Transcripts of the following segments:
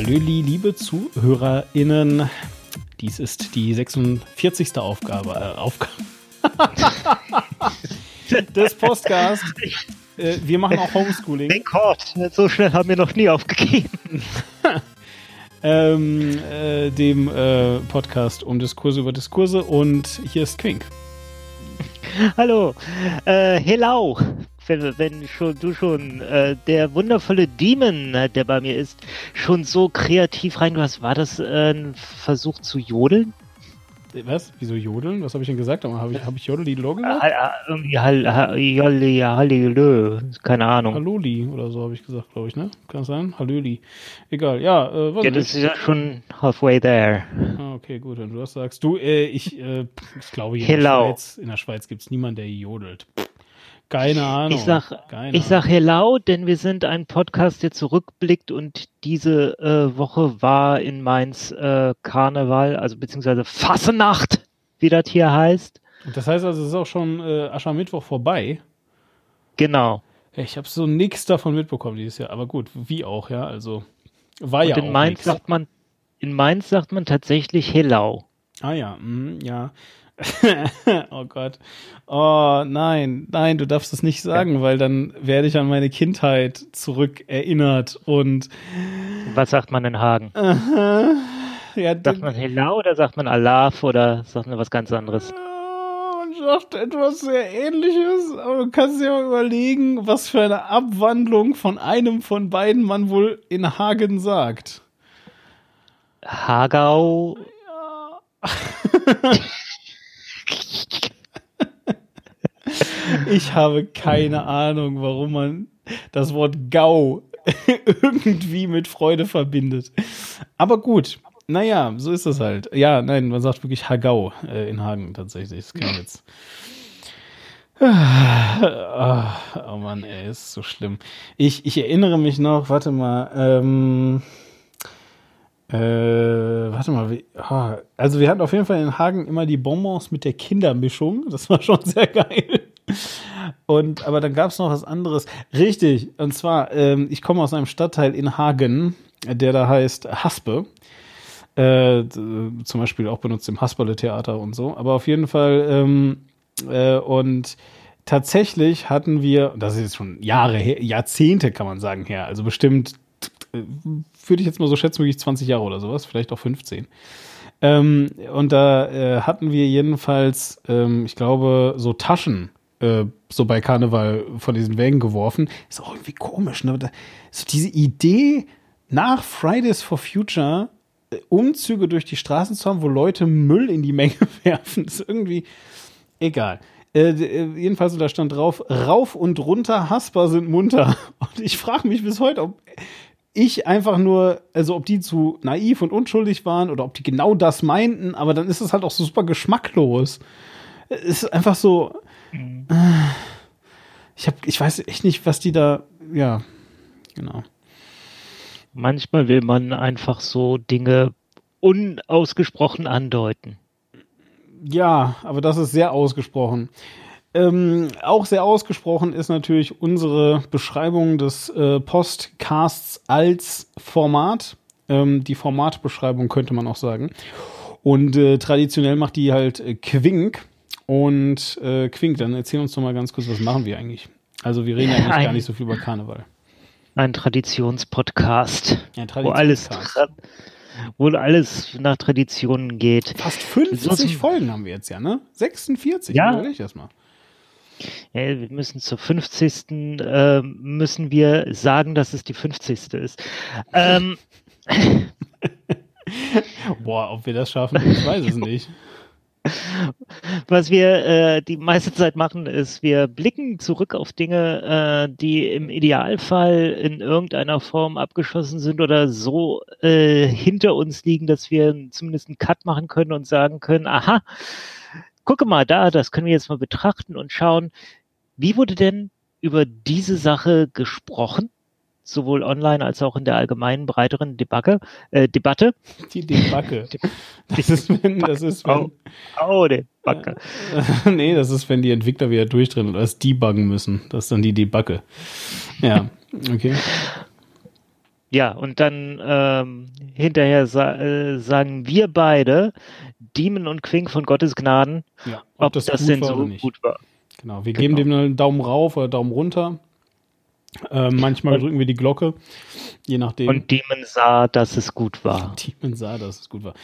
Hallihallöli, liebe ZuhörerInnen. Dies ist die 46. Aufgabe, äh, Aufgabe des Podcasts. Äh, wir machen auch Homeschooling. Rekord, so schnell haben wir noch nie aufgegeben. ähm, äh, dem äh, Podcast um Diskurse über Diskurse und hier ist Quink. Hallo, äh, hello wenn, wenn schon du schon äh, der wundervolle Demon, äh, der bei mir ist, schon so kreativ reingehst, war das äh, ein Versuch zu jodeln? Was? Wieso jodeln? Was habe ich denn gesagt? Habe ich, hab ich Jodeli Lo gesagt? Irgendwie Hallilö, keine Ahnung. Halloli oder so habe ich gesagt, glaube ich, ne? Kann sein? Hallöli. Egal, ja. Äh, was ja, das ist ja schon halfway there. Ah, okay, gut, wenn du das sagst. Du, äh, ich, äh, ich glaube, hier in der Schweiz, in der Schweiz gibt es niemanden, der jodelt. Keine Ahnung. Ich sag, ich sag hello, denn wir sind ein Podcast, der zurückblickt und diese äh, Woche war in Mainz äh, Karneval, also beziehungsweise Fassenacht, wie das hier heißt. Das heißt also, es ist auch schon äh, Aschermittwoch vorbei. Genau. Ich habe so nichts davon mitbekommen dieses Jahr, aber gut, wie auch, ja, also war und ja in auch Mainz nix. sagt man, in Mainz sagt man tatsächlich Hellau. Ah ja, mh, ja. oh Gott. Oh nein, nein, du darfst es nicht sagen, ja. weil dann werde ich an meine Kindheit zurückerinnert und. Was sagt man in Hagen? ja, sagt man Hello oder sagt man Alaf oder sagt man was ganz anderes? Man sagt etwas sehr ähnliches, aber du kannst dir mal überlegen, was für eine Abwandlung von einem von beiden man wohl in Hagen sagt. Hagau. Ja. Ich habe keine Ahnung, warum man das Wort Gau irgendwie mit Freude verbindet. Aber gut, naja, so ist das halt. Ja, nein, man sagt wirklich Hagau äh, in Hagen tatsächlich. Das kann jetzt. Ah, oh Mann, ey, ist so schlimm. Ich, ich erinnere mich noch, warte mal, ähm, äh, warte mal, wie, oh, also wir hatten auf jeden Fall in Hagen immer die Bonbons mit der Kindermischung. Das war schon sehr geil. Und aber dann gab es noch was anderes. Richtig, und zwar, ähm, ich komme aus einem Stadtteil in Hagen, der da heißt Haspe. Äh, zum Beispiel auch benutzt im Hasperle-Theater und so. Aber auf jeden Fall, ähm, äh, und tatsächlich hatten wir, das ist jetzt schon Jahre her, Jahrzehnte kann man sagen her, also bestimmt, äh, würde ich jetzt mal so schätzen, wirklich 20 Jahre oder sowas, vielleicht auch 15. Ähm, und da äh, hatten wir jedenfalls, ähm, ich glaube, so Taschen äh, so bei Karneval von diesen Wägen geworfen. Ist auch irgendwie komisch, ne? So diese Idee, nach Fridays for Future äh, Umzüge durch die Straßen zu haben, wo Leute Müll in die Menge werfen, ist irgendwie egal. Äh, äh, jedenfalls, da stand drauf, rauf und runter, Hasper sind munter. Und ich frage mich bis heute, ob ich einfach nur, also ob die zu naiv und unschuldig waren oder ob die genau das meinten, aber dann ist es halt auch so super geschmacklos. Es ist einfach so, Mhm. Ich, hab, ich weiß echt nicht, was die da, ja, genau. Manchmal will man einfach so Dinge unausgesprochen andeuten. Ja, aber das ist sehr ausgesprochen. Ähm, auch sehr ausgesprochen ist natürlich unsere Beschreibung des äh, Postcasts als Format. Ähm, die Formatbeschreibung könnte man auch sagen. Und äh, traditionell macht die halt äh, Quink. Und äh, Quink, dann erzähl uns doch mal ganz kurz, was machen wir eigentlich? Also wir reden ja eigentlich ein, gar nicht so viel über Karneval. Ein Traditionspodcast, ja, Traditions wo alles wo alles nach Traditionen geht. Fast 50 so, Folgen haben wir jetzt ja, ne? 46, ja. ich das mal. Ja, wir müssen zur 50. Äh, müssen wir sagen, dass es die 50. ist. Ähm. Boah, ob wir das schaffen, ich weiß es nicht. Was wir äh, die meiste Zeit machen, ist, wir blicken zurück auf Dinge, äh, die im Idealfall in irgendeiner Form abgeschlossen sind oder so äh, hinter uns liegen, dass wir zumindest einen Cut machen können und sagen können, aha, gucke mal da, das können wir jetzt mal betrachten und schauen, wie wurde denn über diese Sache gesprochen? sowohl online als auch in der allgemeinen breiteren Debacke, äh, Debatte. Die Debacke. Das ist, wenn, das ist, wenn, oh, oh Debacke. Äh, nee, das ist, wenn die Entwickler wieder durchdrehen oder es debuggen müssen. Das ist dann die Debacke. Ja, okay. Ja, und dann ähm, hinterher sa äh, sagen wir beide, Demon und Quink von Gottes Gnaden, Ja, ob, das, denn so gut war. Genau, wir Genau. geben dem einen Daumen rauf oder Daumen runter. Ähm, manchmal Und- drücken wir die Glocke, je nachdem. Und Demon sah, dass es gut war. Demon sah, dass es gut war.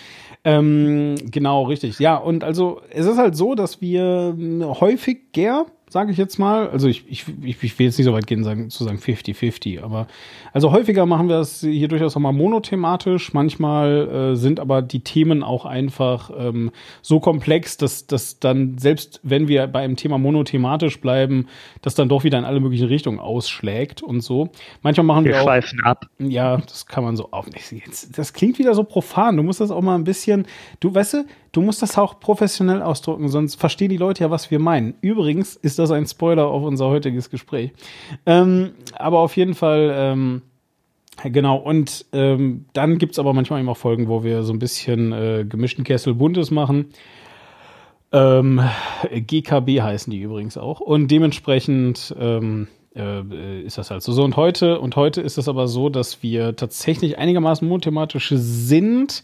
Ähm, genau, richtig. Ja, und also es ist halt so, dass wir ähm, häufiger, sage ich jetzt mal, also ich, ich, ich, will jetzt nicht so weit gehen, sagen, zu sagen 50-50, aber also häufiger machen wir das hier durchaus auch mal monothematisch. Manchmal äh, sind aber die Themen auch einfach ähm, so komplex, dass, dass dann, selbst wenn wir bei einem Thema monothematisch bleiben, das dann doch wieder in alle möglichen Richtungen ausschlägt und so. Manchmal machen wir, Wir auch. schweifen ab. Ja, das kann man so auch nicht. Jetzt, das klingt wieder so profan. Du musst das auch mal ein bisschen, du weißt du, du musst das auch professionell ausdrücken, sonst verstehen die Leute ja, was wir meinen. Übrigens ist das ein Spoiler auf unser heutiges Gespräch. Ähm, aber auf jeden Fall, ähm, genau. Und ähm, dann gibt's aber manchmal eben auch Folgen, wo wir so ein bisschen äh, gemischten Kessel Buntes machen. Ähm, GKB heißen die übrigens auch. Und dementsprechend ähm, äh, ist das halt so. So, und heute, und heute ist es aber so, dass wir tatsächlich einigermaßen monothematisch sind.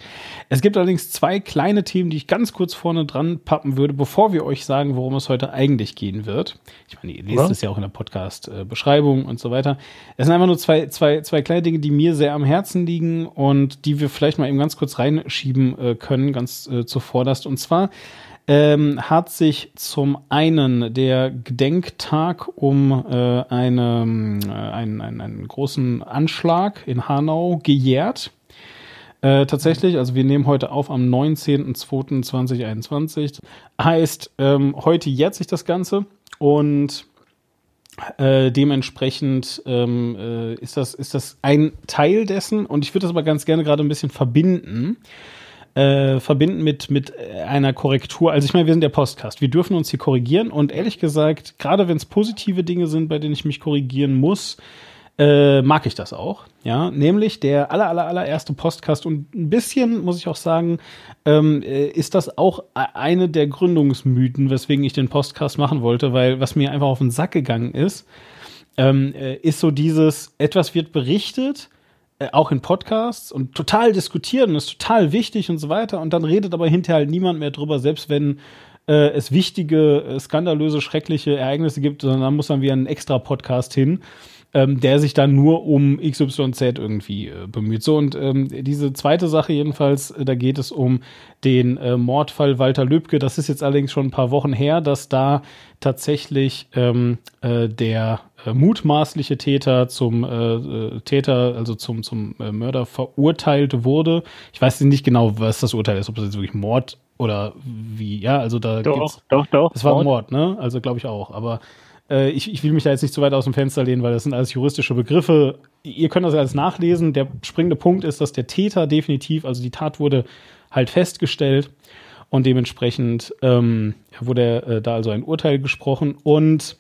Es gibt allerdings zwei kleine Themen, die ich ganz kurz vorne dran pappen würde, bevor wir euch sagen, worum es heute eigentlich gehen wird. Ich meine, ihr lest es ja auch in der Podcast-Beschreibung und so weiter. Es sind einfach nur zwei, zwei, zwei kleine Dinge, die mir sehr am Herzen liegen und die wir vielleicht mal eben ganz kurz reinschieben äh, können, ganz äh, zuvorderst. Und zwar ähm, hat sich zum einen der Gedenktag um äh, eine, äh, einen, einen, einen großen Anschlag in Hanau gejährt. Äh, tatsächlich, also wir nehmen heute auf am 19.02.2021. Heißt, ähm, heute jährt sich das Ganze und äh, dementsprechend ähm, äh, ist, das, ist das ein Teil dessen und ich würde das aber ganz gerne gerade ein bisschen verbinden. Äh, verbinden mit, mit einer Korrektur. Also ich meine, wir sind der Podcast. Wir dürfen uns hier korrigieren und ehrlich gesagt, gerade wenn es positive Dinge sind, bei denen ich mich korrigieren muss, äh, mag ich das auch. Ja, nämlich der aller, aller, allererste Podcast und ein bisschen, muss ich auch sagen, ähm, äh, ist das auch e- eine der Gründungsmythen, weswegen ich den Podcast machen wollte, weil was mir einfach auf den Sack gegangen ist, ähm, äh, ist so dieses, etwas wird berichtet, auch in Podcasts und total diskutiert und ist total wichtig und so weiter. Und dann redet aber hinterher halt niemand mehr drüber, selbst wenn äh, es wichtige, äh, skandalöse, schreckliche Ereignisse gibt, sondern dann muss dann wieder ein extra Podcast hin, ähm, der sich dann nur um XYZ irgendwie äh, bemüht. So, und ähm, diese zweite Sache jedenfalls, äh, da geht es um den äh, Mordfall Walter Lübcke. Das ist jetzt allerdings schon ein paar Wochen her, dass da tatsächlich ähm, äh, der äh, mutmaßliche Täter zum äh, äh, Täter, also zum, zum äh, Mörder verurteilt wurde. Ich weiß nicht genau, was das Urteil ist, ob das jetzt wirklich Mord oder wie, ja, also da gibt's Doch, doch, doch. es war. Mord, ne? Also glaube ich auch. Aber äh, ich, ich will mich da jetzt nicht zu weit aus dem Fenster lehnen, weil das sind alles juristische Begriffe. Ihr könnt das alles nachlesen. Der springende Punkt ist, dass der Täter definitiv, also die Tat wurde halt festgestellt und dementsprechend ähm, wurde äh, da also ein Urteil gesprochen. Und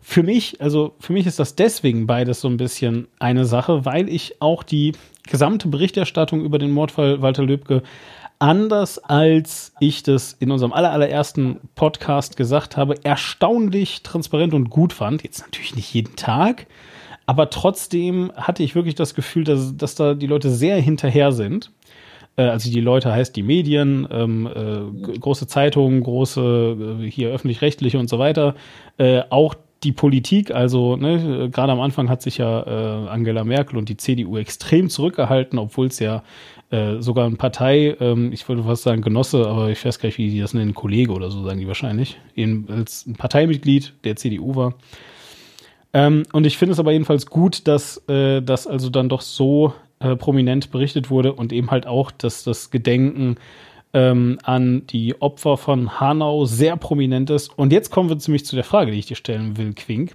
für mich, also für mich ist das deswegen beides so ein bisschen eine Sache, weil ich auch die gesamte Berichterstattung über den Mordfall Walter Lübcke anders als ich das in unserem aller, allerersten Podcast gesagt habe, erstaunlich transparent und gut fand. Jetzt natürlich nicht jeden Tag, aber trotzdem hatte ich wirklich das Gefühl, dass, dass da die Leute sehr hinterher sind. Äh, Also die Leute heißt die Medien, ähm, äh, große Zeitungen, große äh, hier öffentlich-rechtliche und so weiter. Äh, auch die Politik, also ne, gerade am Anfang hat sich ja äh, Angela Merkel und die CDU extrem zurückgehalten, obwohl es ja äh, sogar eine Partei, ähm, ich würde fast sagen Genosse, aber ich weiß gar nicht, wie die das nennen, Kollege oder so sagen die wahrscheinlich, eben als ein Parteimitglied der CDU war. Ähm, und ich finde es aber jedenfalls gut, dass äh, das also dann doch so äh, prominent berichtet wurde und eben halt auch, dass das Gedenken ähm, an die Opfer von Hanau sehr prominent ist. Und jetzt kommen wir ziemlich zu der Frage, die ich dir stellen will, Quink.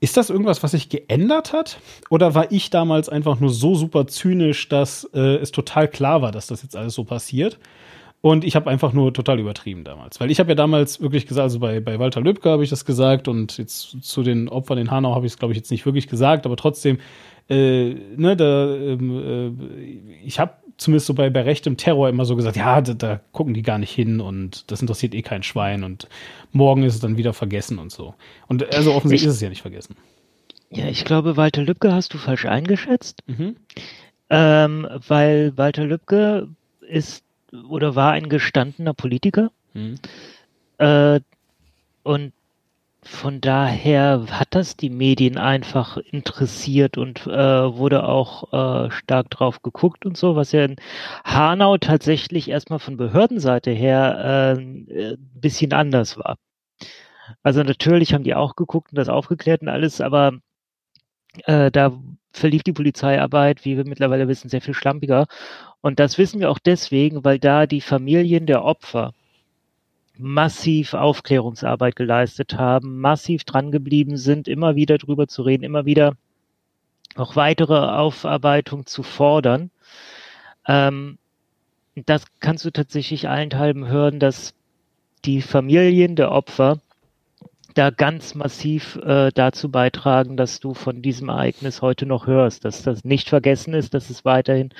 Ist das irgendwas, was sich geändert hat? Oder war ich damals einfach nur so super zynisch, dass äh, es total klar war, dass das jetzt alles so passiert? Und ich habe einfach nur total übertrieben damals. Weil ich habe ja damals wirklich gesagt, also bei, bei Walter Lübcke habe ich das gesagt und jetzt zu den Opfern in Hanau habe ich es, glaube ich, jetzt nicht wirklich gesagt, aber trotzdem, äh, ne, da, ähm, äh, ich habe zumindest so bei, bei rechtem Terror immer so gesagt, ja, da, da gucken die gar nicht hin und das interessiert eh kein Schwein und morgen ist es dann wieder vergessen und so. Und also offensichtlich ist es ja nicht vergessen. Ja, ich glaube, Walter Lübcke hast du falsch eingeschätzt, mhm. ähm, weil Walter Lübcke ist oder war ein gestandener Politiker. Mhm. Äh, und von daher hat das die Medien einfach interessiert und äh, wurde auch äh, stark drauf geguckt und so, was ja in Hanau tatsächlich erstmal von Behördenseite her äh, ein bisschen anders war. Also natürlich haben die auch geguckt und das aufgeklärt und alles, aber äh, da verlief die Polizeiarbeit, wie wir mittlerweile wissen, sehr viel schlampiger. Und das wissen wir auch deswegen, weil da die Familien der Opfer massiv Aufklärungsarbeit geleistet haben, massiv drangeblieben sind, immer wieder drüber zu reden, immer wieder auch weitere Aufarbeitung zu fordern. Ähm, das kannst du tatsächlich allenthalben hören, dass die Familien der Opfer da ganz massiv äh, dazu beitragen, dass du von diesem Ereignis heute noch hörst, dass das nicht vergessen ist, dass es weiterhin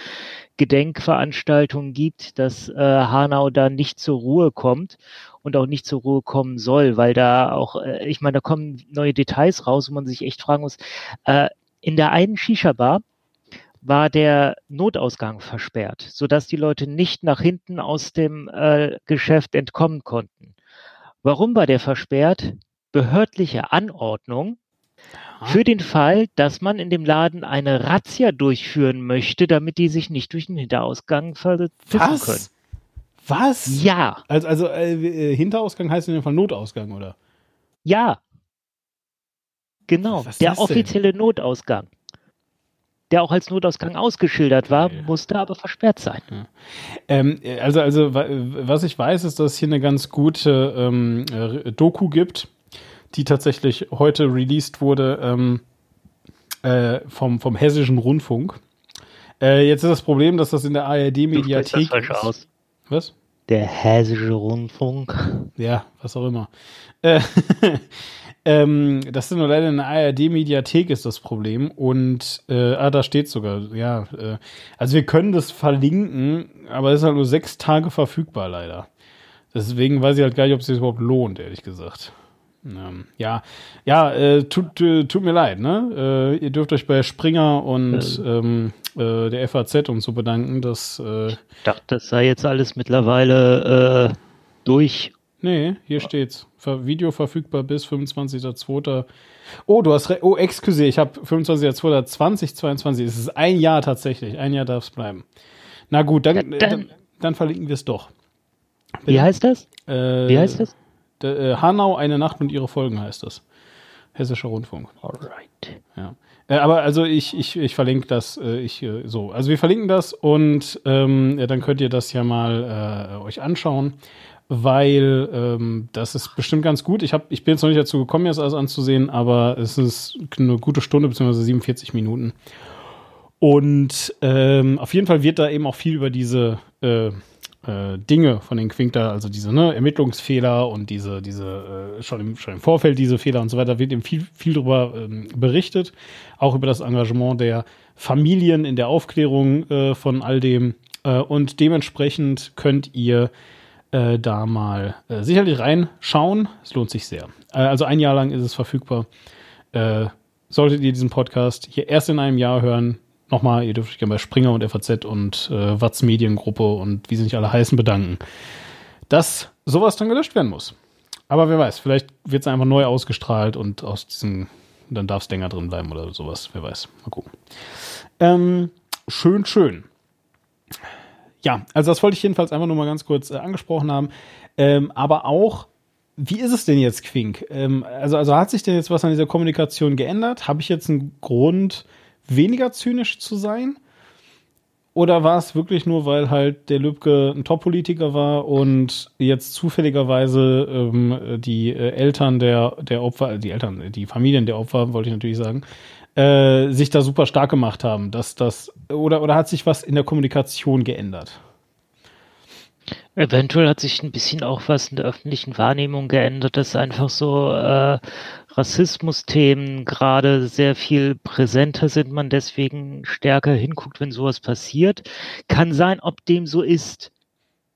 Gedenkveranstaltungen gibt, dass äh, Hanau da nicht zur Ruhe kommt und auch nicht zur Ruhe kommen soll, weil da auch, äh, ich meine, da kommen neue Details raus, wo man sich echt fragen muss. Äh, in der einen Shisha-Bar war der Notausgang versperrt, sodass die Leute nicht nach hinten aus dem äh, Geschäft entkommen konnten. Warum war der versperrt? Behördliche Anordnung für den Fall, dass man in dem Laden eine Razzia durchführen möchte, damit die sich nicht durch den Hinterausgang verpissen Was? können. Was? Ja. Also, also äh, Hinterausgang heißt in dem Fall Notausgang, oder? Ja. Genau, der offizielle Notausgang der auch als Notausgang ausgeschildert war, ja. musste aber versperrt sein. Ja. Ähm, also, also, was ich weiß, ist, dass es hier eine ganz gute ähm, Doku gibt die tatsächlich heute released wurde ähm, äh, vom, vom Hessischen Rundfunk. Äh, jetzt ist das Problem, dass das in der ARD-Mediathek. falsch aus. Was? Der Hessische Rundfunk. Ja, was auch immer. Äh, ähm, das ist nur leider in der ARD-Mediathek ist das Problem. Und äh, ah, da steht sogar, ja. Äh, also wir können das verlinken, aber es ist halt nur sechs Tage verfügbar, leider. Deswegen weiß ich halt gar nicht, ob es sich überhaupt lohnt, ehrlich gesagt. Ähm, ja, ja, äh, tut, äh, tut mir leid, ne? Äh, ihr dürft euch bei Springer und ähm, äh, der FAZ und so bedanken, dass. Äh, ich dachte, das sei jetzt alles mittlerweile durch. Nee, hier steht's. Video verfügbar bis 25.02. Oh, du hast recht. Oh, excuse, ich habe 25.02.2022. Es ist ein Jahr tatsächlich. Ein Jahr darf es bleiben. Na gut, dann, dann, dann, dann verlinken wir es doch. Wie heißt das? Wie heißt das? Äh, Hanau, eine Nacht und ihre Folgen heißt das. Hessischer Rundfunk. Alright. Ja. Äh, aber also ich, ich, ich verlinke das, äh, ich äh, so. Also wir verlinken das und ähm, ja, dann könnt ihr das ja mal äh, euch anschauen, weil ähm, das ist bestimmt ganz gut. Ich, hab, ich bin jetzt noch nicht dazu gekommen, jetzt alles anzusehen, aber es ist eine gute Stunde bzw. 47 Minuten. Und ähm, auf jeden Fall wird da eben auch viel über diese äh, Dinge von den Quinkler, also diese ne, Ermittlungsfehler und diese, diese äh, schon, im, schon im Vorfeld diese Fehler und so weiter, wird eben viel, viel darüber ähm, berichtet. Auch über das Engagement der Familien in der Aufklärung äh, von all dem. Äh, und dementsprechend könnt ihr äh, da mal sicherlich reinschauen. Es lohnt sich sehr. also ein Jahr lang ist es verfügbar. solltet ihr diesen Podcast hier erst in einem Jahr hören, nochmal, ihr dürft euch gerne bei Springer und FAZ und äh, Watz Mediengruppe und wie sie nicht alle heißen bedanken, dass sowas dann gelöscht werden muss. Aber wer weiß, vielleicht wird es einfach neu ausgestrahlt und aus diesem, dann darf es länger drin bleiben oder sowas, wer weiß. Mal gucken. Ähm, schön, schön. Ja, also das wollte ich jedenfalls einfach nur mal ganz kurz äh, angesprochen haben. Ähm, aber auch, wie ist es denn jetzt, Quink? Ähm, also, also hat sich denn jetzt was an dieser Kommunikation geändert? Habe ich jetzt einen Grund, weniger zynisch zu sein? Oder war es wirklich nur, weil halt der Lübcke ein Top-Politiker war und jetzt zufälligerweise ähm, die äh, Eltern der, der Opfer, die Eltern, die Familien der Opfer, wollte ich natürlich sagen, äh, sich da super stark gemacht haben, dass das, oder, oder hat sich was in der Kommunikation geändert? Eventuell hat sich ein bisschen auch was in der öffentlichen Wahrnehmung geändert, dass einfach so äh, Rassismusthemen gerade sehr viel präsenter sind, man deswegen stärker hinguckt, wenn sowas passiert. Kann sein, ob dem so ist.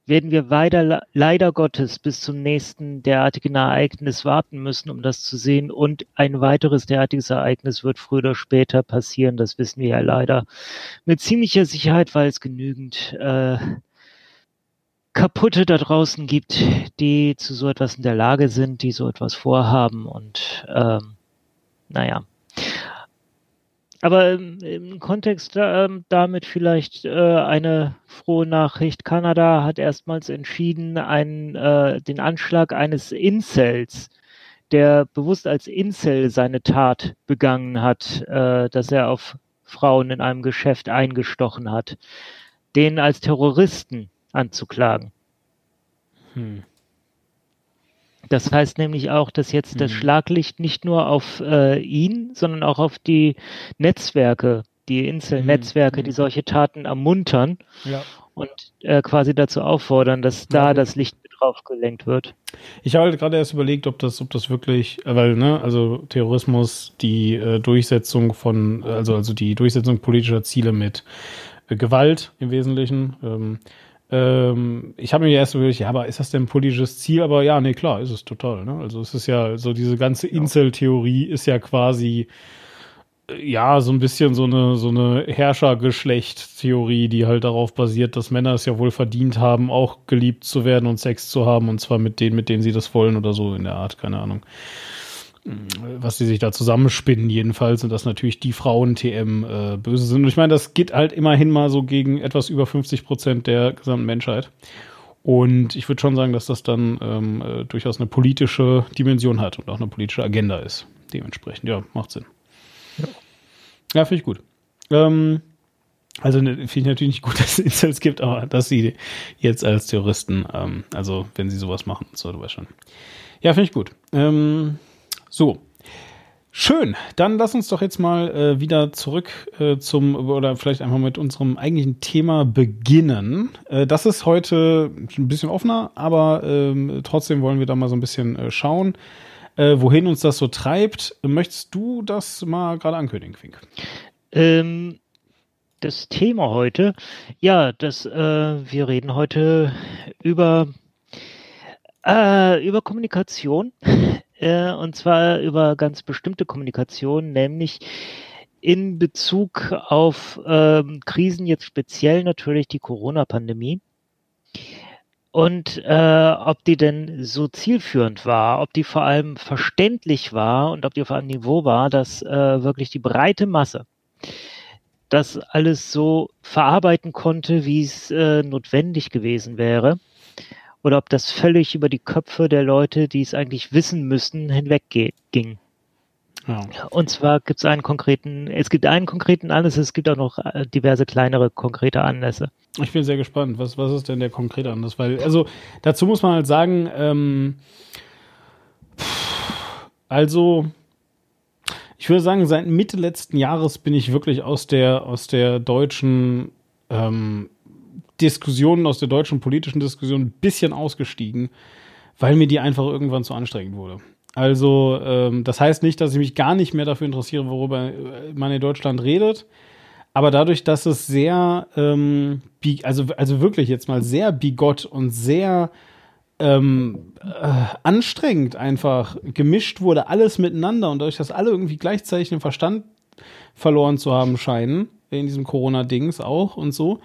werden wir weiter, leider Gottes bis zum nächsten derartigen Ereignis warten müssen, um das zu sehen. Und ein weiteres derartiges Ereignis wird früher oder später passieren. Das wissen wir ja leider mit ziemlicher Sicherheit, weil es genügend äh, Kaputte da draußen gibt, die zu so etwas in der Lage sind, die so etwas vorhaben. Und ähm, naja. Aber im Kontext äh, damit vielleicht äh, eine frohe Nachricht. Kanada hat erstmals entschieden, einen, äh, den Anschlag eines Incels, der bewusst als Incel seine Tat begangen hat, äh, dass er auf Frauen in einem Geschäft eingestochen hat, den als Terroristen anzuklagen. Hm. Das heißt nämlich auch, dass jetzt das mhm. Schlaglicht nicht nur auf äh, ihn, sondern auch auf die Netzwerke, die Insel-Netzwerke, mhm. die solche Taten ermuntern ja. und äh, quasi dazu auffordern, dass da ja. das Licht mit drauf gelenkt wird. Ich habe halt gerade erst überlegt, ob das, ob das wirklich, weil, ne, also Terrorismus, die äh, Durchsetzung von, also, also die Durchsetzung politischer Ziele mit äh, Gewalt im Wesentlichen, ähm, ähm, ich habe mir erst überlegt, ja, aber ist das denn ein politisches Ziel? Aber ja, nee, klar, ist es total. Ne? Also es ist ja so diese ganze Insel-Theorie ist ja quasi äh, ja so ein bisschen so eine so eine Herrschergeschlecht-Theorie, die halt darauf basiert, dass Männer es ja wohl verdient haben, auch geliebt zu werden und Sex zu haben und zwar mit denen, mit denen sie das wollen oder so in der Art, keine Ahnung was die sich da zusammenspinnen jedenfalls und dass natürlich die Frauen-TM äh, böse sind. Und ich meine, das geht halt immerhin mal so gegen etwas über 50 Prozent der gesamten Menschheit. Und ich würde schon sagen, dass das dann ähm, äh, durchaus eine politische Dimension hat und auch eine politische Agenda ist. Dementsprechend, ja, macht Sinn. Ja, ja finde ich gut. Ähm, also ne, finde ich natürlich nicht gut, dass es Incels gibt, aber dass sie jetzt als Terroristen, ähm, also wenn sie sowas machen, so du weißt schon. Ja, finde ich gut. Ähm, so. Schön, dann lass uns doch jetzt mal äh, wieder zurück äh, zum, oder vielleicht einfach mit unserem eigentlichen Thema beginnen. Äh, das ist heute ein bisschen offener, aber ähm, trotzdem wollen wir da mal so ein bisschen äh, schauen, äh, wohin uns das so treibt. Möchtest du das mal gerade ankündigen, Fink? Ähm, das Thema heute, ja, das, äh, wir reden heute über, über Kommunikation äh, und zwar über ganz bestimmte Kommunikation, nämlich in Bezug auf ähm, Krisen, jetzt speziell natürlich die Corona-Pandemie. Und äh, ob die denn so zielführend war, ob die vor allem verständlich war und ob die auf einem Niveau war, dass äh, wirklich die breite Masse das alles so verarbeiten konnte, wie es äh, notwendig gewesen wäre oder ob das völlig über die Köpfe der Leute, die es eigentlich wissen müssten, hinweg ging. Ja. Und zwar gibt es einen konkreten, es gibt einen konkreten Anlass, es gibt auch noch äh, diverse kleinere konkrete Anlässe. Ich bin sehr gespannt. Was, was ist denn der konkrete Anlass? Weil, also dazu muss man halt sagen, ähm, also ich würde sagen, seit Mitte letzten Jahres bin ich wirklich aus der, aus der deutschen ähm, Diskussionen aus der deutschen politischen Diskussion ein bisschen ausgestiegen, weil mir die einfach irgendwann zu anstrengend wurde. Also, ähm, das heißt nicht, dass ich mich gar nicht mehr dafür interessiere, worüber äh, man in Deutschland redet. Aber dadurch, dass es sehr, ähm, also, also wirklich jetzt mal sehr bigott und sehr ähm, äh, anstrengend einfach gemischt wurde, alles miteinander und dadurch, dass alle irgendwie gleichzeitig den Verstand verloren zu haben scheinen, in diesem Corona-Dings auch und so,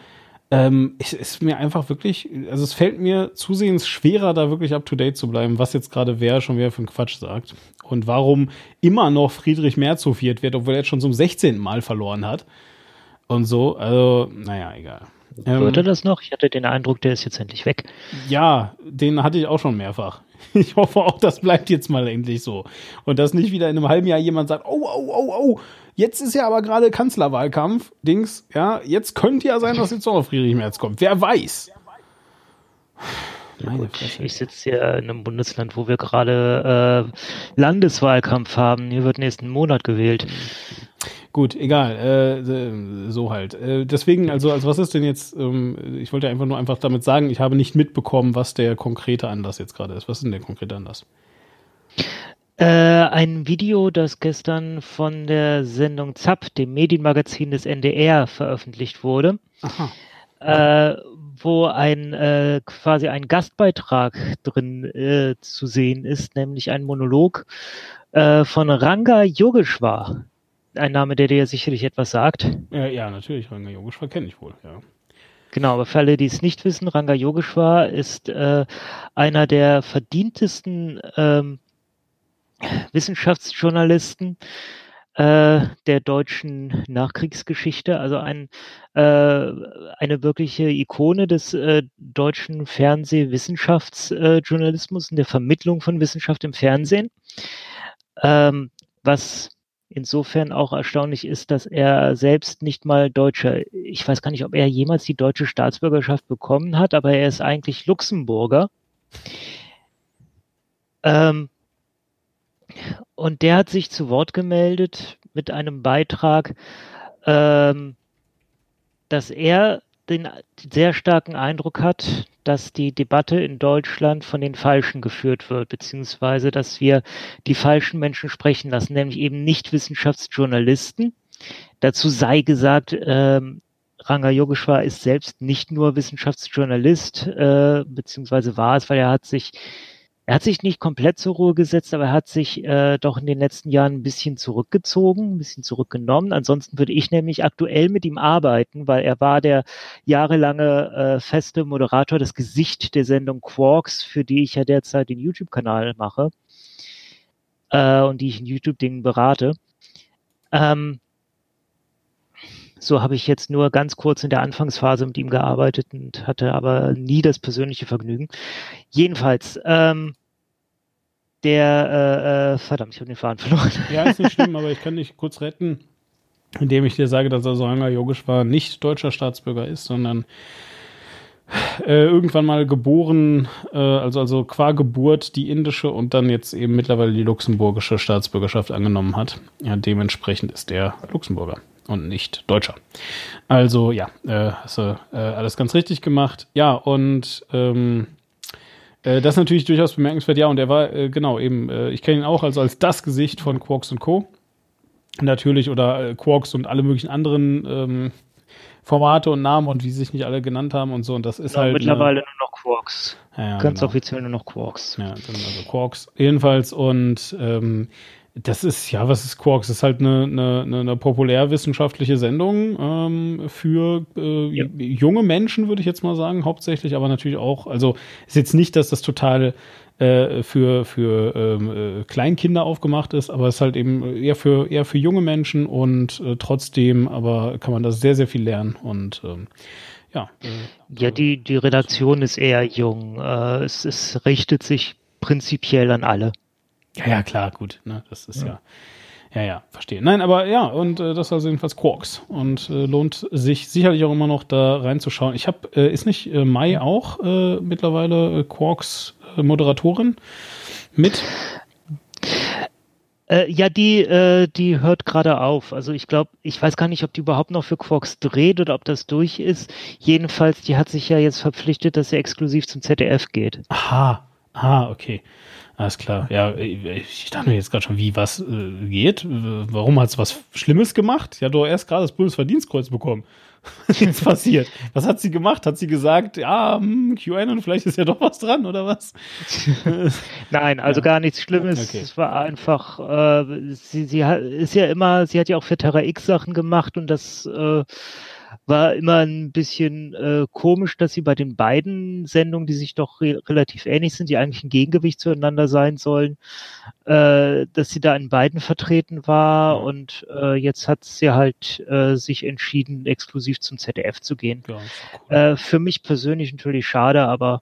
ähm, es ist mir einfach wirklich, also es fällt mir zusehends schwerer, da wirklich up to date zu bleiben, was jetzt gerade wer schon wieder für einen Quatsch sagt. Und warum immer noch Friedrich Merz hofiert wird, obwohl er jetzt schon zum 16. Mal verloren hat. Und so, also, naja, egal. Ähm, Wird er das noch? Ich hatte den Eindruck, der ist jetzt endlich weg. Ja, den hatte ich auch schon mehrfach. Ich hoffe auch, das bleibt jetzt mal endlich so. Und dass nicht wieder in einem halben Jahr jemand sagt, oh, oh, oh, oh, Jetzt ist ja aber gerade Kanzlerwahlkampf, Dings, ja, jetzt könnte ja sein, dass jetzt noch Friedrich Merz kommt. Wer weiß? Meine ich sitze hier in einem Bundesland, wo wir gerade äh, Landeswahlkampf haben. Hier wird nächsten Monat gewählt. Gut, egal. Äh, so halt. Äh, deswegen, also, also was ist denn jetzt? Ähm, ich wollte einfach nur einfach damit sagen, ich habe nicht mitbekommen, was der konkrete Anlass jetzt gerade ist. Was ist denn der konkrete Anlass? Äh, ein Video, das gestern von der Sendung ZAP, dem Medienmagazin des NDR, veröffentlicht wurde, äh, wo ein äh, quasi ein Gastbeitrag drin äh, zu sehen ist, nämlich ein Monolog äh, von Ranga Yogeshwar. Ein Name, der dir sicherlich etwas sagt. Ja, ja natürlich, Ranga Yogeshwar kenne ich wohl, ja. Genau, aber für alle, die es nicht wissen, Ranga Yogeshwar ist äh, einer der verdientesten ähm, Wissenschaftsjournalisten äh, der deutschen Nachkriegsgeschichte, also ein, äh, eine wirkliche Ikone des äh, deutschen Fernsehwissenschaftsjournalismus und der Vermittlung von Wissenschaft im Fernsehen. Ähm, was insofern auch erstaunlich ist, dass er selbst nicht mal deutscher, ich weiß gar nicht, ob er jemals die deutsche Staatsbürgerschaft bekommen hat, aber er ist eigentlich Luxemburger. Ähm, und der hat sich zu Wort gemeldet mit einem Beitrag, ähm, dass er den sehr starken Eindruck hat, dass die Debatte in Deutschland von den Falschen geführt wird, beziehungsweise dass wir die falschen Menschen sprechen lassen, nämlich eben nicht Wissenschaftsjournalisten. Dazu sei gesagt, ähm, Ranga Yogeshwar ist selbst nicht nur Wissenschaftsjournalist, äh, beziehungsweise war es, weil er hat sich er hat sich nicht komplett zur Ruhe gesetzt, aber er hat sich äh, doch in den letzten Jahren ein bisschen zurückgezogen, ein bisschen zurückgenommen. Ansonsten würde ich nämlich aktuell mit ihm arbeiten, weil er war der jahrelange äh, feste Moderator, das Gesicht der Sendung Quarks, für die ich ja derzeit den YouTube-Kanal mache äh, und die ich in YouTube-Dingen berate. Ähm, so habe ich jetzt nur ganz kurz in der Anfangsphase mit ihm gearbeitet und hatte aber nie das persönliche Vergnügen. Jedenfalls, ähm, der, äh, äh, verdammt, ich habe den Faden verloren. Ja, ist nicht schlimm, aber ich kann dich kurz retten, indem ich dir sage, dass Asanga Yogeshwar nicht deutscher Staatsbürger ist, sondern äh, irgendwann mal geboren, äh, also, also qua Geburt die indische und dann jetzt eben mittlerweile die luxemburgische Staatsbürgerschaft angenommen hat. Ja, dementsprechend ist er Luxemburger und nicht Deutscher. Also ja, äh, hast du äh, alles ganz richtig gemacht. Ja, und ähm, äh, das ist natürlich durchaus bemerkenswert. Ja, und er war, äh, genau, eben, äh, ich kenne ihn auch also als das Gesicht von Quarks und Co. Natürlich, oder äh, Quarks und alle möglichen anderen ähm, Formate und Namen und wie sie sich nicht alle genannt haben und so. Und das ist genau, halt. Mittlerweile nur noch Quarks. Ja, ja, Ganz genau. offiziell nur noch Quarks. Ja, also Quarks. Jedenfalls und ähm, das ist, ja, was ist Quarks? Das ist halt eine, eine, eine populärwissenschaftliche Sendung ähm, für äh, ja. junge Menschen, würde ich jetzt mal sagen, hauptsächlich, aber natürlich auch, also ist jetzt nicht, dass das total äh, für, für ähm, äh, Kleinkinder aufgemacht ist, aber es ist halt eben eher für, eher für junge Menschen und äh, trotzdem, aber kann man da sehr, sehr viel lernen und ähm, ja. Äh, ja, die, die Redaktion ist eher jung. Äh, es, es richtet sich prinzipiell an alle. Ja, ja, klar, gut. Ne? Das ist ja. ja. Ja, ja, verstehe. Nein, aber ja, und äh, das ist also jedenfalls Quarks. Und äh, lohnt sich sicherlich auch immer noch da reinzuschauen. Ich habe, äh, ist nicht äh, Mai auch äh, mittlerweile äh, Quarks äh, Moderatorin mit? Äh, ja, die, äh, die hört gerade auf. Also ich glaube, ich weiß gar nicht, ob die überhaupt noch für Quarks dreht oder ob das durch ist. Jedenfalls, die hat sich ja jetzt verpflichtet, dass sie exklusiv zum ZDF geht. Aha, ah, okay. Alles klar. Ja, ich dachte mir jetzt gerade schon, wie was äh, geht. Warum hat es was Schlimmes gemacht? Ja, du erst gerade das Bundesverdienstkreuz bekommen. Was ist passiert? Was hat sie gemacht? Hat sie gesagt, ja, hm, QAnon, vielleicht ist ja doch was dran oder was? Nein, also ja. gar nichts Schlimmes. Okay. Es war einfach, äh, sie, sie hat, ist ja immer, sie hat ja auch für Terra X Sachen gemacht und das äh, war immer ein bisschen äh, komisch, dass sie bei den beiden Sendungen, die sich doch re relativ ähnlich sind, die eigentlich ein Gegengewicht zueinander sein sollen, äh, dass sie da in beiden vertreten war und äh, jetzt hat sie halt äh, sich entschieden, exklusiv zum ZDF zu gehen. Ja, cool. äh, für mich persönlich natürlich schade, aber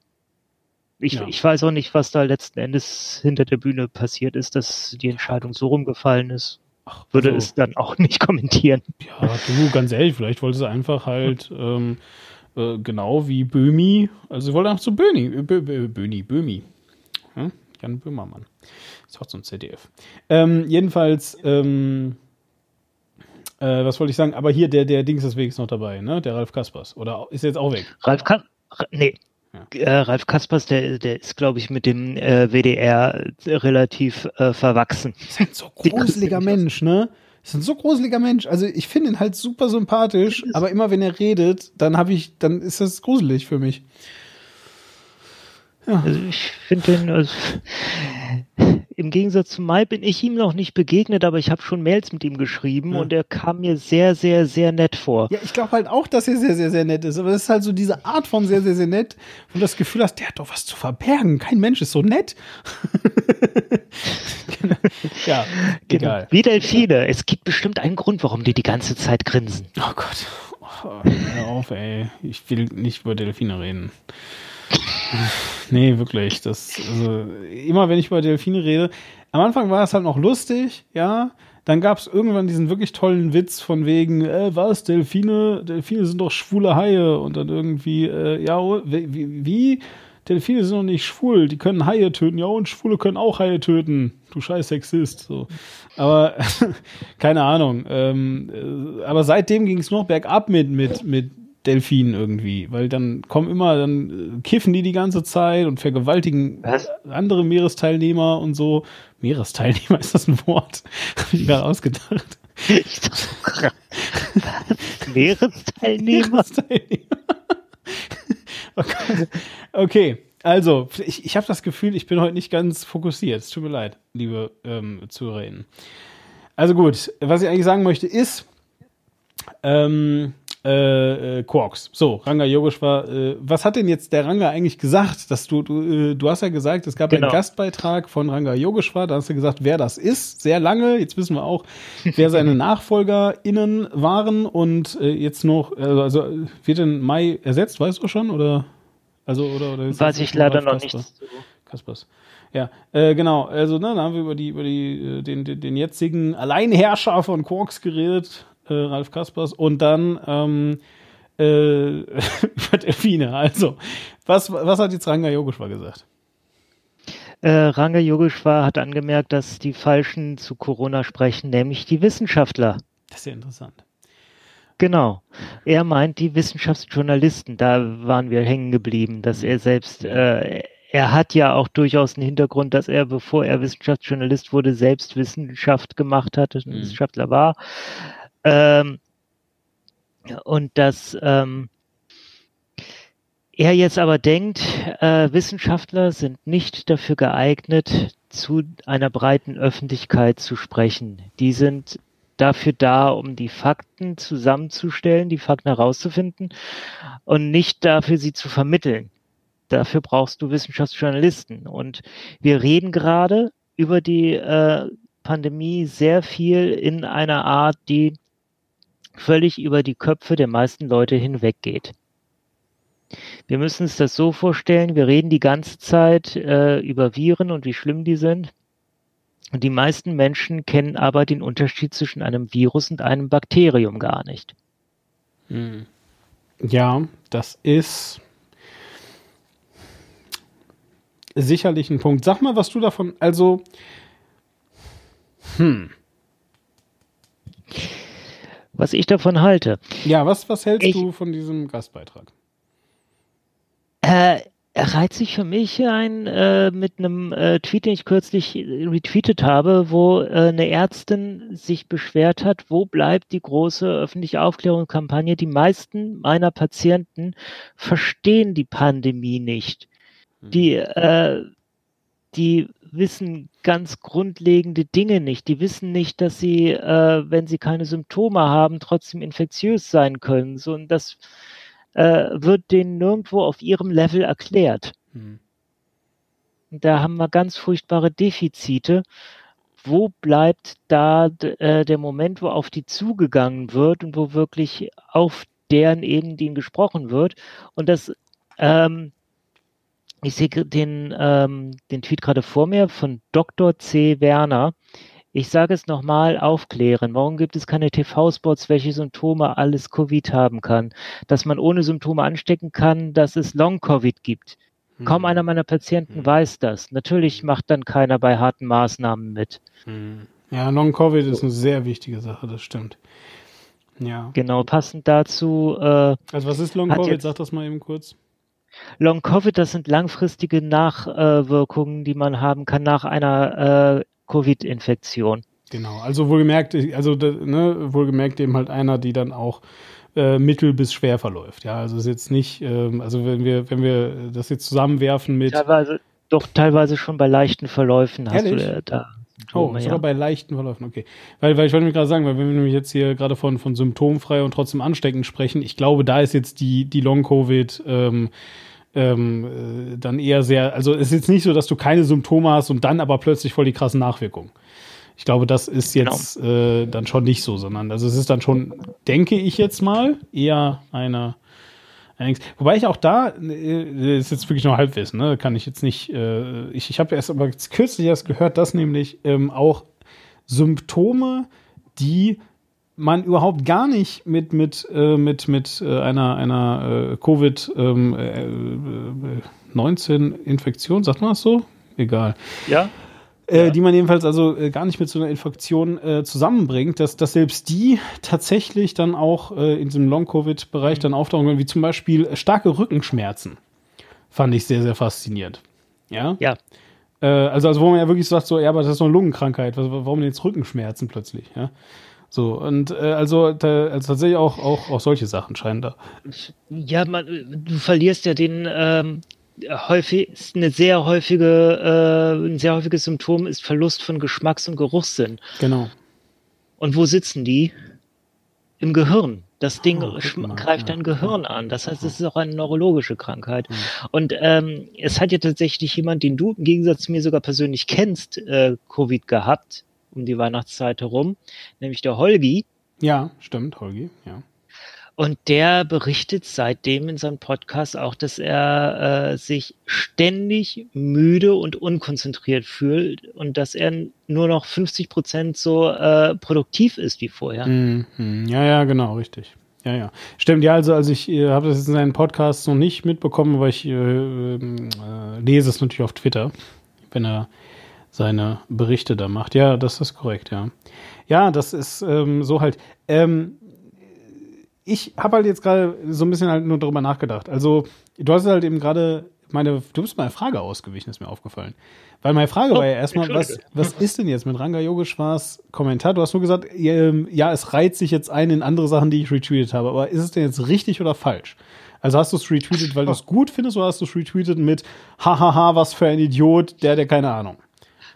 ich, ja. ich weiß auch nicht, was da letzten Endes hinter der Bühne passiert ist, dass die Entscheidung so rumgefallen ist. Ach, würde also, es dann auch nicht kommentieren. Ja, du, ganz ehrlich, vielleicht wollte sie einfach halt ähm, äh, genau wie Böhmi, also sie wollte einfach so Böhni, Bö, Bö, Böhni, Böhmi. Ja? Jan Böhmermann. Ist auch so ein ZDF. Ähm, jedenfalls, ähm, äh, was wollte ich sagen? Aber hier, der, der Dings ist noch dabei, ne? Der Ralf Kaspers. Oder ist er jetzt auch weg? Ralf Kaspers? Nee. Äh, Ralf Kaspers, der, der ist, glaube ich, mit dem äh, WDR relativ äh, verwachsen. Ist halt so gruseliger Mensch, ne? ist ein so gruseliger Mensch. Also ich finde ihn halt super sympathisch, aber immer wenn er redet, dann habe ich, dann ist das gruselig für mich. Ja. Also ich finde den, also, im Gegensatz zu Mai bin ich ihm noch nicht begegnet, aber ich habe schon Mails mit ihm geschrieben ja. und er kam mir sehr, sehr, sehr nett vor. Ja, ich glaube halt auch, dass er sehr, sehr, sehr nett ist. Aber es ist halt so diese Art von sehr, sehr, sehr nett, wo du das Gefühl hast, der hat doch was zu verbergen. Kein Mensch ist so nett. ja, genau. Wie Delfine. Es gibt bestimmt einen Grund, warum die die ganze Zeit grinsen. Oh Gott. Oh, hör auf, ey. Ich will nicht über Delfine reden. Nee, wirklich. Das, also, immer wenn ich über Delfine rede, am Anfang war es halt noch lustig, ja. Dann gab es irgendwann diesen wirklich tollen Witz von wegen, äh, was, Delfine, Delfine sind doch schwule Haie und dann irgendwie, äh, ja, oh, wie, wie? Delfine sind doch nicht schwul, die können Haie töten, ja, und Schwule können auch Haie töten. Du scheiß Sexist. So. Aber keine Ahnung. Ähm, äh, aber seitdem ging es noch bergab mit, mit, mit Delfinen irgendwie, weil dann kommen immer, dann äh, kiffen die die ganze Zeit und vergewaltigen Was? andere Meeresteilnehmer und so. Meeresteilnehmer ist das ein Wort? Hab ich gerade ausgedacht. Ich dachte, Meeresteilnehmer? Meeresteilnehmer. okay. okay. Also, ich, ich habe das Gefühl, ich bin heute nicht ganz fokussiert. Es tut mir leid, liebe ähm, ZuhörerInnen. Also gut, was ich eigentlich sagen möchte ist, ähm, äh, äh, Quarks. So, Ranga Yogeshwar. Äh, was hat denn jetzt der Ranga eigentlich gesagt? Dass du, du, äh, du hast ja gesagt, es gab genau. einen Gastbeitrag von Ranga Yogeshwar. Da hast du gesagt, wer das ist. Sehr lange. Jetzt wissen wir auch, wer seine NachfolgerInnen waren und äh, jetzt noch, also, also wird in Mai ersetzt, weißt du schon? Oder? Also, oder, oder Weiß ich leider noch nicht. Kaspers. Ja, äh, genau. Also, ne, da haben wir über die, über die, äh, den, den, den jetzigen Alleinherrscher von Quarks geredet äh, Ralf Kaspers, und dann ähm, äh, über Delfine. Also, was, was hat jetzt Ranga Yogeshwar gesagt? Äh, Ranga Yogeshwar hat angemerkt, dass die Falschen zu Corona sprechen, nämlich die Wissenschaftler. Das ist ja interessant. Genau. Er meint die Wissenschaftsjournalisten. Da waren wir hängen geblieben, dass er selbst, äh, er hat ja auch durchaus einen Hintergrund, dass er, bevor er Wissenschaftsjournalist wurde, selbst Wissenschaft gemacht hat, mhm. Wissenschaftler war. Ähm, und dass ähm, er jetzt aber denkt, äh, Wissenschaftler sind nicht dafür geeignet, zu einer breiten Öffentlichkeit zu sprechen. Die sind dafür da, um die Fakten zusammenzustellen, die Fakten herauszufinden und nicht dafür, sie zu vermitteln. Dafür brauchst du Wissenschaftsjournalisten. Und wir reden gerade über die äh, Pandemie sehr viel in einer Art, die völlig über die Köpfe der meisten Leute hinweggeht. Wir müssen uns das so vorstellen, wir reden die ganze Zeit äh, über Viren und wie schlimm die sind. Und die meisten Menschen kennen aber den Unterschied zwischen einem Virus und einem Bakterium gar nicht. Hm. Ja, das ist sicherlich ein Punkt. Sag mal, was du davon, also, hm was ich davon halte. Ja, was, was hältst ich, du von diesem Gastbeitrag? Äh, er reiht sich für mich ein äh, mit einem äh, Tweet, den ich kürzlich retweetet habe, wo äh, eine Ärztin sich beschwert hat, wo bleibt die große öffentliche Aufklärungskampagne? Die meisten meiner Patienten verstehen die Pandemie nicht. Die, hm. äh, die wissen ganz grundlegende Dinge nicht. Die wissen nicht, dass sie, äh, wenn sie keine Symptome haben, trotzdem infektiös sein können. So, und das äh, wird denen nirgendwo auf ihrem Level erklärt. Mhm. Da haben wir ganz furchtbare Defizite. Wo bleibt da äh, der Moment, wo auf die zugegangen wird und wo wirklich auf deren Ebene gesprochen wird? Und das ähm, ich sehe den, ähm, den Tweet gerade vor mir von Dr. C. Werner. Ich sage es nochmal, aufklären. Warum gibt es keine TV-Spots, welche Symptome alles Covid haben kann? Dass man ohne Symptome anstecken kann, dass es Long-Covid gibt. Hm. Kaum einer meiner Patienten hm. weiß das. Natürlich macht dann keiner bei harten Maßnahmen mit. Hm. Ja, Long-Covid ist eine sehr wichtige Sache, das stimmt. Ja. Genau, passend dazu. Äh, also was ist Long-Covid? Sag das mal eben kurz. Long Covid, das sind langfristige Nachwirkungen, die man haben kann nach einer äh, Covid-Infektion. Genau, also wohlgemerkt, also ne, wohlgemerkt eben halt einer, die dann auch äh, mittel bis schwer verläuft. Ja, also ist jetzt nicht, ähm, also wenn wir, wenn wir das jetzt zusammenwerfen mit. Teilweise, doch teilweise schon bei leichten Verläufen hast Ehrlich? du äh, da. Oh, sogar bei leichten Verläufen, okay. Weil, weil ich wollte nämlich gerade sagen, weil wenn wir nämlich jetzt hier gerade von, von symptomfrei und trotzdem ansteckend sprechen, ich glaube, da ist jetzt die, die Long-Covid ähm, ähm, äh, dann eher sehr, also es ist jetzt nicht so, dass du keine Symptome hast und dann aber plötzlich voll die krassen Nachwirkungen. Ich glaube, das ist jetzt äh, dann schon nicht so, sondern also es ist dann schon, denke ich jetzt mal, eher eine wobei ich auch da, äh, ist jetzt wirklich nur Halbwissen, ne? kann ich jetzt nicht, äh, ich, ich habe erst aber kürzlich erst gehört, dass nämlich ähm, auch Symptome, die man überhaupt gar nicht mit mit äh, mit mit äh, einer einer äh, Covid ähm, äh, 19 Infektion sagt man das so egal Ja. äh, Ja. die man jedenfalls also äh, gar nicht mit so einer Infektion äh, zusammenbringt, dass, dass selbst die tatsächlich dann auch äh, in diesem Long-Covid-Bereich dann auftauchen können, wie zum Beispiel äh, starke Rückenschmerzen. Fand ich sehr, sehr faszinierend. Ja. Ja. Äh, also, also, wo man ja wirklich sagt, so, ja, aber das ist doch eine Lungenkrankheit, warum denn jetzt Rückenschmerzen plötzlich, ja? So, und äh, also, da, also tatsächlich auch, auch, auch solche Sachen scheinen da. Ja, man, du verlierst ja den ähm, häufig ist eine sehr häufige, äh, ein sehr häufiges Symptom ist Verlust von Geschmacks- und Geruchssinn. Genau. Und wo sitzen die? Im Gehirn. Das Ding Oh, mal, greift ja. dein Gehirn an. Das heißt, es ist auch eine neurologische Krankheit. Mhm. Und ähm, es hat ja tatsächlich jemand, den du im Gegensatz zu mir sogar persönlich kennst, äh, Covid gehabt, um die Weihnachtszeit herum, nämlich der Holgi. Ja, stimmt, Holgi, ja. Und der berichtet seitdem in seinem Podcast auch, dass er äh, sich ständig müde und unkonzentriert fühlt und dass er nur noch 50 Prozent so äh, produktiv ist wie vorher. Mhm. Ja, ja, genau, richtig. Ja, ja. Stimmt, ja, also, also ich äh, habe das jetzt in seinen Podcasts noch nicht mitbekommen, aber ich äh, ähm, äh, lese es natürlich auf Twitter, wenn er seine Berichte da macht. Ja, das ist korrekt, ja. Ja, das ist ähm, so halt. Ähm, ich habe halt jetzt gerade so ein bisschen halt nur darüber nachgedacht. Also, du hast halt eben gerade meine, du bist meine Frage ausgewichen, ist mir aufgefallen. Weil meine Frage Oh, war ja erstmal, was, was ist denn jetzt mit Ranga Yogeshwars Kommentar? Du hast nur gesagt, ähm, ja, es reiht sich jetzt ein in andere Sachen, die ich retweetet habe. Aber ist es denn jetzt richtig oder falsch? Also hast du es retweetet, weil du es gut findest, oder hast du es retweetet mit Hahaha, was für ein Idiot, der, der keine Ahnung.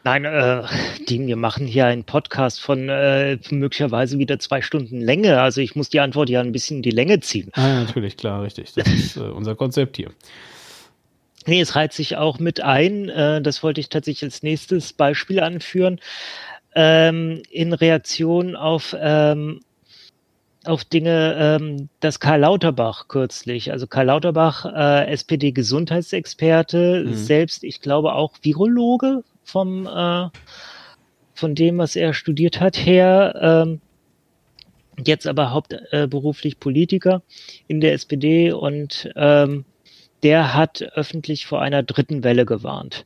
Nein, äh, die, wir machen hier einen Podcast von äh, möglicherweise wieder zwei Stunden Länge. Also ich muss die Antwort ja ein bisschen in die Länge ziehen. Ah, ja, natürlich, klar, richtig. Das ist äh, unser Konzept hier. Nee, es reiht sich auch mit ein. Äh, das wollte ich tatsächlich als nächstes Beispiel anführen. Ähm, in Reaktion auf, ähm, auf Dinge, ähm, dass Karl Lauterbach kürzlich, also Karl Lauterbach, äh, SPD-Gesundheitsexperte, Mhm. selbst, ich glaube auch Virologe vom, äh, von dem, was er studiert hat, her, ähm, jetzt aber hauptberuflich äh, Politiker in der SPD und ähm, der hat öffentlich vor einer dritten Welle gewarnt.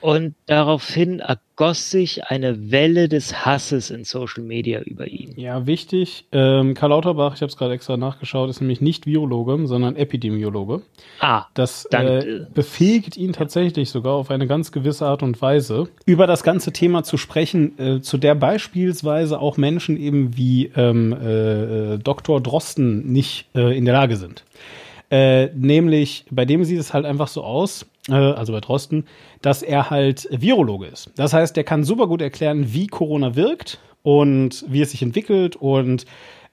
Und daraufhin ergoss sich eine Welle des Hasses in Social Media über ihn. Ja, wichtig. Ähm, Karl Lauterbach, ich habe es gerade extra nachgeschaut, ist nämlich nicht Virologe, sondern Epidemiologe. Ah, Das äh, äh, befähigt ihn tatsächlich sogar auf eine ganz gewisse Art und Weise, über das ganze Thema zu sprechen, äh, zu der beispielsweise auch Menschen eben wie ähm, äh, äh, Dr. Drosten nicht äh, in der Lage sind. Äh, nämlich, bei dem sieht es halt einfach so aus, äh, also bei Drosten, dass er halt Virologe ist. Das heißt, der kann super gut erklären, wie Corona wirkt und wie es sich entwickelt und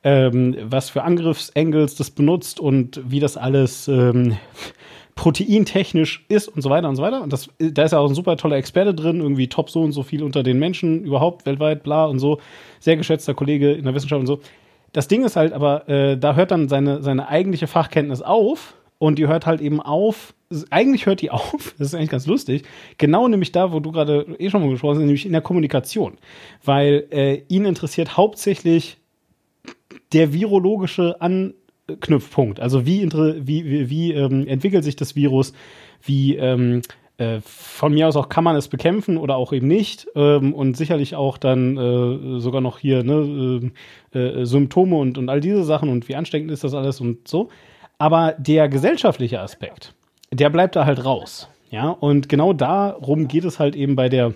ähm, was für Angriffsengels das benutzt und wie das alles ähm, proteintechnisch ist und so weiter und so weiter. Und das, da ist ja auch ein super toller Experte drin, irgendwie top so und so viel unter den Menschen überhaupt weltweit, bla und so. Sehr geschätzter Kollege in der Wissenschaft und so. Das Ding ist halt aber, äh, da hört dann seine, seine eigentliche Fachkenntnis auf und die hört halt eben auf, eigentlich hört die auf, das ist eigentlich ganz lustig, genau nämlich da, wo du gerade eh schon mal gesprochen hast, nämlich in der Kommunikation. Weil äh, ihn interessiert hauptsächlich der virologische Anknüpfpunkt. Also wie, wie, wie, wie ähm, entwickelt sich das Virus, wie ähm, äh, von mir aus auch kann man es bekämpfen oder auch eben nicht ähm, und sicherlich auch dann äh, sogar noch hier ne, äh, äh, Symptome und, und all diese Sachen und wie ansteckend ist das alles und so. Aber der gesellschaftliche Aspekt, der bleibt da halt raus. Ja, und genau darum geht es halt eben bei der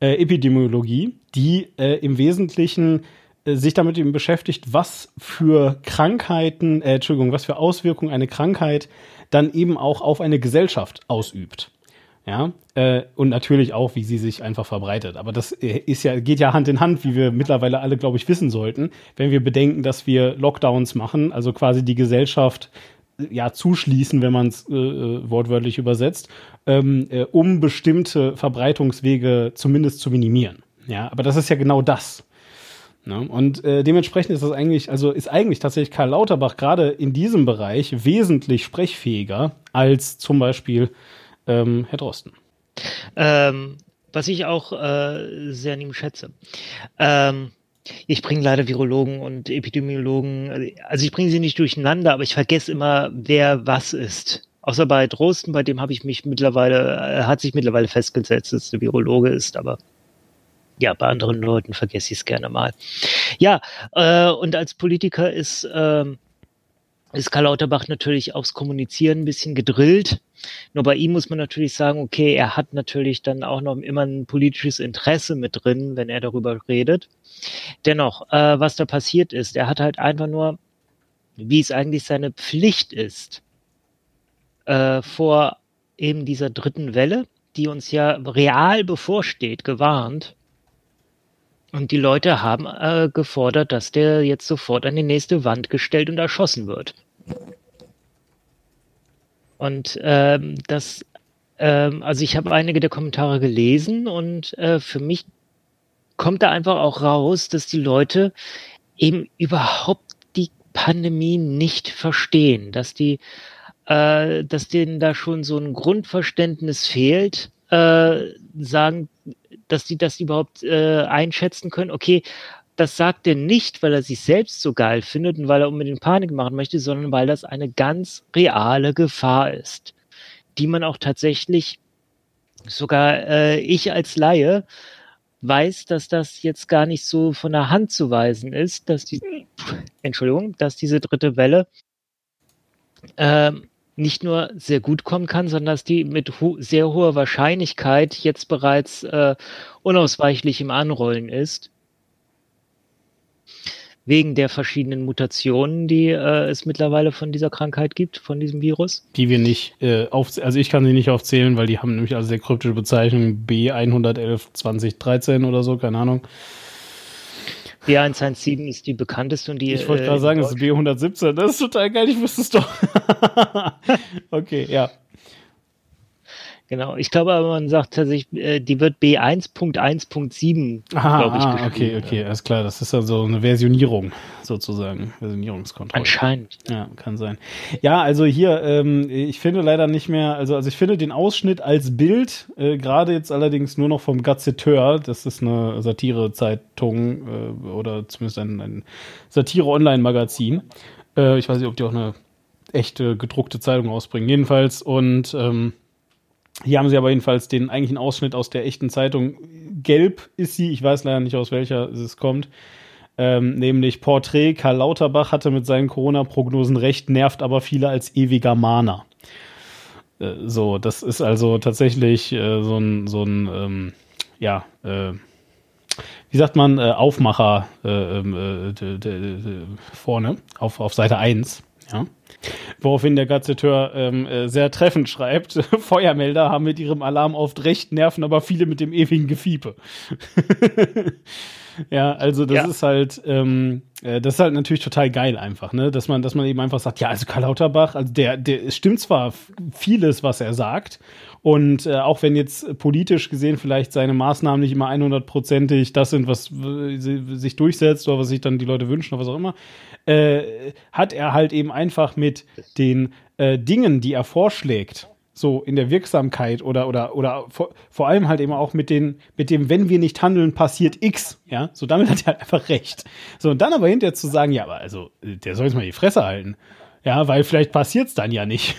äh, Epidemiologie, die äh, im Wesentlichen äh, sich damit eben beschäftigt, was für Krankheiten, äh, Entschuldigung, was für Auswirkungen eine Krankheit dann eben auch auf eine Gesellschaft ausübt. Ja, äh, und natürlich auch, wie sie sich einfach verbreitet. Aber das äh, ist ja, geht ja Hand in Hand, wie wir mittlerweile alle, glaube ich, wissen sollten, wenn wir bedenken, dass wir Lockdowns machen, also quasi die Gesellschaft ja zuschließen, wenn man es äh, äh, wortwörtlich übersetzt, ähm, äh, um bestimmte Verbreitungswege zumindest zu minimieren. Ja, aber das ist ja genau das. Ne? Und äh, dementsprechend ist das eigentlich, also ist eigentlich tatsächlich Karl Lauterbach gerade in diesem Bereich wesentlich sprechfähiger als zum Beispiel ähm, Herr Drosten. Ähm, was ich auch äh, sehr an ihm schätze. Ähm, ich bringe leider Virologen und Epidemiologen, also ich bringe sie nicht durcheinander, aber ich vergesse immer, wer was ist. Außer bei Drosten, bei dem habe ich mich mittlerweile, hat sich mittlerweile festgesetzt, dass er Virologe ist, aber ja, bei anderen Leuten vergesse ich es gerne mal. Ja, äh, und als Politiker ist, äh, ist Karl Lauterbach natürlich aufs Kommunizieren ein bisschen gedrillt. Nur bei ihm muss man natürlich sagen, okay, er hat natürlich dann auch noch immer ein politisches Interesse mit drin, wenn er darüber redet. Dennoch, äh, was da passiert ist, er hat halt einfach nur, wie es eigentlich seine Pflicht ist, äh, vor eben dieser dritten Welle, die uns ja real bevorsteht, gewarnt. Und die Leute haben äh, gefordert, dass der jetzt sofort an die nächste Wand gestellt und erschossen wird. Und ähm, das, ähm, also ich habe einige der Kommentare gelesen und äh, für mich kommt da einfach auch raus, dass die Leute eben überhaupt die Pandemie nicht verstehen, dass die, äh, dass denen da schon so ein Grundverständnis fehlt, äh, sagen, dass die das überhaupt äh, einschätzen können. Okay, das sagt er nicht, weil er sich selbst so geil findet und weil er unbedingt Panik machen möchte, sondern weil das eine ganz reale Gefahr ist, die man auch tatsächlich, sogar äh, ich als Laie, weiß, dass das jetzt gar nicht so von der Hand zu weisen ist, dass die, Entschuldigung, dass diese dritte Welle äh, nicht nur sehr gut kommen kann, sondern dass die mit ho sehr hoher Wahrscheinlichkeit jetzt bereits äh, unausweichlich im Anrollen ist. Wegen der verschiedenen Mutationen, die äh, es mittlerweile von dieser Krankheit gibt, von diesem Virus. Die wir nicht äh, auf, also ich kann sie nicht aufzählen, weil die haben nämlich also sehr kryptische Bezeichnungen B111 2013 oder so, keine Ahnung. B117 ist die bekannteste und die. Ich wollte gerade äh, sagen, es ist B117. Das ist total geil, ich wüsste es doch. okay, ja. Genau, ich glaube aber, man sagt tatsächlich, äh, die wird B1.1.7, glaube ich, ah, Okay, okay, alles klar. Das ist also eine Versionierung sozusagen, Versionierungskontrolle. Anscheinend. Ja, kann sein. Ja, also hier, ähm, ich finde leider nicht mehr, also, also ich finde den Ausschnitt als Bild, äh, gerade jetzt allerdings nur noch vom Gazetteur, das ist eine Satire-Zeitung äh, oder zumindest ein, ein Satire-Online-Magazin. Äh, ich weiß nicht, ob die auch eine echte gedruckte Zeitung ausbringen. Jedenfalls und ähm, hier haben sie aber jedenfalls den eigentlichen Ausschnitt aus der echten Zeitung. Gelb ist sie, ich weiß leider nicht, aus welcher es kommt. Ähm, nämlich Porträt, Karl Lauterbach hatte mit seinen Corona-Prognosen recht, nervt aber viele als ewiger Mahner. Äh, so, das ist also tatsächlich äh, so ein, so ein ähm, ja, äh, wie sagt man, äh, Aufmacher äh, ähm, äh, vorne auf, auf Seite 1. Ja. Woraufhin der Gazetteur ähm, äh, sehr treffend schreibt, Feuermelder haben mit ihrem Alarm oft recht, nerven aber viele mit dem ewigen Gefiepe. ja, also das ja. ist halt, ähm, äh, das ist halt natürlich total geil einfach, ne? Dass man, dass man eben einfach sagt, ja, also Karl Lauterbach, also der, der es stimmt zwar vieles, was er sagt, und äh, auch wenn jetzt politisch gesehen vielleicht seine Maßnahmen nicht immer 100%ig das sind, was sich durchsetzt oder was sich dann die Leute wünschen oder was auch immer, äh, hat er halt eben einfach mit den äh, Dingen, die er vorschlägt, so in der Wirksamkeit oder oder oder vor, vor allem halt eben auch mit den mit dem wenn wir nicht handeln passiert X ja? So damit hat er halt einfach recht. So und dann aber hinterher zu sagen ja aber also der soll jetzt mal die Fresse halten. Ja weil vielleicht passiert's dann ja nicht.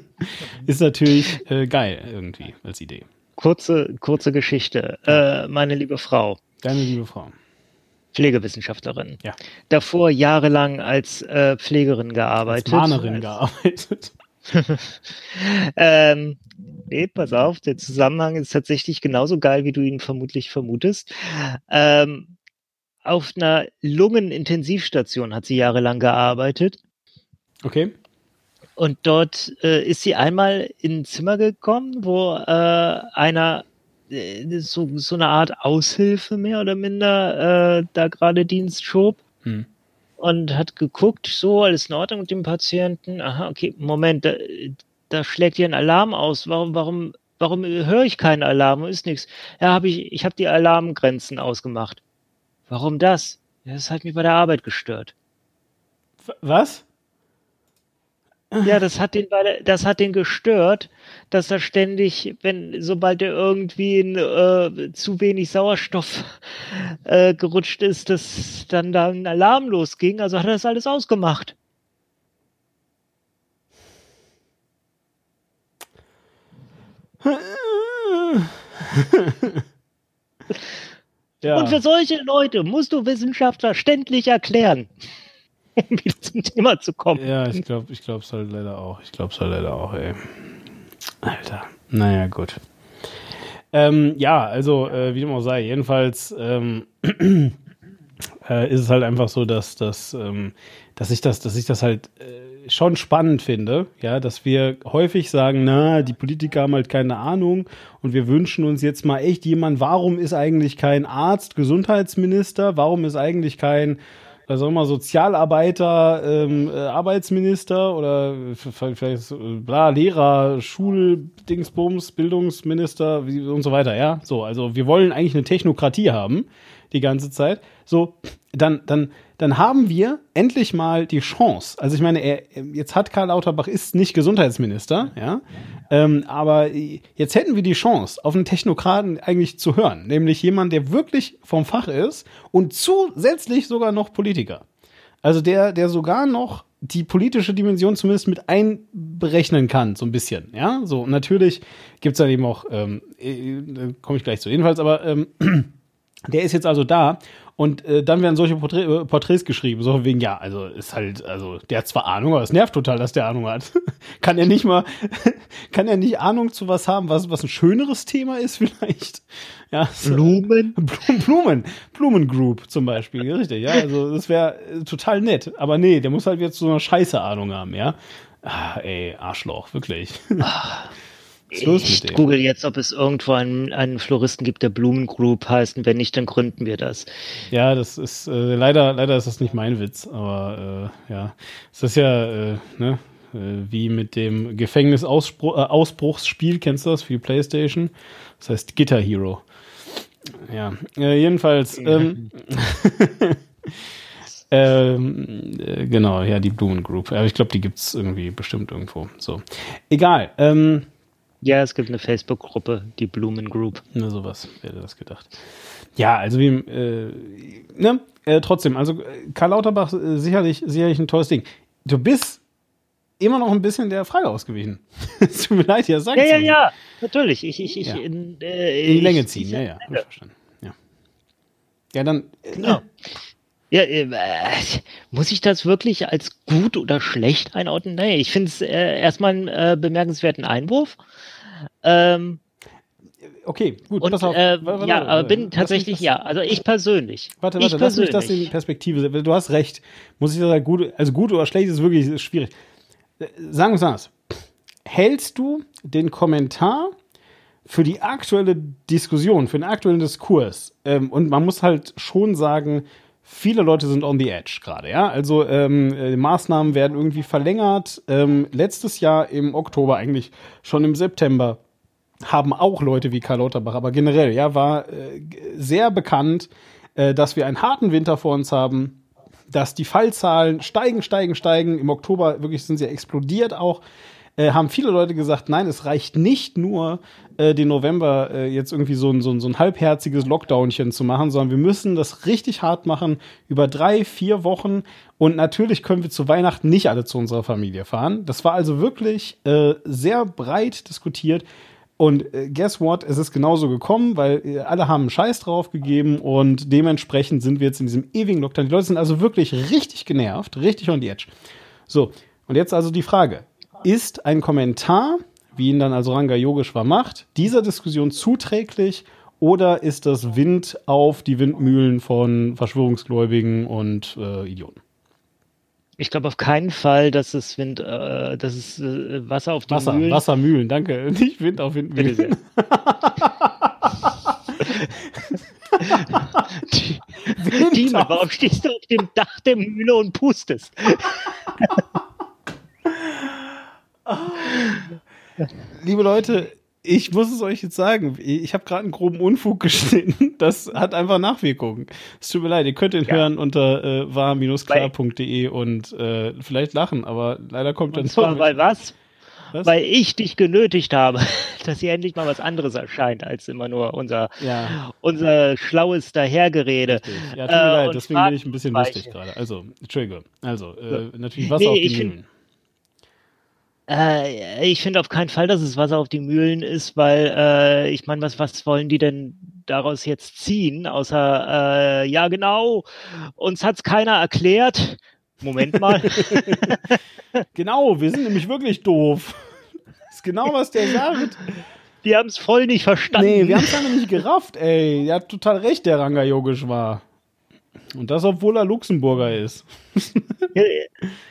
Ist natürlich äh, geil irgendwie als Idee. Kurze kurze Geschichte. Äh, meine liebe Frau. Deine liebe Frau Pflegewissenschaftlerin. Ja. Davor jahrelang als äh, Pflegerin gearbeitet. Als Mahnerin gearbeitet. ähm, nee, pass auf, der Zusammenhang ist tatsächlich genauso geil, wie du ihn vermutlich vermutest. Ähm, auf einer Lungenintensivstation hat sie jahrelang gearbeitet. Okay. Und dort äh, ist sie einmal in ein Zimmer gekommen, wo äh, einer so, so eine Art Aushilfe mehr oder minder äh, da gerade Dienst schob. Hm. Und hat geguckt, so, alles in Ordnung mit dem Patienten. Aha, okay, Moment, da, da schlägt hier ein Alarm aus. Warum, warum, warum höre ich keinen Alarm? Ist nichts. Ja, habe ich, ich habe die Alarmgrenzen ausgemacht. Warum das? Das hat mich bei der Arbeit gestört. Was? Ja, das hat den, das hat den gestört, dass er ständig, wenn, sobald er irgendwie in, äh, zu wenig Sauerstoff äh, gerutscht ist, dass dann da ein Alarm losging. Also hat er das alles ausgemacht. ja. Und für solche Leute musst du Wissenschaft verständlich erklären, um wieder zum Thema zu kommen. Ja, ich glaube, ich glaube es halt leider auch. Ich glaube es halt leider auch, ey. Alter. Naja, gut. Ähm, ja, also, äh, wie dem auch sei, jedenfalls ähm, äh, ist es halt einfach so, dass, dass, ähm, dass ich das, dass ich das halt äh, schon spannend finde, ja, dass wir häufig sagen, na, die Politiker haben halt keine Ahnung und wir wünschen uns jetzt mal echt jemand, warum ist eigentlich kein Arzt Gesundheitsminister, warum ist eigentlich kein auch immer, Sozialarbeiter, ähm, äh, Arbeitsminister oder vielleicht bla, Lehrer, Schuldingsbums, Bildungsminister und so weiter, ja. So, also wir wollen eigentlich eine Technokratie haben die ganze Zeit. So, dann, dann, dann haben wir endlich mal die Chance. Also ich meine, er, jetzt hat Karl Lauterbach ist nicht Gesundheitsminister, ja, ähm, aber jetzt hätten wir die Chance, auf einen Technokraten eigentlich zu hören, nämlich jemand, der wirklich vom Fach ist und zusätzlich sogar noch Politiker. Also der, der sogar noch die politische Dimension zumindest mit einberechnen kann, so ein bisschen. Ja, so natürlich gibt's dann eben auch, ähm, äh, komme ich gleich zu. Jedenfalls, aber ähm, der ist jetzt also da und äh, dann werden solche Porträt, äh, Porträts geschrieben, so wegen, ja, also ist halt, also der hat zwar Ahnung, aber es nervt total, dass der Ahnung hat. kann er nicht mal, kann er nicht Ahnung zu was haben, was, was ein schöneres Thema ist vielleicht? Ja, so. Blumen? Blumen, Blumen Group zum Beispiel, richtig, ja, also das wäre äh, total nett, aber nee, der muss halt jetzt so eine scheiße Ahnung haben, ja. Ah, ey, Arschloch, wirklich. Ich google jetzt, ob es irgendwo einen, einen Floristen gibt, der Blumen Group heißt. Und wenn nicht, dann gründen wir das. Ja, das ist äh, leider, leider ist das nicht mein Witz, aber äh, ja, es ist ja äh, ne, äh, wie mit dem Gefängnisausbruchsspiel, äh, kennst du das für die PlayStation? Das heißt Guitar Hero. Ja, äh, jedenfalls. Ähm, Ähm, äh, genau, ja, die Blumen Group. Aber ich glaube, die gibt's irgendwie bestimmt irgendwo. So. Egal. Ähm, ja, es gibt eine Facebook-Gruppe, die Blumen Group. Na, sowas, wer hätte das gedacht. Ja, also wie, äh, ne, äh, trotzdem, also äh, Karl Lauterbach äh, sicherlich, sicherlich ein tolles Ding. Du bist immer noch ein bisschen der Frage ausgewichen. es tut mir leid, ja, sag's Ja, ja, ja, natürlich. Ich, ich, ich, ja. in, äh, in die Länge ziehen, ich, ja, ja, ja. verstanden. Ja, ja dann. Äh, genau. Ja, äh, muss ich das wirklich als gut oder schlecht einordnen? Nee, ich finde es äh, erstmal einen äh, bemerkenswerten Einwurf. Ähm, okay, gut, und, pass auf. Äh, warte, ja, aber bin tatsächlich, ja, also ich persönlich. Warte, warte, ich lass mich das in Perspektive. Du hast recht. Muss ich sagen, gut, also gut oder schlecht ist wirklich ist schwierig. Sagen wir es anders. Hältst du den Kommentar für die aktuelle Diskussion, für den aktuellen Diskurs, ähm, und man muss halt schon sagen, viele Leute sind on the edge gerade, ja. Also ähm, äh, Maßnahmen werden irgendwie verlängert. Ähm, letztes Jahr im Oktober, eigentlich schon im September, haben auch Leute wie Karl Lauterbach, aber generell, ja, war äh, sehr bekannt, äh, dass wir einen harten Winter vor uns haben, dass die Fallzahlen steigen, steigen, steigen. Im Oktober wirklich sind sie explodiert auch äh, haben viele Leute gesagt, nein, es reicht nicht nur, äh, den November äh, jetzt irgendwie so ein, so, ein, so ein halbherziges Lockdownchen zu machen, sondern wir müssen das richtig hart machen über drei, vier Wochen. Und natürlich können wir zu Weihnachten nicht alle zu unserer Familie fahren. Das war also wirklich äh, sehr breit diskutiert. Und äh, guess what? Es ist genauso gekommen, weil äh, alle haben einen Scheiß drauf gegeben und dementsprechend sind wir jetzt in diesem ewigen Lockdown. Die Leute sind also wirklich richtig genervt, richtig on the edge. So, und jetzt also die Frage ist ein Kommentar wie ihn dann also Ranga Yogeshwar macht, dieser Diskussion zuträglich oder ist das Wind auf die Windmühlen von Verschwörungsgläubigen und äh, Idioten? Ich glaube auf keinen Fall, dass es Wind, äh, dass es äh, Wasser auf die Wasser, Mühlen. Wassermühlen, danke. Nicht Wind auf Bitte Windmühlen. sehr. Demon, warum stehst du auf dem Dach der Mühle und pustest? Liebe Leute, ich muss es euch jetzt sagen. Ich habe gerade einen groben Unfug geschnitten. Das hat einfach Nachwirkungen. Es tut mir leid, ihr könnt ihn Ja. hören unter äh, war-klar.de und äh, vielleicht lachen, aber leider kommt dann zwar, weil was? Was? Weil ich dich genötigt habe, dass hier endlich mal was anderes erscheint, als immer nur unser, Ja, unser schlaues Dahergerede. richtig. Ja, tut mir Äh, leid, deswegen bin ich ein bisschen lustig gerade. Also, Entschuldige. Also, äh, natürlich Wasser Nee, auf die Mühlen. Äh, ich finde auf keinen Fall, dass es Wasser auf die Mühlen ist, weil äh, ich meine, was, was wollen die denn daraus jetzt ziehen? Außer, äh, ja genau, uns hat's keiner erklärt. Moment mal. Genau, wir sind nämlich wirklich doof. Das ist genau, was der sagt. Die haben es voll nicht verstanden. Nee, wir haben es ja nicht gerafft, ey. Der hat total recht, der Ranga Yogeshwar. Und das, obwohl er Luxemburger ist.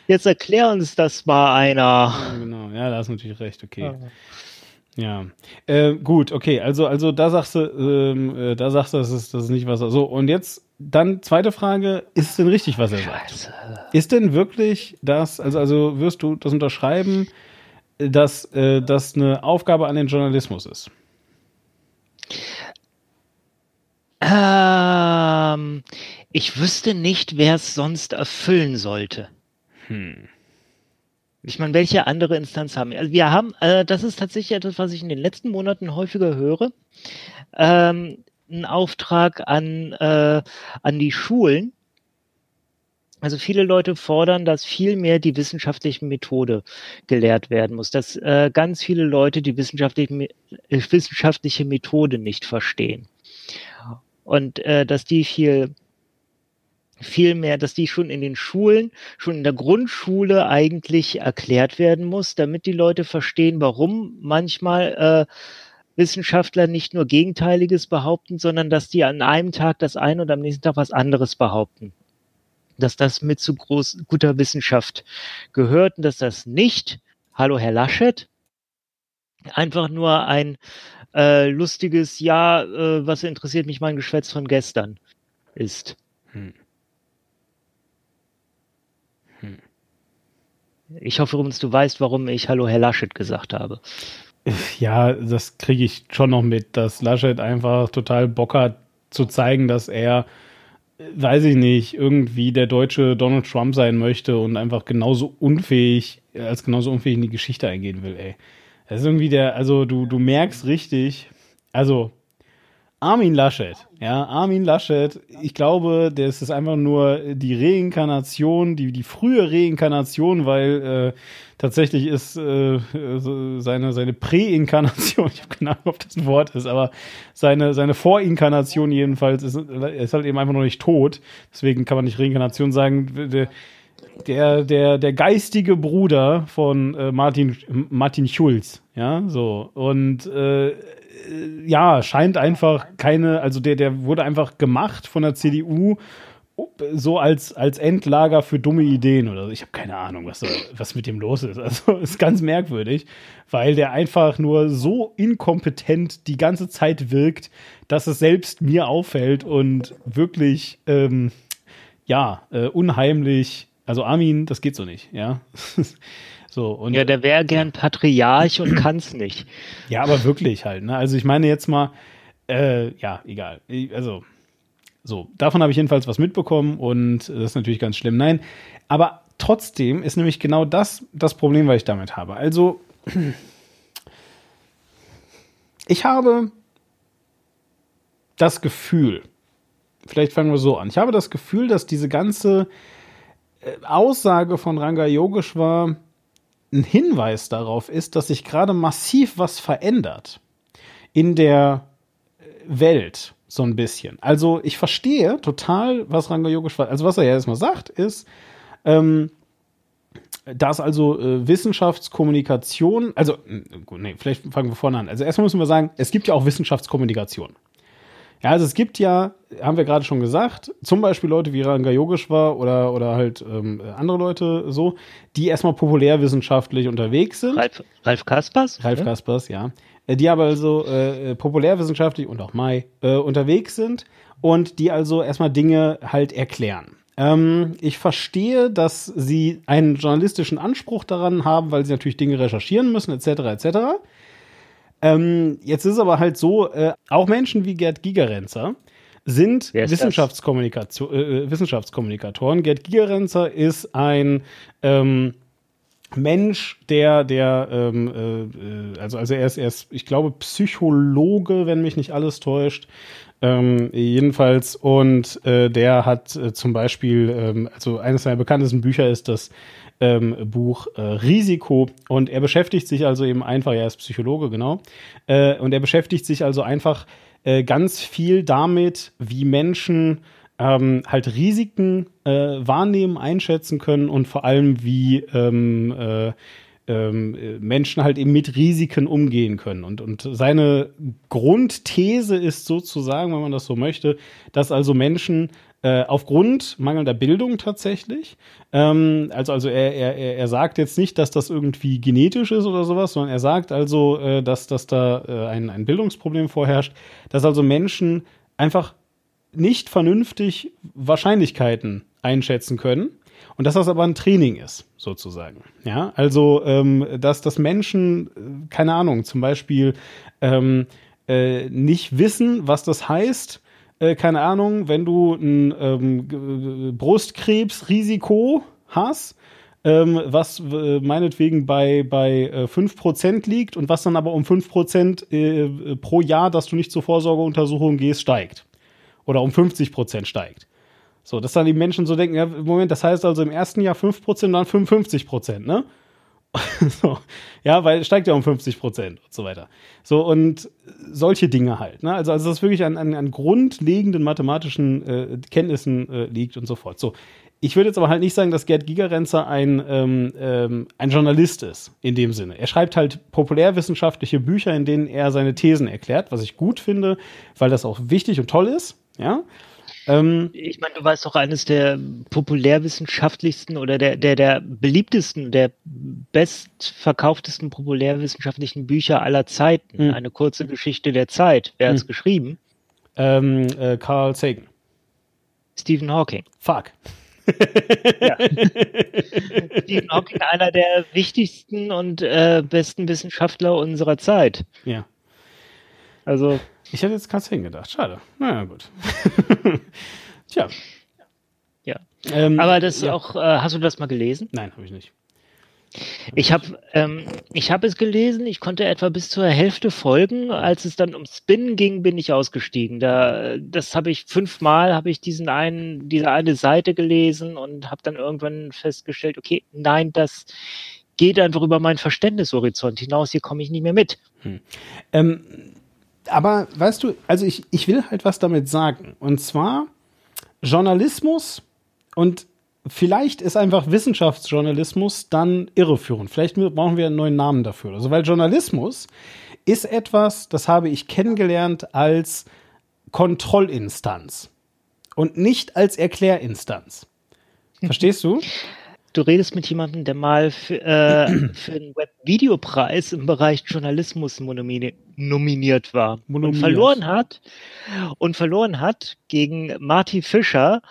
Jetzt erklär uns das mal einer. Ja, genau. Ja, da hast natürlich recht, okay. Ja. Äh, gut, okay. Also, also da sagst du, ähm, äh, da sagst du, das ist, das ist nicht was. So, und jetzt dann zweite Frage: Ist es denn richtig, was er sagt? Scheiße. Ist denn wirklich das, also, also wirst du das unterschreiben, dass äh, das eine Aufgabe an den Journalismus ist? Ähm, ich wüsste nicht, wer es sonst erfüllen sollte. Hm. Ich meine, welche andere Instanz haben wir? Also wir haben, äh, das ist tatsächlich etwas, was ich in den letzten Monaten häufiger höre, ähm, einen Auftrag an, äh, an die Schulen. Also viele Leute fordern, dass viel mehr die wissenschaftliche Methode gelehrt werden muss, dass äh, ganz viele Leute die wissenschaftliche, äh, wissenschaftliche Methode nicht verstehen. Und äh, dass die viel viel mehr, dass die schon in den Schulen, schon in der Grundschule eigentlich erklärt werden muss, damit die Leute verstehen, warum manchmal äh, Wissenschaftler nicht nur Gegenteiliges behaupten, sondern dass die an einem Tag das eine und am nächsten Tag was anderes behaupten. Dass das mit zu groß, guter Wissenschaft gehört und dass das nicht, hallo Herr Laschet, einfach nur ein äh, lustiges, ja, äh, was interessiert mich mein Geschwätz von gestern ist. Hm. Ich hoffe übrigens, du weißt, warum ich Hallo Herr Laschet gesagt habe. Ja, das kriege ich schon noch mit, dass Laschet einfach total Bock hat zu zeigen, dass er, weiß ich nicht, irgendwie der deutsche Donald Trump sein möchte und einfach genauso unfähig, als genauso unfähig in die Geschichte eingehen will, ey. Das ist irgendwie der, also du, du merkst richtig, also Armin Laschet, ja, Armin Laschet, ich glaube, das ist einfach nur die Reinkarnation, die, die frühe Reinkarnation, weil äh, tatsächlich ist äh, seine, seine Präinkarnation, ich habe keine Ahnung, ob das ein Wort ist, aber seine, seine Vorinkarnation jedenfalls ist, ist halt eben einfach noch nicht tot. Deswegen kann man nicht Reinkarnation sagen. Der, der, der, der geistige Bruder von äh, Martin, Martin Schulz, ja, so. Und äh, ja, scheint einfach keine, also der, der wurde einfach gemacht von der CDU so als, als Endlager für dumme Ideen oder so. Ich habe keine Ahnung, was, da- was mit dem los ist. Also ist ganz merkwürdig, weil der einfach nur so inkompetent die ganze Zeit wirkt, dass es selbst mir auffällt und wirklich, ähm, ja, äh, unheimlich. Also Armin, das geht so nicht, ja. so, und Ja, der wäre gern Patriarch und kann's nicht. ja, aber wirklich halt. Ne? Also ich meine jetzt mal, äh, ja, egal. Also so, davon habe ich jedenfalls was mitbekommen und das ist natürlich ganz schlimm. Nein, aber trotzdem ist nämlich genau das das Problem, was ich damit habe. Also ich habe das Gefühl, vielleicht fangen wir so an. Ich habe das Gefühl, dass diese ganze äh, Aussage von Ranga Yogeshwar ein Hinweis darauf ist, dass sich gerade massiv was verändert in der äh, Welt so ein bisschen. Also ich verstehe total, was Ranga Yogeshwar, also was er ja erstmal sagt, ist, ähm, da ist also äh, Wissenschaftskommunikation, also, nee, vielleicht fangen wir vorne an. Also erstmal müssen wir sagen, es gibt ja auch Wissenschaftskommunikation. Ja, also es gibt ja, haben wir gerade schon gesagt, zum Beispiel Leute wie Ranga Yogeshwar oder, oder halt ähm, andere Leute so, die erstmal populärwissenschaftlich unterwegs sind. Ralf, Ralf Kaspers? Ralf ja? Kaspers, ja. Äh, die aber also äh, populärwissenschaftlich und auch Mai äh, unterwegs sind und die also erstmal Dinge halt erklären. Ähm, ich verstehe, dass sie einen journalistischen Anspruch daran haben, weil sie natürlich Dinge recherchieren müssen, etc., etc. Ähm, jetzt ist aber halt so, äh, auch Menschen wie Gerd Gigerenzer sind Wissenschaftskommunikation, äh, Wissenschaftskommunikatoren. Gerd Gigerenzer ist ein ähm, Mensch, der, der, ähm, äh, also, also er ist, er ist, ich glaube, Psychologe, wenn mich nicht alles täuscht. Ähm, jedenfalls, und äh, der hat äh, zum Beispiel, ähm, also eines seiner bekanntesten Bücher ist das ähm, Buch äh, Risiko und er beschäftigt sich also eben einfach, er ist Psychologe, genau, äh, und er beschäftigt sich also einfach äh, ganz viel damit, wie Menschen ähm, halt Risiken äh, wahrnehmen, einschätzen können und vor allem, wie ähm, äh, ähm, Menschen halt eben mit Risiken umgehen können. Und, und seine Grundthese ist sozusagen, wenn man das so möchte, dass also Menschen äh, aufgrund mangelnder Bildung tatsächlich, ähm, also, also er, er, er sagt jetzt nicht, dass das irgendwie genetisch ist oder sowas, sondern er sagt also, äh, dass, dass da äh, ein, ein Bildungsproblem vorherrscht, dass also Menschen einfach nicht vernünftig Wahrscheinlichkeiten einschätzen können und dass das aber ein Training ist, sozusagen. Ja, also, ähm, dass, dass Menschen, äh, keine Ahnung, zum Beispiel ähm, äh, nicht wissen, was das heißt, äh, keine Ahnung, wenn du ein ähm, Brustkrebsrisiko hast, ähm, was äh, meinetwegen bei, bei äh, 5% liegt und was dann aber um 5% äh, pro Jahr, dass du nicht zur Vorsorgeuntersuchung gehst, steigt. Oder um 50% steigt. So, dass dann die Menschen so denken, ja, Moment, das heißt also im ersten Jahr 5% und dann 55%, ne? so, ja, weil es steigt ja um 50 Prozent und so weiter. So, und solche Dinge halt. Ne? Also, also, das wirklich an, an, an grundlegenden mathematischen äh, Kenntnissen äh, liegt und so fort. So, ich würde jetzt aber halt nicht sagen, dass Gerd Gigerenzer ein, ähm, ähm, ein Journalist ist, in dem Sinne. Er schreibt halt populärwissenschaftliche Bücher, in denen er seine Thesen erklärt, was ich gut finde, weil das auch wichtig und toll ist. Ja. Ähm, ich meine, du weißt doch, eines der populärwissenschaftlichsten oder der, der, der beliebtesten, der bestverkauftesten populärwissenschaftlichen Bücher aller Zeiten. Hm. Eine kurze Geschichte der Zeit. Wer hm. hat es geschrieben? Ähm, äh, Carl Sagan. Stephen Hawking. Fuck. ja. Stephen Hawking, einer der wichtigsten und äh, besten Wissenschaftler unserer Zeit. Ja. Also ich hätte jetzt ganz hingedacht. Schade. Naja, gut. Tja. Ja. Ähm, Aber das ja. auch, äh, hast du das mal gelesen? Nein, habe ich nicht. Ich habe ähm, ich hab es gelesen, ich konnte etwa bis zur Hälfte folgen. Als es dann um Spin ging, bin ich ausgestiegen. Da, das habe ich fünfmal, habe ich diesen einen, diese eine Seite gelesen und habe dann irgendwann festgestellt, okay, nein, das geht einfach über meinen Verständnishorizont hinaus, hier komme ich nicht mehr mit. Hm. Ähm, aber weißt du, also ich, ich will halt was damit sagen. Und zwar Journalismus und vielleicht ist einfach Wissenschaftsjournalismus dann irreführend. Vielleicht brauchen wir einen neuen Namen dafür. Also, weil Journalismus ist etwas, das habe ich kennengelernt als Kontrollinstanz und nicht als Erklärinstanz. Verstehst du? Du redest mit jemandem, der mal für, äh, für einen Webvideopreis im Bereich Journalismus nomini nominiert war nominiert. und verloren hat und verloren hat gegen Marty Fischer,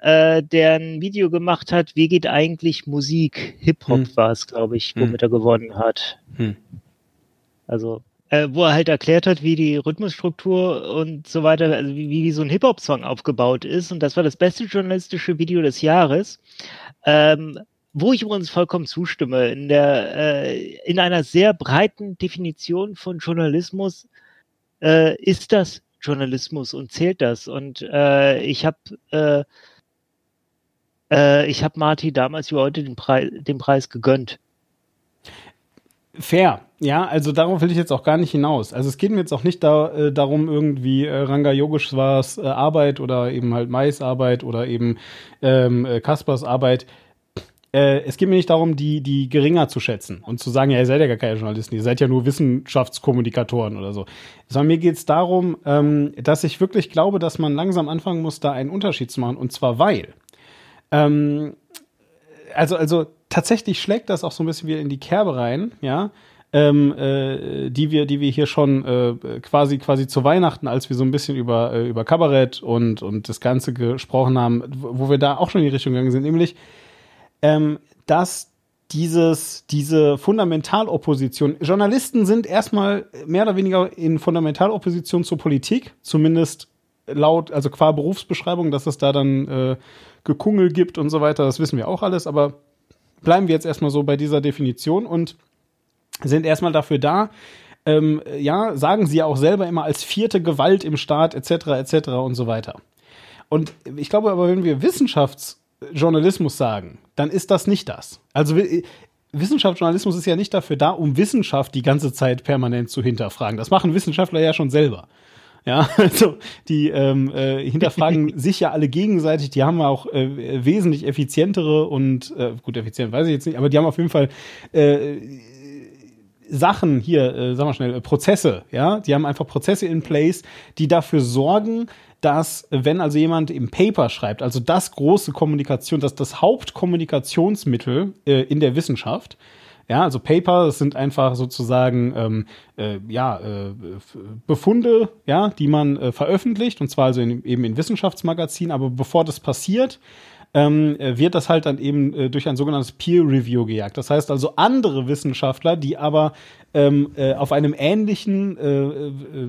äh, der ein Video gemacht hat, wie geht eigentlich Musik? Hip-Hop hm. war es, glaube ich, womit hm. er gewonnen hat. Hm. Also äh, wo er halt erklärt hat, wie die Rhythmusstruktur und so weiter, also wie, wie so ein Hip-Hop-Song aufgebaut ist. Und das war das beste journalistische Video des Jahres. Ähm, wo ich übrigens vollkommen zustimme, in der äh, in einer sehr breiten Definition von Journalismus äh, ist das Journalismus und zählt das. Und äh, ich habe äh, äh, ich habe Marty damals wie heute den, Preis den Preis gegönnt. Fair, ja, also darauf will ich jetzt auch gar nicht hinaus. Also es geht mir jetzt auch nicht da, äh, darum, irgendwie äh, Ranga Yogeshwars äh, Arbeit oder eben halt Mais Arbeit oder eben ähm, äh, Kaspers Arbeit äh, es geht mir nicht darum, die, die geringer zu schätzen und zu sagen, ja, ihr seid ja gar keine Journalisten, ihr seid ja nur Wissenschaftskommunikatoren oder so. Sondern mir geht es darum, ähm, dass ich wirklich glaube, dass man langsam anfangen muss, da einen Unterschied zu machen. Und zwar weil. Ähm, also, also tatsächlich schlägt das auch so ein bisschen wieder in die Kerbe rein, ja. Ähm, äh, die wir, die wir hier schon äh, quasi, quasi zu Weihnachten, als wir so ein bisschen über, äh, über Kabarett und, und das Ganze gesprochen haben, wo wir da auch schon in die Richtung gegangen sind, nämlich ähm, dass dieses, diese Fundamentalopposition, Journalisten sind erstmal mehr oder weniger in Fundamentalopposition zur Politik, zumindest laut, also qua Berufsbeschreibung, dass es da dann äh, Gekungel gibt und so weiter, das wissen wir auch alles, aber bleiben wir jetzt erstmal so bei dieser Definition und sind erstmal dafür da, ähm, ja, sagen sie ja auch selber immer als vierte Gewalt im Staat etc. etc. und so weiter. Und ich glaube aber, wenn wir Wissenschafts Journalismus sagen, dann ist das nicht das. Also Wissenschaftsjournalismus ist ja nicht dafür da, um Wissenschaft die ganze Zeit permanent zu hinterfragen. Das machen Wissenschaftler ja schon selber. Ja, also die ähm, äh, hinterfragen sich ja alle gegenseitig. Die haben auch äh, wesentlich effizientere und äh, gut effizient weiß ich jetzt nicht, aber die haben auf jeden Fall äh, Sachen hier, äh, sagen wir schnell, äh, Prozesse. Ja, die haben einfach Prozesse in place, die dafür sorgen, dass wenn also jemand im Paper schreibt, also das große Kommunikation, das das Hauptkommunikationsmittel äh, in der Wissenschaft, ja, also Paper, sind einfach sozusagen ähm, äh, ja, äh, Befunde, ja, die man äh, veröffentlicht, und zwar also in, eben in Wissenschaftsmagazinen, aber bevor das passiert, ähm, wird das halt dann eben äh, durch ein sogenanntes Peer Review gejagt. Das heißt also andere Wissenschaftler, die aber ähm, äh, auf einem ähnlichen, äh, äh,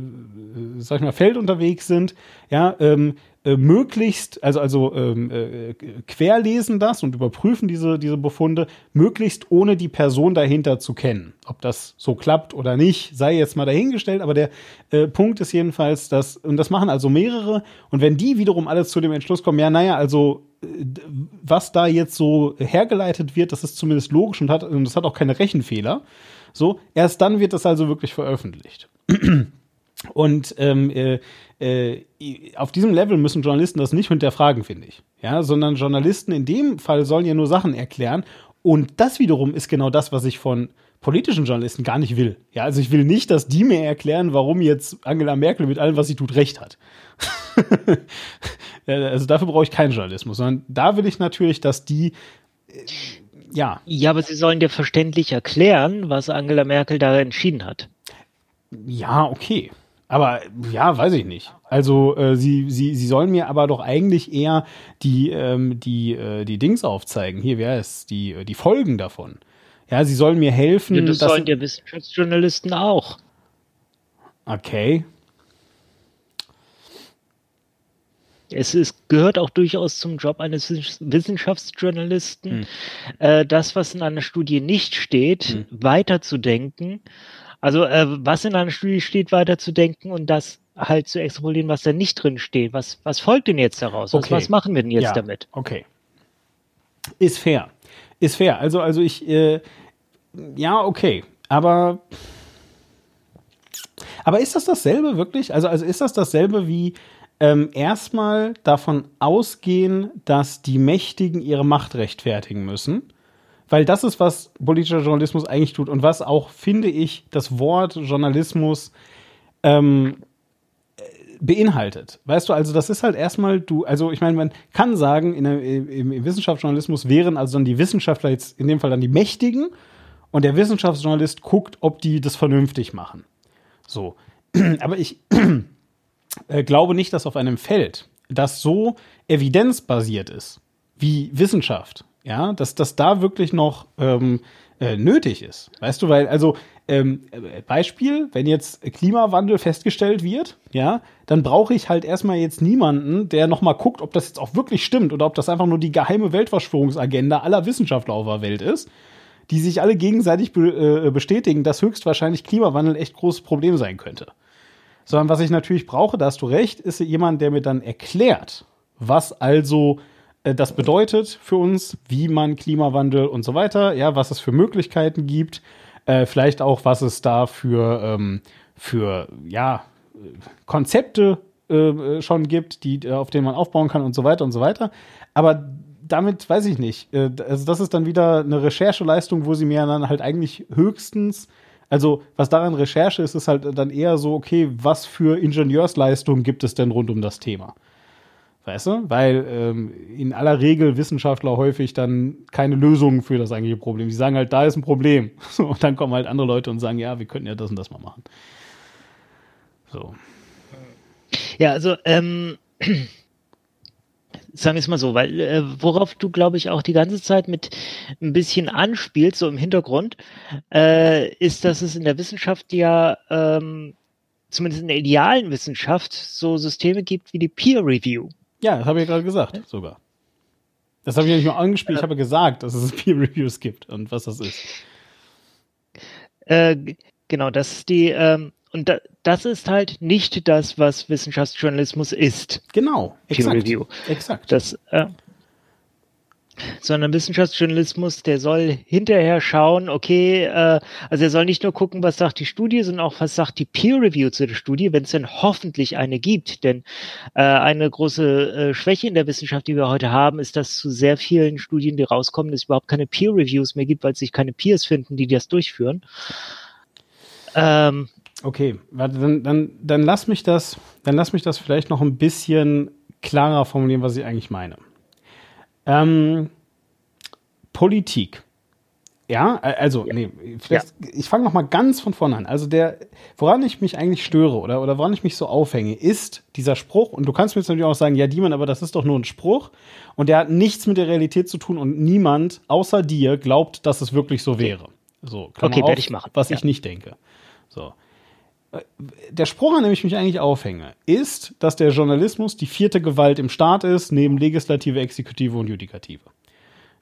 sag ich mal, Feld unterwegs sind, ja, ähm, äh, möglichst, also, also ähm, äh, querlesen das und überprüfen diese, diese Befunde, möglichst ohne die Person dahinter zu kennen. Ob das so klappt oder nicht, sei jetzt mal dahingestellt, aber der äh, Punkt ist jedenfalls, dass, und das machen also mehrere, und wenn die wiederum alles zu dem Entschluss kommen, ja, naja, also was da jetzt so hergeleitet wird, das ist zumindest logisch und hat, und das hat auch keine Rechenfehler. So, erst dann wird das also wirklich veröffentlicht. Und ähm, äh, äh, auf diesem Level müssen Journalisten das nicht hinterfragen, finde ich. Ja, sondern Journalisten in dem Fall sollen ja nur Sachen erklären. Und das wiederum ist genau das, was ich von politischen Journalisten gar nicht will. Ja, also ich will nicht, dass die mir erklären, warum jetzt Angela Merkel mit allem, was sie tut, recht hat. also dafür brauche ich keinen Journalismus, sondern da will ich natürlich, dass die äh, ja. Ja, aber sie sollen dir verständlich erklären, was Angela Merkel da entschieden hat. Ja, okay. Aber ja, weiß ich nicht. Also äh, sie, sie, sie sollen mir aber doch eigentlich eher die, ähm, die, äh, die Dings aufzeigen. Hier, wer ist die, äh, die Folgen davon. Ja, sie sollen mir helfen. Ja, das sollen ja Wissenschaftsjournalisten auch. Okay. Es ist, gehört auch durchaus zum Job eines Wissenschaftsjournalisten, hm. äh, das, was in einer Studie nicht steht, hm. weiterzudenken. Also äh, was in einer Studie steht, weiterzudenken und das halt zu extrapolieren, was da nicht drin steht. Was, was folgt denn jetzt daraus? Okay. Was, was machen wir denn jetzt ja, damit? Okay. Ist fair. Ist fair. Also, also ich, äh, ja, okay. Aber, aber ist das dasselbe wirklich? Also, also ist das dasselbe wie ähm, erstmal davon ausgehen, dass die Mächtigen ihre Macht rechtfertigen müssen. Weil das ist, was politischer Journalismus eigentlich tut und was auch, finde ich, das Wort Journalismus ähm, beinhaltet. Weißt du, also das ist halt erstmal du, also ich meine, man kann sagen, in der, im, im Wissenschaftsjournalismus wären also dann die Wissenschaftler jetzt in dem Fall dann die Mächtigen und der Wissenschaftsjournalist guckt, ob die das vernünftig machen. So. Aber ich äh, glaube nicht, dass auf einem Feld, das so evidenzbasiert ist, wie Wissenschaft, ja, dass das da wirklich noch ähm, äh, nötig ist. Weißt du, weil, also, ähm, Beispiel, wenn jetzt Klimawandel festgestellt wird, ja, dann brauche ich halt erstmal jetzt niemanden, der nochmal guckt, ob das jetzt auch wirklich stimmt oder ob das einfach nur die geheime Weltverschwörungsagenda aller Wissenschaftler auf der Welt ist, die sich alle gegenseitig be äh, bestätigen, dass höchstwahrscheinlich Klimawandel echt großes Problem sein könnte. Sondern was ich natürlich brauche, da hast du recht, ist jemand, der mir dann erklärt, was also das bedeutet für uns, wie man Klimawandel und so weiter, ja, was es für Möglichkeiten gibt, äh, vielleicht auch, was es da für, ähm, für ja, Konzepte äh, schon gibt, die, auf denen man aufbauen kann und so weiter und so weiter. Aber damit weiß ich nicht. Äh, also das ist dann wieder eine Rechercheleistung, wo sie mir dann halt eigentlich höchstens, also was daran Recherche ist, ist halt dann eher so, okay, was für Ingenieursleistungen gibt es denn rund um das Thema? Weißt du? Weil ähm, in aller Regel Wissenschaftler häufig dann keine Lösungen für das eigentliche Problem. Die sagen halt, da ist ein Problem. Und dann kommen halt andere Leute und sagen, ja, wir könnten ja das und das mal machen. So. Ja, also ähm, sagen wir es mal so, weil äh, worauf du, glaube ich, auch die ganze Zeit mit ein bisschen anspielst, so im Hintergrund, äh, ist, dass es in der Wissenschaft ja, ähm, zumindest in der idealen Wissenschaft, so Systeme gibt wie die Peer Review. Ja, das habe ich ja gerade gesagt, sogar. Das habe ich ja nicht nur angespielt, ich habe gesagt, dass es Peer Reviews gibt und was das ist. Äh, genau, das ist die, ähm, und da, das ist halt nicht das, was Wissenschaftsjournalismus ist. Genau, exakt. Peer Review. Exakt. Das, äh, sondern Wissenschaftsjournalismus, der soll hinterher schauen, okay, äh, also er soll nicht nur gucken, was sagt die Studie, sondern auch, was sagt die Peer Review zu der Studie, wenn es denn hoffentlich eine gibt. Denn äh, eine große äh, Schwäche in der Wissenschaft, die wir heute haben, ist, dass zu sehr vielen Studien, die rauskommen, es überhaupt keine Peer Reviews mehr gibt, weil sich keine Peers finden, die das durchführen. Ähm, Okay, warte, dann, dann, dann lass mich das, dann lass mich das vielleicht noch ein bisschen klarer formulieren, was ich eigentlich meine. Ähm, Politik. Ja, also, ja. nee, vielleicht, ja. ich fange noch mal ganz von vorne an. Also der, woran ich mich eigentlich störe oder, oder woran ich mich so aufhänge, ist dieser Spruch, und du kannst mir jetzt natürlich auch sagen, ja, Diemann, aber das ist doch nur ein Spruch und der hat nichts mit der Realität zu tun und niemand außer dir glaubt, dass es wirklich so wäre. So, okay, werde ich machen. Was ja. ich nicht denke. So der Spruch, an dem ich mich eigentlich aufhänge, ist, dass der Journalismus die vierte Gewalt im Staat ist, neben Legislative, Exekutive und Judikative.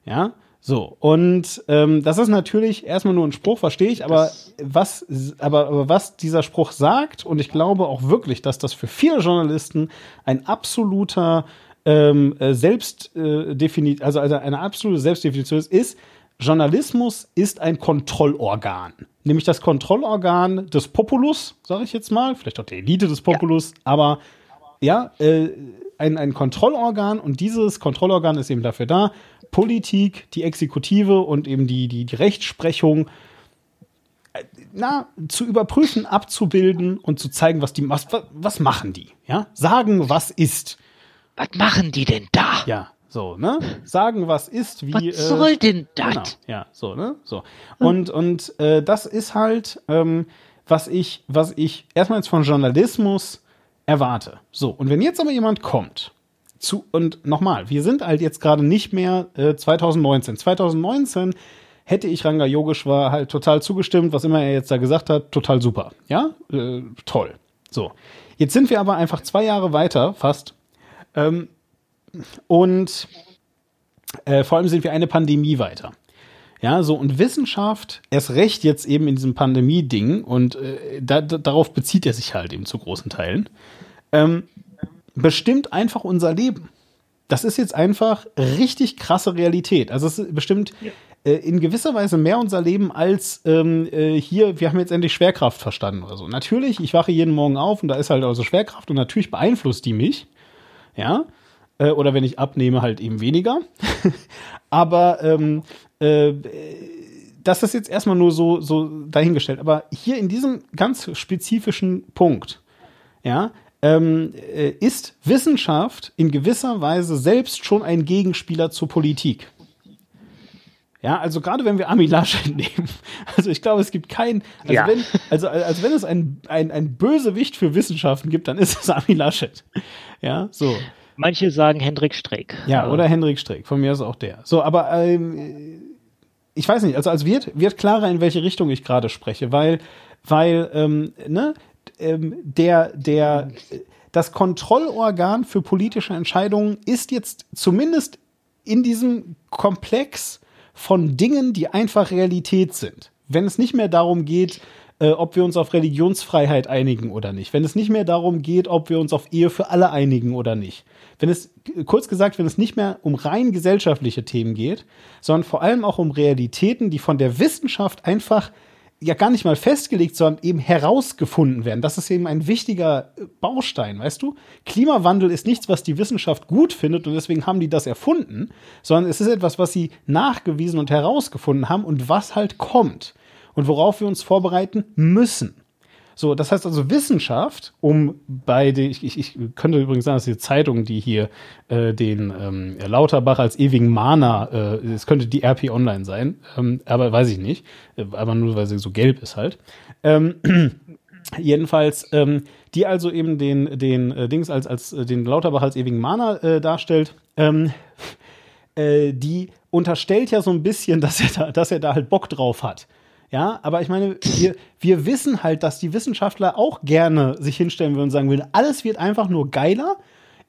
Ja, so. Und ähm, das ist natürlich erstmal nur ein Spruch, verstehe ich, aber was, aber, aber was dieser Spruch sagt, und ich glaube auch wirklich, dass das für viele Journalisten ein absoluter ähm, äh, Selbstdefinition, äh, also, also eine absolute Selbstdefinition ist, ist, Journalismus ist ein Kontrollorgan nämlich das Kontrollorgan des Populus, sage ich jetzt mal, vielleicht auch der Elite des Populus, ja. aber ja, äh, ein, ein Kontrollorgan und dieses Kontrollorgan ist eben dafür da, Politik, die Exekutive und eben die, die, die Rechtsprechung äh, na, zu überprüfen, abzubilden und zu zeigen, was die was, was machen die, ja? Sagen, was ist. Was machen die denn da? Ja, so, ne? Sagen, was ist, wie. Was soll äh, denn das? Genau, ja, so, ne? So. Und, und äh, das ist halt, ähm, was ich, was ich erstmal jetzt von Journalismus erwarte. So, und wenn jetzt aber jemand kommt zu, und nochmal, wir sind halt jetzt gerade nicht mehr äh, 2019. 2019 hätte ich Ranga Yogeshwar halt total zugestimmt, was immer er jetzt da gesagt hat, total super. Ja, äh, toll. So. Jetzt sind wir aber einfach zwei Jahre weiter, fast. Ähm, und äh, vor allem sind wir eine Pandemie weiter. Ja, so und Wissenschaft, erst recht jetzt eben in diesem Pandemie-Ding, und äh, da, da, darauf bezieht er sich halt eben zu großen Teilen, ähm, bestimmt einfach unser Leben. Das ist jetzt einfach richtig krasse Realität. Also es bestimmt ja. äh, in gewisser Weise mehr unser Leben als ähm, äh, hier, wir haben jetzt endlich Schwerkraft verstanden oder so. Natürlich, ich wache jeden Morgen auf und da ist halt also Schwerkraft und natürlich beeinflusst die mich. Ja, äh, oder wenn ich abnehme, halt eben weniger. Aber ähm, äh, das ist jetzt erstmal nur so, so dahingestellt. Aber hier in diesem ganz spezifischen Punkt, ja, ähm, äh, ist Wissenschaft in gewisser Weise selbst schon ein Gegenspieler zur Politik. Ja, also gerade wenn wir Ami Laschet nehmen, also ich glaube, es gibt keinen, also ja. wenn, also, also wenn es ein, ein, ein Bösewicht für Wissenschaften gibt, dann ist es Ami Laschet. Ja, so. Manche sagen Hendrik Streeck. Ja, oder Hendrik Streeck. Von mir ist auch der. So, aber ähm, ich weiß nicht, also, also wird, wird klarer, in welche Richtung ich gerade spreche, weil, weil, ähm, ne, ähm, der, der, das Kontrollorgan für politische Entscheidungen ist jetzt zumindest in diesem Komplex von Dingen, die einfach Realität sind. Wenn es nicht mehr darum geht, äh, ob wir uns auf Religionsfreiheit einigen oder nicht. Wenn es nicht mehr darum geht, ob wir uns auf Ehe für alle einigen oder nicht wenn es, kurz gesagt, wenn es nicht mehr um rein gesellschaftliche Themen geht, sondern vor allem auch um Realitäten, die von der Wissenschaft einfach ja gar nicht mal festgelegt, sondern eben herausgefunden werden. Das ist eben ein wichtiger äh, Baustein, weißt du? Klimawandel ist nichts, was die Wissenschaft gut findet und deswegen haben die das erfunden, sondern es ist etwas, was sie nachgewiesen und herausgefunden haben und was halt kommt und worauf wir uns vorbereiten müssen. So, das heißt also Wissenschaft, um bei den, ich, ich, könnte übrigens sagen, dass die Zeitung, die hier äh, den ähm, Lauterbach als ewigen Mahner, äh, es könnte die RP Online sein, ähm, aber weiß ich nicht, äh, aber nur weil sie so gelb ist halt. Ähm, jedenfalls, ähm, die also eben den, den äh, Dings als, als äh, den Lauterbach als ewigen Mahner äh, darstellt, ähm, äh, die unterstellt ja so ein bisschen, dass er da, dass er da halt Bock drauf hat. Ja, aber ich meine, wir, wir wissen halt, dass die Wissenschaftler auch gerne sich hinstellen würden und sagen würden, alles wird einfach nur geiler,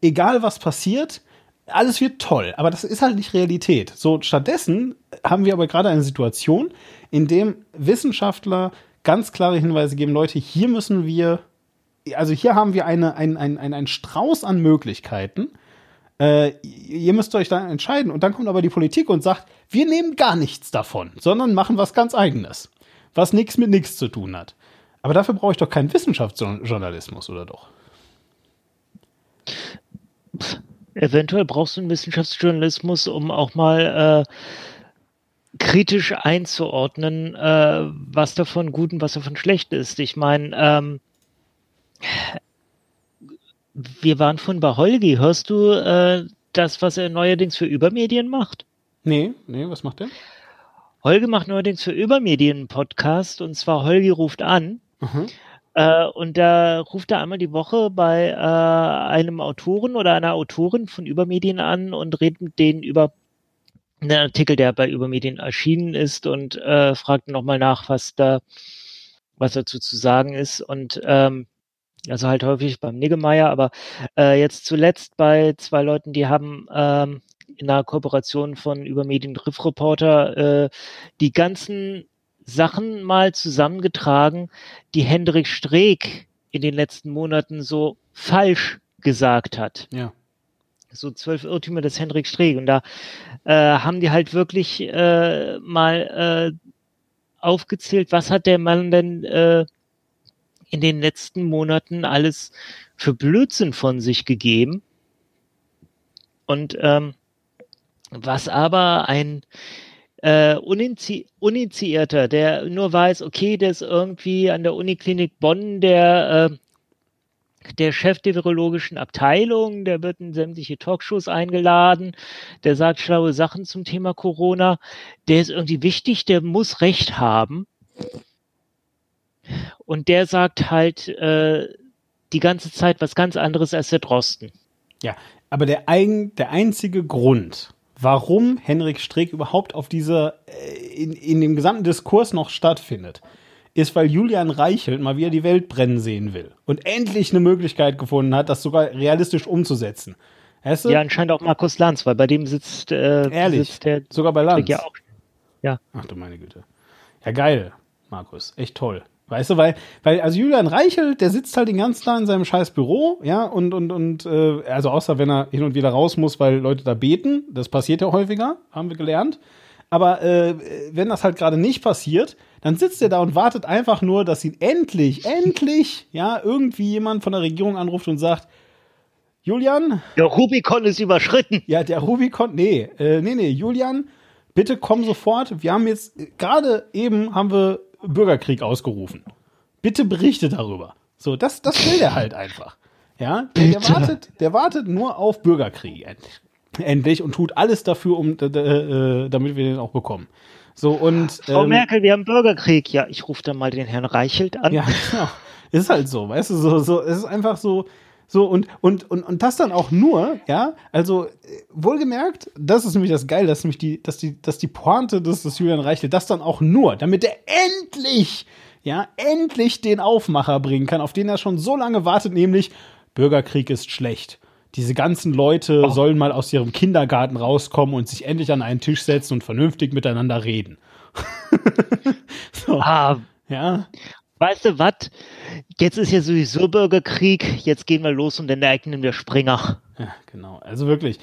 egal was passiert, alles wird toll. Aber das ist halt nicht Realität. So, stattdessen haben wir aber gerade eine Situation, in dem Wissenschaftler ganz klare Hinweise geben, Leute, hier müssen wir, also hier haben wir eine, ein, ein, ein, ein Strauß an Möglichkeiten. Äh, ihr müsst euch dann entscheiden. Und dann kommt aber die Politik und sagt, wir nehmen gar nichts davon, sondern machen was ganz eigenes, was nichts mit nichts zu tun hat. Aber dafür brauche ich doch keinen Wissenschaftsjournalismus, oder doch? Eventuell brauchst du einen Wissenschaftsjournalismus, um auch mal äh, kritisch einzuordnen, äh, was davon gut und was davon schlecht ist. Ich meine, ähm, wir waren von bei Holgi. Hörst du äh, das, was er neuerdings für Übermedien macht? Nee, nee, was macht der? Holge macht neuerdings für Übermedien einen Podcast und zwar Holge ruft an. Mhm. Äh, und da ruft er einmal die Woche bei äh, einem Autoren oder einer Autorin von Übermedien an und redet mit denen über einen Artikel, der bei Übermedien erschienen ist und äh, fragt nochmal nach, was da, was dazu zu sagen ist. Und ähm, also halt häufig beim Niggemeier, aber äh, jetzt zuletzt bei zwei Leuten, die haben ähm, in einer Kooperation von Übermedien Riff Reporter äh, die ganzen Sachen mal zusammengetragen, die Hendrik Streeck in den letzten Monaten so falsch gesagt hat. Ja. So zwölf Irrtümer des Hendrik Streeck. Und da äh, haben die halt wirklich äh, mal äh, aufgezählt, was hat der Mann denn äh, in den letzten Monaten alles für Blödsinn von sich gegeben. Und ähm, was aber ein äh, Uninzi Uninitiierter, der nur weiß, okay, der ist irgendwie an der Uniklinik Bonn der, äh, der Chef der virologischen Abteilung, der wird in sämtliche Talkshows eingeladen, der sagt schlaue Sachen zum Thema Corona, der ist irgendwie wichtig, der muss Recht haben. Und der sagt halt äh, die ganze Zeit was ganz anderes als der Drosten. Ja, aber der, ein, der einzige Grund, warum Henrik Streeck überhaupt auf dieser, äh, in, in dem gesamten Diskurs noch stattfindet, ist, weil Julian Reichelt mal wieder die Welt brennen sehen will und endlich eine Möglichkeit gefunden hat, das sogar realistisch umzusetzen. Weißt du? Ja, anscheinend auch Markus Lanz, weil bei dem sitzt, äh, Ehrlich? sitzt der sogar bei Lanz. Ja, auch. ja. Ach du meine Güte. Ja, geil, Markus. Echt toll. Weißt du, weil, weil, also Julian Reichelt, der sitzt halt den ganzen Tag in seinem scheiß Büro, ja, und, und, und, äh, also außer wenn er hin und wieder raus muss, weil Leute da beten, das passiert ja häufiger, haben wir gelernt. Aber äh, wenn das halt gerade nicht passiert, dann sitzt er da und wartet einfach nur, dass ihn endlich, endlich, ja, irgendwie jemand von der Regierung anruft und sagt, Julian. Der Rubikon ist überschritten. Ja, der Rubikon, nee, äh, nee, nee, Julian, bitte komm sofort. Wir haben jetzt, gerade eben haben wir Bürgerkrieg ausgerufen. Bitte berichte darüber. So, das, das will der halt einfach. Ja, der, der wartet, der wartet nur auf Bürgerkrieg endlich. Endlich und tut alles dafür, um, äh, damit wir den auch bekommen. So und Frau ähm, Merkel, wir haben Bürgerkrieg. Ja, ich rufe dann mal den Herrn Reichelt an. Ja, genau. Ist halt so, weißt du, so, so, es ist einfach so, so, und, und, und, und das dann auch nur, ja, also wohlgemerkt, das ist nämlich das Geil, dass nämlich die, dass die, dass die Pointe des, des Julian Reichel das dann auch nur, damit er endlich, ja, endlich den Aufmacher bringen kann, auf den er schon so lange wartet, nämlich Bürgerkrieg ist schlecht. Diese ganzen Leute oh. sollen mal aus ihrem Kindergarten rauskommen und sich endlich an einen Tisch setzen und vernünftig miteinander reden. so. Ah, ja weißt du was? Jetzt ist ja sowieso Bürgerkrieg, jetzt gehen wir los und dann ereignen wir Springer. Ja, genau. Also wirklich.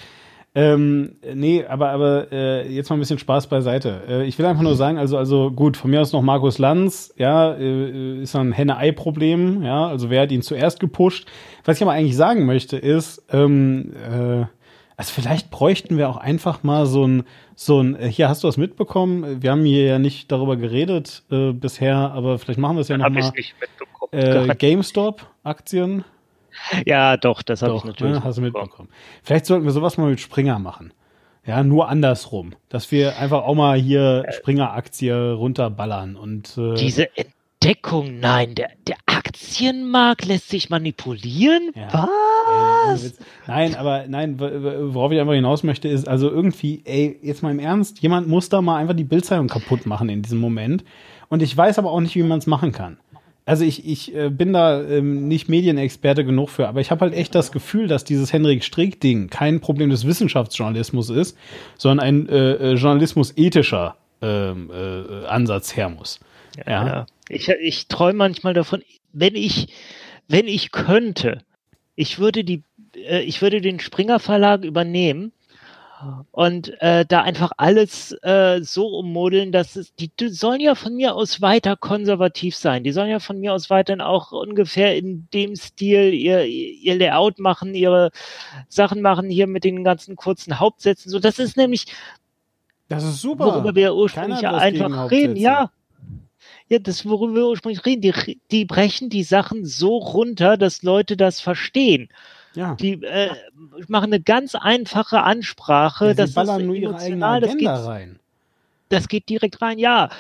Ähm, nee, aber, aber äh, jetzt mal ein bisschen Spaß beiseite. Äh, ich will einfach nur sagen, also, also gut, von mir aus noch Markus Lanz, ja, äh, ist ein Henne-Ei-Problem, ja, also wer hat ihn zuerst gepusht? Was ich aber eigentlich sagen möchte, ist, ähm, äh, also vielleicht bräuchten wir auch einfach mal so ein, so ein, äh, hier hast du was mitbekommen? Wir haben hier ja nicht darüber geredet äh, bisher, aber vielleicht machen wir es ja nochmal. Äh, GameStop-Aktien. Ja, doch, das habe ich natürlich. Ne, hast du mitbekommen. Vielleicht sollten wir sowas mal mit Springer machen. Ja, nur andersrum. Dass wir einfach auch mal hier äh, Springer-Aktie runterballern und äh, diese Entdeckung, nein, der, der Aktienmarkt lässt sich manipulieren? Ja. Was? Nein, aber nein, worauf ich einfach hinaus möchte, ist also irgendwie, ey, jetzt mal im Ernst, jemand muss da mal einfach die Bildzeitung kaputt machen in diesem Moment. Und ich weiß aber auch nicht, wie man es machen kann also ich, ich äh, bin da ähm, nicht Medienexperte genug für, aber ich habe halt echt das Gefühl, dass dieses Henrik Strick-Ding kein Problem des Wissenschaftsjournalismus ist, sondern ein äh, äh journalismus-ethischer ähm, äh, Ansatz her muss. Ja, ja. Ich, ich träume manchmal davon, wenn ich, wenn ich könnte, ich würde die, äh, ich würde den Springer Verlag übernehmen und äh, da einfach alles äh, so ummodeln, dass es, die, die sollen ja von mir aus weiter konservativ sein. Die sollen ja von mir aus weiterhin auch ungefähr in dem Stil ihr, ihr Layout machen, ihre Sachen machen, hier mit den ganzen kurzen Hauptsätzen. So, das ist nämlich, das ist super. Worüber wir ursprünglich ja einfach reden, ja. Ja, das, worüber wir ursprünglich reden, die, die brechen die Sachen so runter, dass Leute das verstehen. Ja. Die äh, machen eine ganz einfache Ansprache. Ja, das ballern ist nur ihre eigene Agenda das geht, rein. Das geht direkt rein, ja.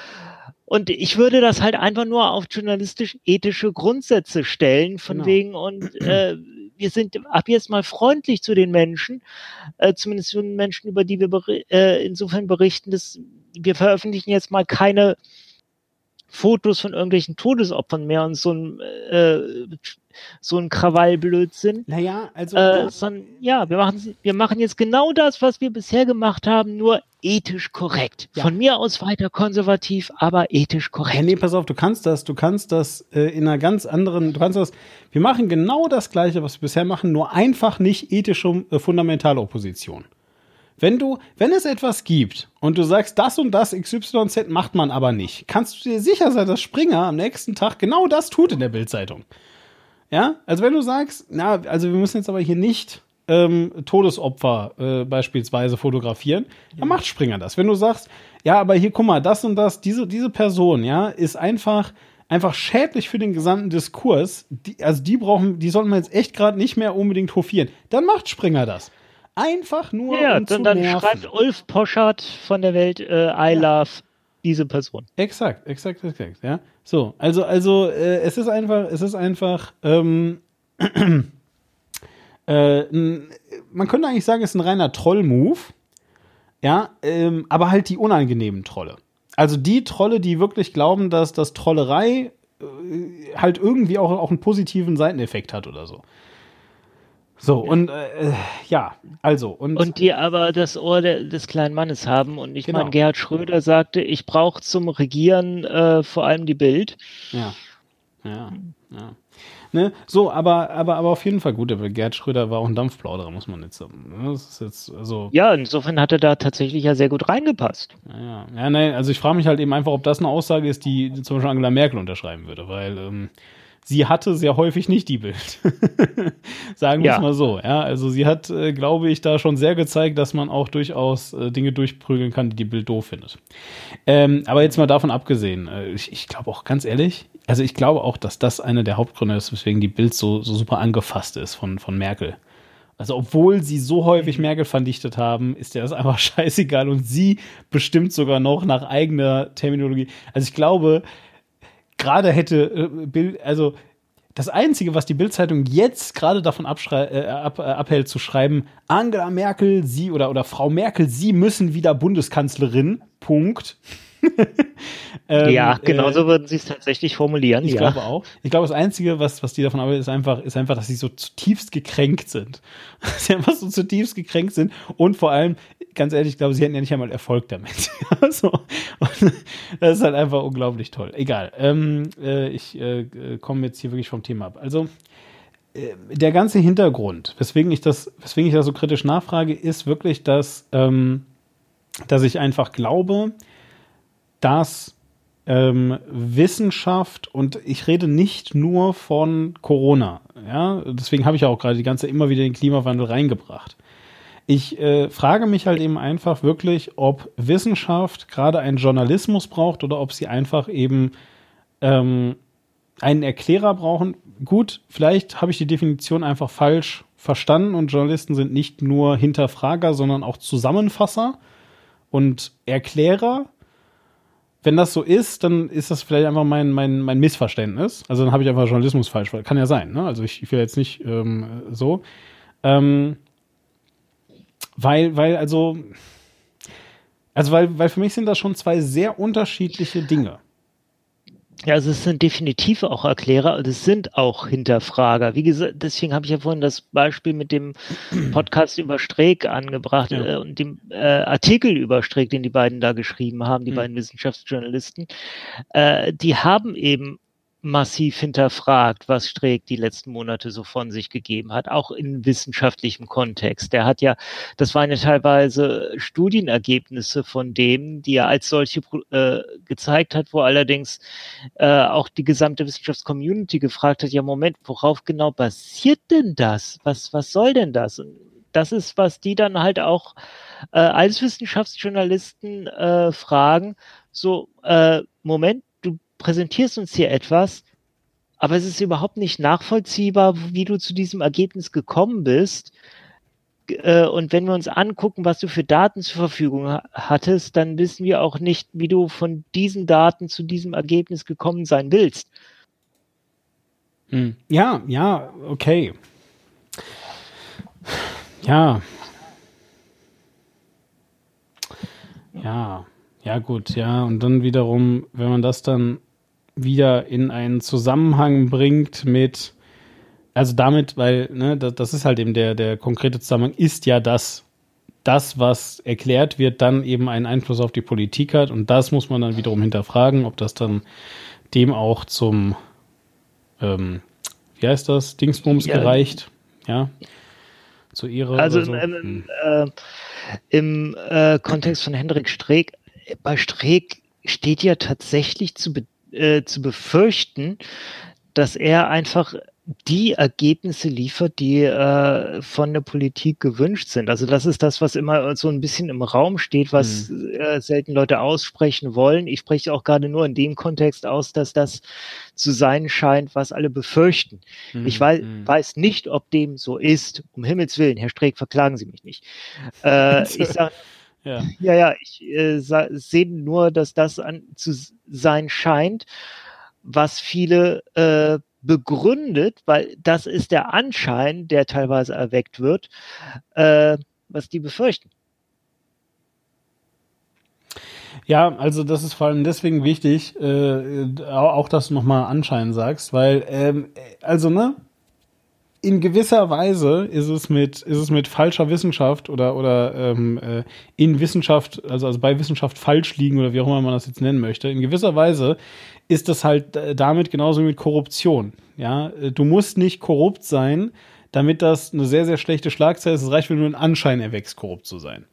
Und ich würde das halt einfach nur auf journalistisch-ethische Grundsätze stellen, von genau. wegen, und äh, wir sind ab jetzt mal freundlich zu den Menschen, äh, zumindest zu den Menschen, über die wir beri äh, insofern berichten, dass wir veröffentlichen jetzt mal keine Fotos von irgendwelchen Todesopfern mehr und so ein äh, so ein Krawallblödsinn. Naja, also. Äh, sondern, ja, wir machen, wir machen jetzt genau das, was wir bisher gemacht haben, nur ethisch korrekt. Ja. Von mir aus weiter konservativ, aber ethisch korrekt. Ja, nee, pass auf, du kannst das, du kannst das äh, in einer ganz anderen, du kannst das, wir machen genau das Gleiche, was wir bisher machen, nur einfach nicht ethische äh, fundamentale Opposition. Wenn du, wenn es etwas gibt und du sagst, das und das XYZ macht man aber nicht, kannst du dir sicher sein, dass Springer am nächsten Tag genau das tut in der Bildzeitung. Ja, also wenn du sagst, na, also wir müssen jetzt aber hier nicht ähm, Todesopfer äh, beispielsweise fotografieren, ja. dann macht Springer das. Wenn du sagst, ja, aber hier, guck mal, das und das, diese, diese Person, ja, ist einfach, einfach schädlich für den gesamten Diskurs. Die, also die brauchen, die sollten wir jetzt echt gerade nicht mehr unbedingt hofieren. Dann macht Springer das. Einfach nur. Ja, um dann, dann schreibt Ulf Poschardt von der Welt äh, I ja. love diese Person. Exakt, exakt, exakt, ja. So, also, also äh, es ist einfach, es ist einfach, ähm, äh, man könnte eigentlich sagen, es ist ein reiner Troll-Move, ja, ähm, aber halt die unangenehmen Trolle. Also die Trolle, die wirklich glauben, dass das Trollerei äh, halt irgendwie auch, auch einen positiven Seiteneffekt hat oder so. So, und äh, ja, also. Und, und die aber das Ohr de, des kleinen Mannes haben. Und ich genau. meine, Gerhard Schröder sagte, ich brauche zum Regieren äh, vor allem die Bild. Ja. Ja, ja. Ne? So, aber, aber, aber auf jeden Fall gut, aber Gerhard Schröder war auch ein Dampfplauderer, muss man jetzt sagen. Ne? Das ist jetzt, also ja, insofern hat er da tatsächlich ja sehr gut reingepasst. Ja, ja. ja nein, also ich frage mich halt eben einfach, ob das eine Aussage ist, die zum Beispiel Angela Merkel unterschreiben würde, weil ähm, sie hatte sehr häufig nicht die Bild. Sagen wir ja. es mal so. Ja, also sie hat, äh, glaube ich, da schon sehr gezeigt, dass man auch durchaus äh, Dinge durchprügeln kann, die die Bild doof findet. Ähm, aber jetzt mal davon abgesehen, äh, ich, ich glaube auch ganz ehrlich, also ich glaube auch, dass das einer der Hauptgründe ist, weswegen die Bild so, so super angefasst ist von, von Merkel. Also obwohl sie so häufig Merkel vernichtet haben, ist ja das einfach scheißegal und sie bestimmt sogar noch nach eigener Terminologie. Also ich glaube, gerade hätte äh, Bild, also das Einzige, was die Bildzeitung jetzt gerade davon äh, ab, äh, abhält zu schreiben, Angela Merkel, sie oder, oder Frau Merkel, sie müssen wieder Bundeskanzlerin, Punkt. ähm, ja, genau so äh, würden sie es tatsächlich formulieren. Ich ja. glaube auch. Ich glaube, das Einzige, was, was die davon abhält, ist einfach, ist einfach, dass sie so zutiefst gekränkt sind. sie einfach so zutiefst gekränkt sind und vor allem, ganz ehrlich, ich glaube, sie hätten ja nicht einmal Erfolg damit. so. das ist halt einfach unglaublich toll. Egal. Ähm, äh, ich äh, komme jetzt hier wirklich vom Thema ab. Also, der ganze Hintergrund, weswegen ich das, weswegen ich das so kritisch nachfrage, ist wirklich, dass, ähm, dass ich einfach glaube, dass ähm, Wissenschaft und ich rede nicht nur von Corona, ja, deswegen habe ich auch gerade die ganze immer wieder den Klimawandel reingebracht. Ich äh, frage mich halt eben einfach wirklich, ob Wissenschaft gerade einen Journalismus braucht oder ob sie einfach eben ähm, einen Erklärer brauchen. Gut, vielleicht habe ich die Definition einfach falsch verstanden und Journalisten sind nicht nur Hinterfrager, sondern auch Zusammenfasser und Erklärer. Wenn das so ist, dann ist das vielleicht einfach mein, mein, mein Missverständnis. Also dann habe ich einfach Journalismus falsch. Kann ja sein. Ne? Also ich, ich will jetzt nicht ähm, so. Ähm, weil, weil, also, also weil, weil für mich sind das schon zwei sehr unterschiedliche Dinge. Ja, also es sind definitiv auch Erklärer und es sind auch Hinterfrager. Wie gesagt, deswegen habe ich ja vorhin das Beispiel mit dem Podcast über Streeck angebracht ja. äh, und dem äh, Artikel über Streeck, den die beiden da geschrieben haben, die mhm. beiden Wissenschaftsjournalisten. Äh, die haben eben massiv hinterfragt, was Streeck die letzten Monate so von sich gegeben hat, auch in wissenschaftlichem Kontext. Der hat ja, das waren ja teilweise Studienergebnisse von dem, die er als solche äh, gezeigt hat, wo allerdings äh, auch die gesamte Wissenschaftscommunity gefragt hat, ja Moment, worauf genau basiert denn das? Was, was soll denn das? Und das ist, was die dann halt auch äh, als Wissenschaftsjournalisten äh, fragen, so, äh, Moment, präsentierst uns hier etwas, aber es ist überhaupt nicht nachvollziehbar, wie du zu diesem Ergebnis gekommen bist. Äh, und wenn wir uns angucken, was du für Daten zur Verfügung hattest, dann wissen wir auch nicht, wie du von diesen Daten zu diesem Ergebnis gekommen sein willst. Hm. Ja, ja, okay. Ja. Ja, ja gut, ja. Und dann wiederum, wenn man das dann wieder in einen Zusammenhang bringt mit, also damit, weil, ne, das, das ist halt eben der, der konkrete Zusammenhang, ist ja das, das, was erklärt wird, dann eben einen Einfluss auf die Politik hat. Und das muss man dann wiederum hinterfragen, ob das dann dem auch zum, ähm, wie heißt das, Dingsbums ja. gereicht. Ja. Zu ihrer. Also so. im, hm. äh, im äh, Kontext von Hendrik Streeck, bei Streeck steht ja tatsächlich zu bedenken, äh, zu befürchten, dass er einfach die Ergebnisse liefert, die äh, von der Politik gewünscht sind. Also das ist das, was immer so ein bisschen im Raum steht, was mhm. äh, selten Leute aussprechen wollen. Ich spreche auch gerade nur in dem Kontext aus, dass das zu sein scheint, was alle befürchten. Mhm. Ich weiß, mhm. weiß nicht, ob dem so ist. Um Himmels Willen, Herr Streeck, verklagen Sie mich nicht. Äh, ich sage ja, ja, ja ich äh, sehe nur, dass das an, zu sein scheint, was viele äh, begründet, weil das ist der Anschein, der teilweise erweckt wird, äh, was die befürchten. Ja, also das ist vor allem deswegen wichtig, äh, auch dass du nochmal Anschein sagst, weil, ähm, also ne, in gewisser Weise ist es mit, ist es mit falscher Wissenschaft oder, oder ähm, äh, in Wissenschaft, also, also bei Wissenschaft falsch liegen oder wie auch immer man das jetzt nennen möchte, in gewisser Weise ist das halt äh, damit genauso wie mit Korruption. Ja, äh, du musst nicht korrupt sein, damit das eine sehr, sehr schlechte Schlagzeile ist. Es reicht, wenn du einen Anschein erwächst, korrupt zu sein.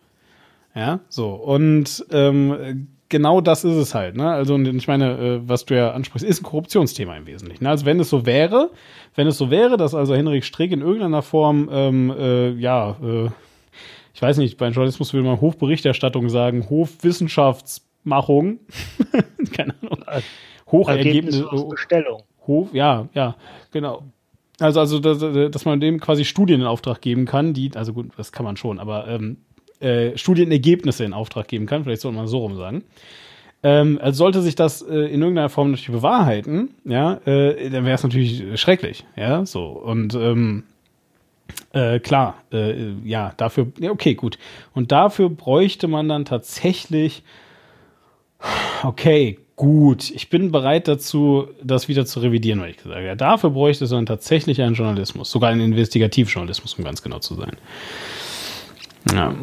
Ja, so. Und ähm, genau das ist es halt. Ne? Also, ich meine, äh, was du ja ansprichst, ist ein Korruptionsthema im Wesentlichen. Also, wenn es so wäre, wenn es so wäre, dass also Henrik Strick in irgendeiner Form, ähm, äh, ja, äh, ich weiß nicht, bei Journalismus würde man Hofberichterstattung sagen, Hofwissenschaftsmachung, keine Ahnung, Hochergebnisse, Bestellung. Hof, ja, ja, genau. Also, also dass, dass man dem quasi Studien in Auftrag geben kann, die, also gut, das kann man schon, aber ähm, äh, Studienergebnisse in Auftrag geben kann, vielleicht soll man so rum sagen. Ähm, also sollte sich das äh, in irgendeiner Form natürlich bewahrheiten, ja, äh, dann wäre es natürlich schrecklich, ja, so und ähm, äh, klar, äh, ja, dafür, ja, okay, gut. Und dafür bräuchte man dann tatsächlich, okay, gut, ich bin bereit dazu, das wieder zu revidieren, weil ich gesagt habe. Ja, dafür bräuchte es dann tatsächlich einen Journalismus, sogar einen Investigativjournalismus, um ganz genau zu sein. Ja.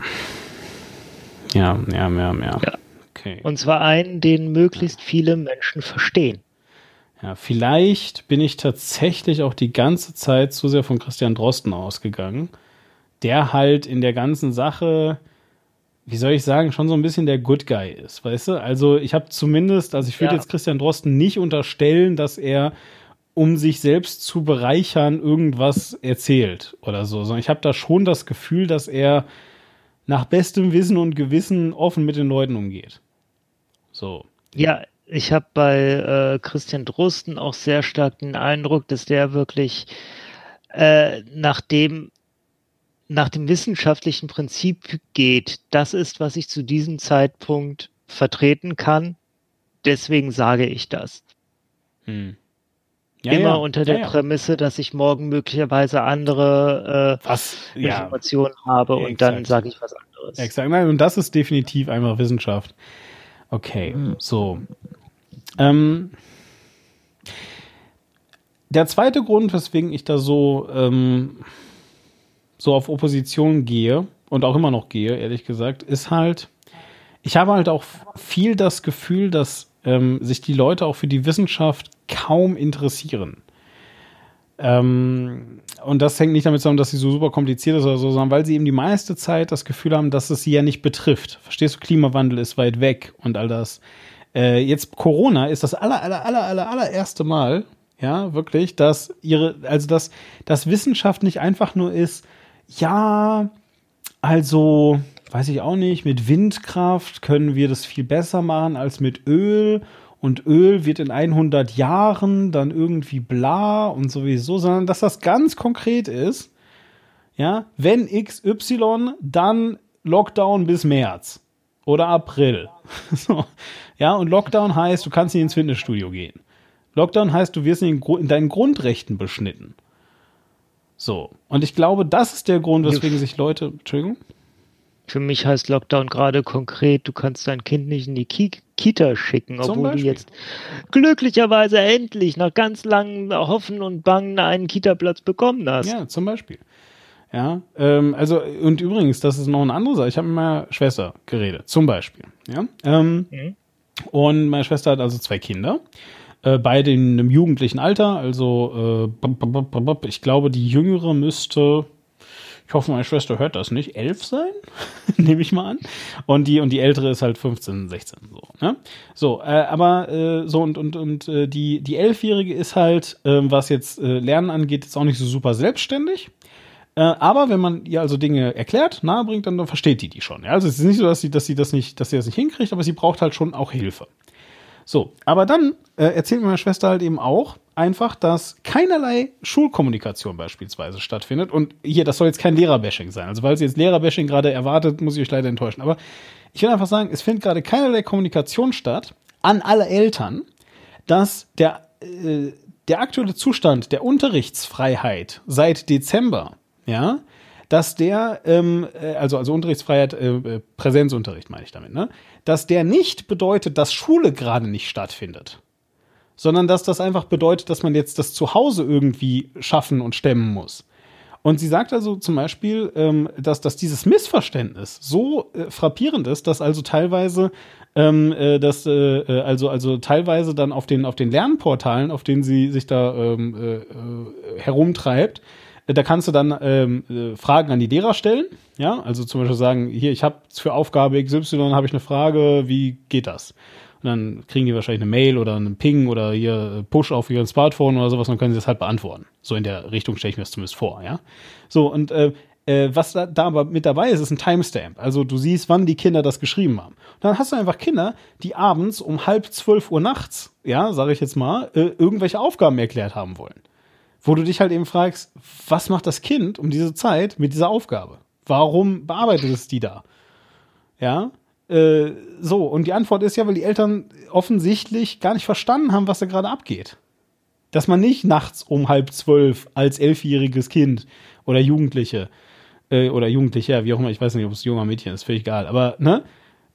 Ja, ja, ja, ja. ja. Okay. Und zwar einen, den möglichst viele Menschen verstehen. Ja, vielleicht bin ich tatsächlich auch die ganze Zeit zu sehr von Christian Drosten ausgegangen, der halt in der ganzen Sache, wie soll ich sagen, schon so ein bisschen der Good Guy ist, weißt du? Also ich habe zumindest, also ich würde ja. jetzt Christian Drosten nicht unterstellen, dass er um sich selbst zu bereichern, irgendwas erzählt oder so, sondern ich habe da schon das Gefühl, dass er nach bestem Wissen und Gewissen offen mit den Leuten umgeht. So. Ja, ich habe bei äh, Christian Drosten auch sehr stark den Eindruck, dass der wirklich äh, nach dem nach dem wissenschaftlichen Prinzip geht. Das ist, was ich zu diesem Zeitpunkt vertreten kann. Deswegen sage ich das. Hm. Ja, Immer ja. unter der ja, Prämisse, dass ich morgen möglicherweise andere äh, was, Informationen habe und Exakt. dann sage ich was anderes. Exakt. Und das ist definitiv einfach Wissenschaft. Okay, hm. so. Ähm, der zweite Grund, weswegen ich da so, ähm, so auf Opposition gehe und auch immer noch gehe, ehrlich gesagt, ist halt, ich habe halt auch viel das Gefühl, dass ähm, sich die Leute auch für die Wissenschaft kaum interessieren. Ähm, und das hängt nicht damit zusammen, dass sie so super kompliziert ist oder so, sondern weil sie eben die meiste Zeit das Gefühl haben, dass es sie ja nicht betrifft. Verstehst du, Klimawandel ist weit weg und all das. Äh, jetzt Corona ist das aller, aller, aller, aller, allererste Mal, ja, wirklich, dass ihre, also dass, dass Wissenschaft nicht einfach nur ist, ja, also, weiß ich auch nicht, mit Windkraft können wir das viel besser machen als mit Öl und Öl wird in 100 Jahren dann irgendwie bla und sowieso, sondern dass das ganz konkret ist, ja, wenn XY, dann Lockdown bis März oder April. so. Ja, und Lockdown heißt, du kannst nicht ins Fitnessstudio gehen. Lockdown heißt, du wirst in, in deinen Grundrechten beschnitten. So. Und ich glaube, das ist der Grund, weswegen sich Leute, Entschuldigung? Für mich heißt Lockdown gerade konkret, du kannst dein Kind nicht in die Ki Kita schicken, obwohl du jetzt glücklicherweise endlich nach ganz langem Hoffen und Bangen einen Kita-Platz bekommen hast. Ja, zum Beispiel. Ja, ähm, also, und übrigens, das ist noch eine andere Sache. Ich habe mit meiner Schwester geredet, zum Beispiel. Ja, ähm, mhm. Und meine Schwester hat also zwei Kinder. Äh, beide in einem jugendlichen Alter. Also, äh, ich glaube, die jüngere müsste, ich hoffe, meine Schwester hört das nicht, elf sein, nehme ich mal an. Und die, und die ältere ist halt 15, 16, so, ne? So, äh, aber, äh, so, und, und, und, äh, die, die Elfjährige ist halt, äh, was jetzt äh, Lernen angeht, jetzt auch nicht so super selbstständig. Äh, aber wenn man ihr also Dinge erklärt, nahebringt, dann, dann versteht die die schon. Ja? Also es ist nicht so, dass sie, dass sie das nicht, dass sie das nicht hinkriegt, aber sie braucht halt schon auch Hilfe. So, aber dann äh, erzählt mir meine Schwester halt eben auch einfach, dass keinerlei Schulkommunikation beispielsweise stattfindet. Und hier, das soll jetzt kein Lehrerbashing sein. Also weil sie jetzt Lehrerbashing gerade erwartet, muss ich euch leider enttäuschen. Aber ich will einfach sagen, es findet gerade keinerlei Kommunikation statt an alle Eltern, dass der, äh, der aktuelle Zustand der Unterrichtsfreiheit seit Dezember ja, dass der, ähm, äh, also, also Unterrichtsfreiheit, äh, äh, Präsenzunterricht meine ich damit, ne? Dass der nicht bedeutet, dass Schule gerade nicht stattfindet. Sondern dass das einfach bedeutet, dass man jetzt das zu Hause irgendwie schaffen und stemmen muss. Und sie sagt also zum Beispiel, ähm, dass, dass dieses Missverständnis so äh, frappierend ist, dass also teilweise, ähm, äh, dass, äh, äh also, also teilweise dann auf den, auf den Lernportalen, auf denen sie sich da ähm, äh, äh herumtreibt, da kannst du dann ähm, äh, Fragen an die Lehrer stellen. Ja, also zum Beispiel sagen, hier, ich habe für Aufgabe XY habe ich eine Frage, wie geht das? Und dann kriegen die wahrscheinlich eine Mail oder einen Ping oder hier äh, Push auf ihren Smartphone oder sowas und dann können sie das halt beantworten. So in der Richtung stelle ich mir das zumindest vor, ja. So, und äh, äh, was da, da aber mit dabei ist, ist ein Timestamp. Also du siehst, wann die Kinder das geschrieben haben. Und dann hast du einfach Kinder, die abends um halb zwölf Uhr nachts, ja, sage ich jetzt mal, äh, irgendwelche Aufgaben erklärt haben wollen wo du dich halt eben fragst, was macht das Kind um diese Zeit mit dieser Aufgabe? Warum bearbeitet es die da? Ja, äh, so, und die Antwort ist ja, weil die Eltern offensichtlich gar nicht verstanden haben, was da gerade abgeht. Dass man nicht nachts um halb zwölf als elfjähriges Kind oder Jugendliche äh, oder Jugendlicher, wie auch immer, ich weiß nicht, ob es junger Mädchen ist, völlig egal, aber ne,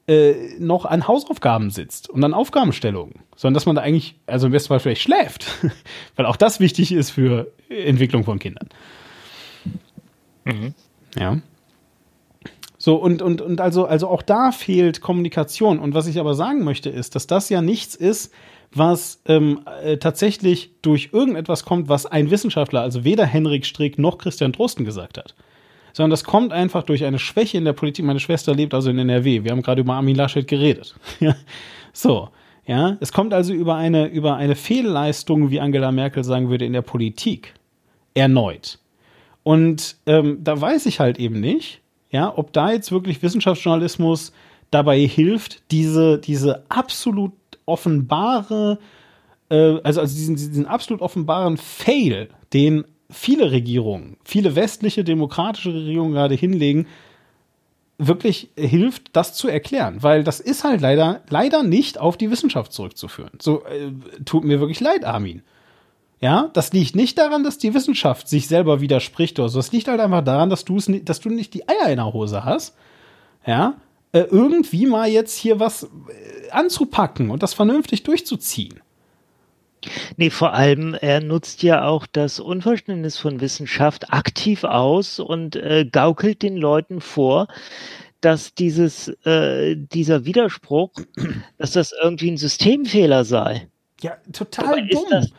äh, noch an Hausaufgaben sitzt und an Aufgabenstellungen, sondern dass man da eigentlich, also im besten Fall vielleicht schläft, weil auch das wichtig ist für Entwicklung von Kindern. Mhm. Ja. So, und, und, und also, also auch da fehlt Kommunikation. Und was ich aber sagen möchte, ist, dass das ja nichts ist, was ähm, äh, tatsächlich durch irgendetwas kommt, was ein Wissenschaftler, also weder Henrik Strick noch Christian Drosten gesagt hat. Sondern das kommt einfach durch eine Schwäche in der Politik. Meine Schwester lebt also in NRW. Wir haben gerade über Armin Laschet geredet. so. Ja, es kommt also über eine, über eine Fehlleistung, wie Angela Merkel sagen würde, in der Politik. Erneut. Und ähm, da weiß ich halt eben nicht, ja, ob da jetzt wirklich Wissenschaftsjournalismus dabei hilft, diese, diese absolut offenbare, äh, also, also diesen, diesen absolut offenbaren Fail, den viele Regierungen, viele westliche demokratische Regierungen gerade hinlegen, wirklich hilft, das zu erklären, weil das ist halt leider, leider nicht auf die Wissenschaft zurückzuführen. So, äh, tut mir wirklich leid, Armin. Ja, das liegt nicht daran, dass die Wissenschaft sich selber widerspricht oder so. Das liegt halt einfach daran, dass du es, dass du nicht die Eier in der Hose hast. Ja, äh, irgendwie mal jetzt hier was äh, anzupacken und das vernünftig durchzuziehen. Nee, vor allem, er nutzt ja auch das Unverständnis von Wissenschaft aktiv aus und äh, gaukelt den Leuten vor, dass dieses, äh, dieser Widerspruch, dass das irgendwie ein Systemfehler sei. Ja, total dumm. Das,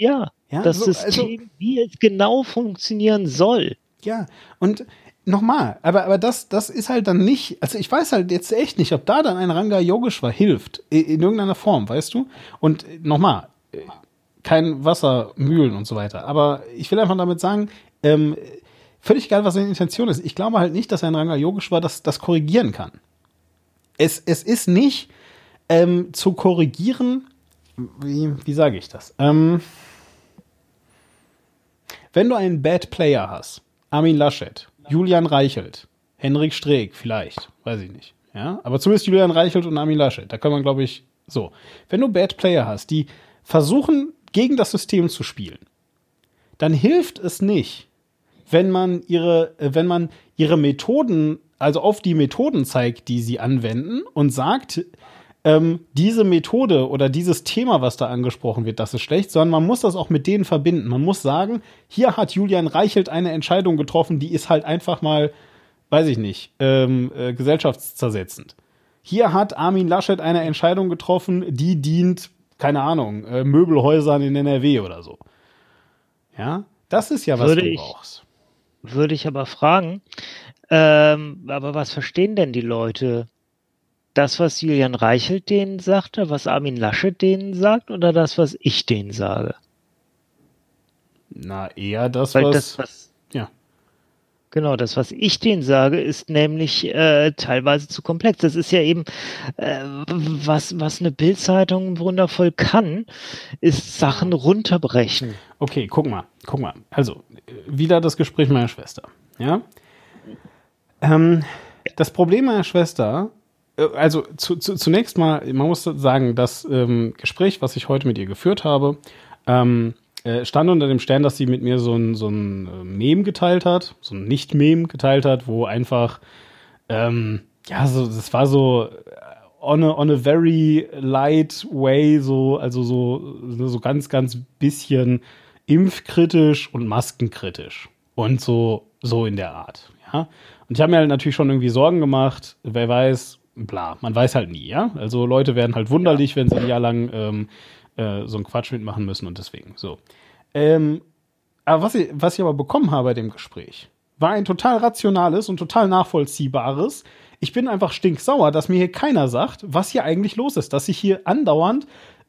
ja, ja, das so, System, also, wie es genau funktionieren soll. Ja, und nochmal, aber, aber das, das ist halt dann nicht, also ich weiß halt jetzt echt nicht, ob da dann ein Ranga Yogeshwar hilft, in, in irgendeiner Form, weißt du? Und nochmal, kein Wassermühlen und so weiter. Aber ich will einfach damit sagen, ähm, völlig egal, was seine Intention ist. Ich glaube halt nicht, dass ein Ranga Yogeshwar das, das korrigieren kann. Es, es ist nicht ähm, zu korrigieren, wie, wie sage ich das? Ähm, wenn du einen Bad Player hast, Armin Laschet, Julian Reichelt, Henrik Streeck vielleicht, weiß ich nicht. Ja, aber zumindest Julian Reichelt und Armin Laschet, da kann man, glaube ich, so. Wenn du Bad Player hast, die versuchen, gegen das System zu spielen, dann hilft es nicht, wenn man ihre, äh, wenn man ihre Methoden, also auf die Methoden zeigt, die sie anwenden und sagt, ähm, diese Methode oder dieses Thema, was da angesprochen wird, das ist schlecht, sondern man muss das auch mit denen verbinden. Man muss sagen, hier hat Julian Reichelt eine Entscheidung getroffen, die ist halt einfach mal, weiß ich nicht, ähm, äh, gesellschaftszersetzend. Hier hat Armin Laschet eine Entscheidung getroffen, die dient, keine Ahnung, äh, Möbelhäusern in NRW oder so. Ja, das ist ja, was würde du ich, brauchst. Würde ich aber fragen, ähm, aber was verstehen denn die Leute das, was Julian Reichelt denen sagte, was Armin Laschet denen sagt, oder das, was ich denen sage? Na, eher das, was, das, was. Ja. Genau, das, was ich denen sage, ist nämlich äh, teilweise zu komplex. Das ist ja eben, äh, was, was eine Bildzeitung wundervoll kann, ist Sachen runterbrechen. Okay, guck mal, guck mal. Also, wieder das Gespräch meiner Schwester. Ja. Ähm, das Problem meiner Schwester also zu, zu, zunächst mal, man muss sagen, das ähm, Gespräch, was ich heute mit ihr geführt habe, ähm, äh, stand unter dem Stern, dass sie mit mir so ein, so ein äh, Mem geteilt hat, so ein Nicht-Mem geteilt hat, wo einfach, ähm, ja, so, das war so on a, on a very light way, so, also so, so ganz, ganz bisschen impfkritisch und maskenkritisch. Und so, so in der Art, ja. Und ich habe mir halt natürlich schon irgendwie Sorgen gemacht, wer weiß, bla, man weiß halt nie, ja. Also Leute werden halt wunderlich, wenn sie ein Jahr lang ähm, äh, so einen Quatsch mitmachen müssen und deswegen so. Ähm, aber was ich, was ich aber bekommen habe bei dem Gespräch, war ein total rationales und total nachvollziehbares. Ich bin einfach stinksauer, dass mir hier keiner sagt, was hier eigentlich los ist, dass ich hier andauernd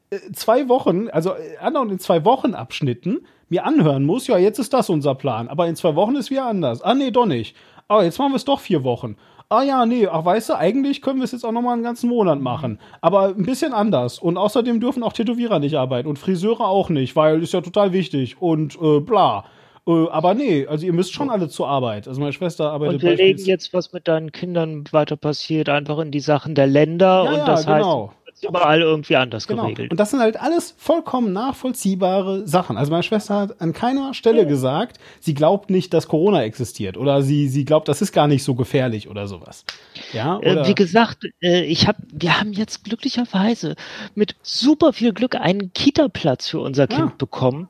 äh, zwei Wochen, also äh, andauernd in zwei Wochen Abschnitten mir anhören muss, ja, jetzt ist das unser Plan, aber in zwei Wochen ist wieder anders. Ah, nee, doch nicht. Aber jetzt machen wir es doch vier Wochen ah ja, nee, ach weißt du, eigentlich können wir es jetzt auch noch mal einen ganzen Monat machen. Aber ein bisschen anders. Und außerdem dürfen auch Tätowierer nicht arbeiten und Friseure auch nicht, weil ist ja total wichtig und äh, bla. Äh, aber nee, also ihr müsst schon alle zur Arbeit. Also meine Schwester arbeitet. Und wir legen jetzt, was mit deinen Kindern weiter passiert, einfach in die Sachen der Länder. Ja, und ja, das genau. heißt, überall irgendwie anders genau. geregelt. Und das sind halt alles vollkommen nachvollziehbare Sachen. Also meine Schwester hat an keiner Stelle ja. gesagt, sie glaubt nicht, dass Corona existiert oder sie, sie glaubt, das ist gar nicht so gefährlich oder sowas. Ja, äh, oder? Äh, wie gesagt, äh, ich hab, wir haben jetzt glücklicherweise mit super viel Glück einen Kita-Platz für unser Kind ja. bekommen.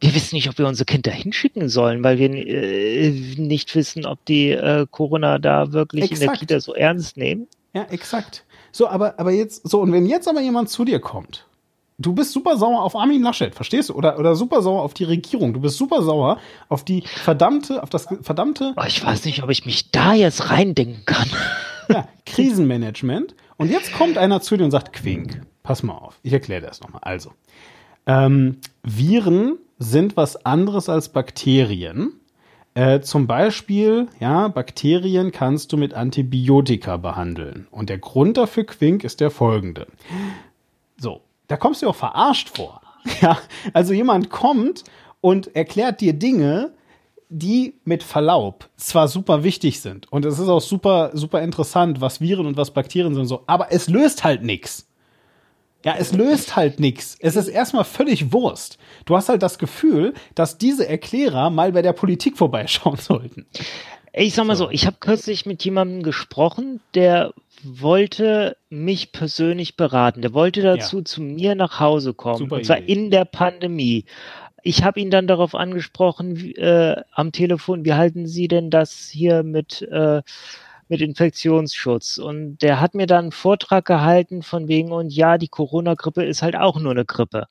Wir wissen nicht, ob wir unser Kind da hinschicken sollen, weil wir äh, nicht wissen, ob die äh, Corona da wirklich Exakt. in der Kita so ernst nehmen. Ja, exakt. So, aber, aber jetzt, so, und wenn jetzt aber jemand zu dir kommt, Du bist super sauer auf Armin Laschet, verstehst du? Oder, oder super sauer auf die Regierung. Du bist super sauer auf die verdammte, auf das verdammte. Oh, ich weiß nicht, ob ich mich da jetzt reindenken kann. Ja, Krisenmanagement. Und jetzt kommt einer zu dir und sagt, Quink, pass mal auf. Ich erkläre das nochmal. Also, ähm, Viren sind was anderes als Bakterien. Äh, zum Beispiel, ja, Bakterien kannst du mit Antibiotika behandeln. Und der Grund dafür, Quink, ist der folgende. So, da kommst du auch verarscht vor. Ja, also jemand kommt und erklärt dir Dinge, die mit Verlaub zwar super wichtig sind und es ist auch super, super interessant, was Viren und was Bakterien sind und so, aber es löst halt nichts. Ja, es löst halt nichts. Es ist erstmal völlig Wurst. Du hast halt das Gefühl, dass diese Erklärer mal bei der Politik vorbeischauen sollten. Ich sag mal so, so ich habe kürzlich mit jemandem gesprochen, der wollte mich persönlich beraten. Der wollte dazu ja. zu mir nach Hause kommen. Super und zwar Idee. in der Pandemie. Ich habe ihn dann darauf angesprochen äh, am Telefon, wie halten Sie denn das hier mit äh, mit Infektionsschutz. Und der hat mir dann einen Vortrag gehalten von wegen, und ja, die Corona-Grippe ist halt auch nur eine Grippe.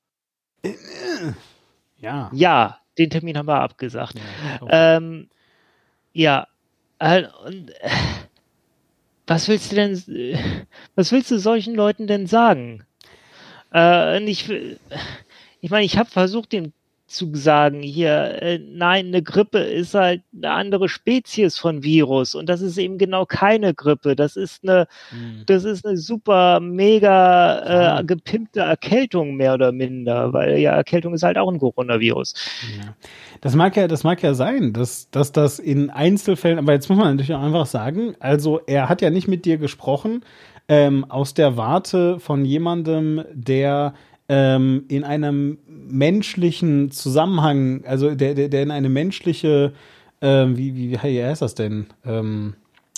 Ja. Ja, den Termin haben wir abgesagt. Ja, ähm, ja und, äh, was willst du denn, was willst du solchen Leuten denn sagen? Äh, ich, ich meine, ich habe versucht, den zu sagen, hier, äh, nein, eine Grippe ist halt eine andere Spezies von Virus und das ist eben genau keine Grippe. Das ist eine, mhm. das ist eine super, mega äh, gepimpte Erkältung mehr oder minder, weil ja, Erkältung ist halt auch ein Coronavirus. Ja. Das mag ja, das mag ja sein, dass, dass das in Einzelfällen, aber jetzt muss man natürlich auch einfach sagen, also er hat ja nicht mit dir gesprochen, ähm, aus der Warte von jemandem, der ähm, in einem menschlichen Zusammenhang, also der, der, der in eine menschliche, äh, wie, wie, wie heißt das denn, ähm,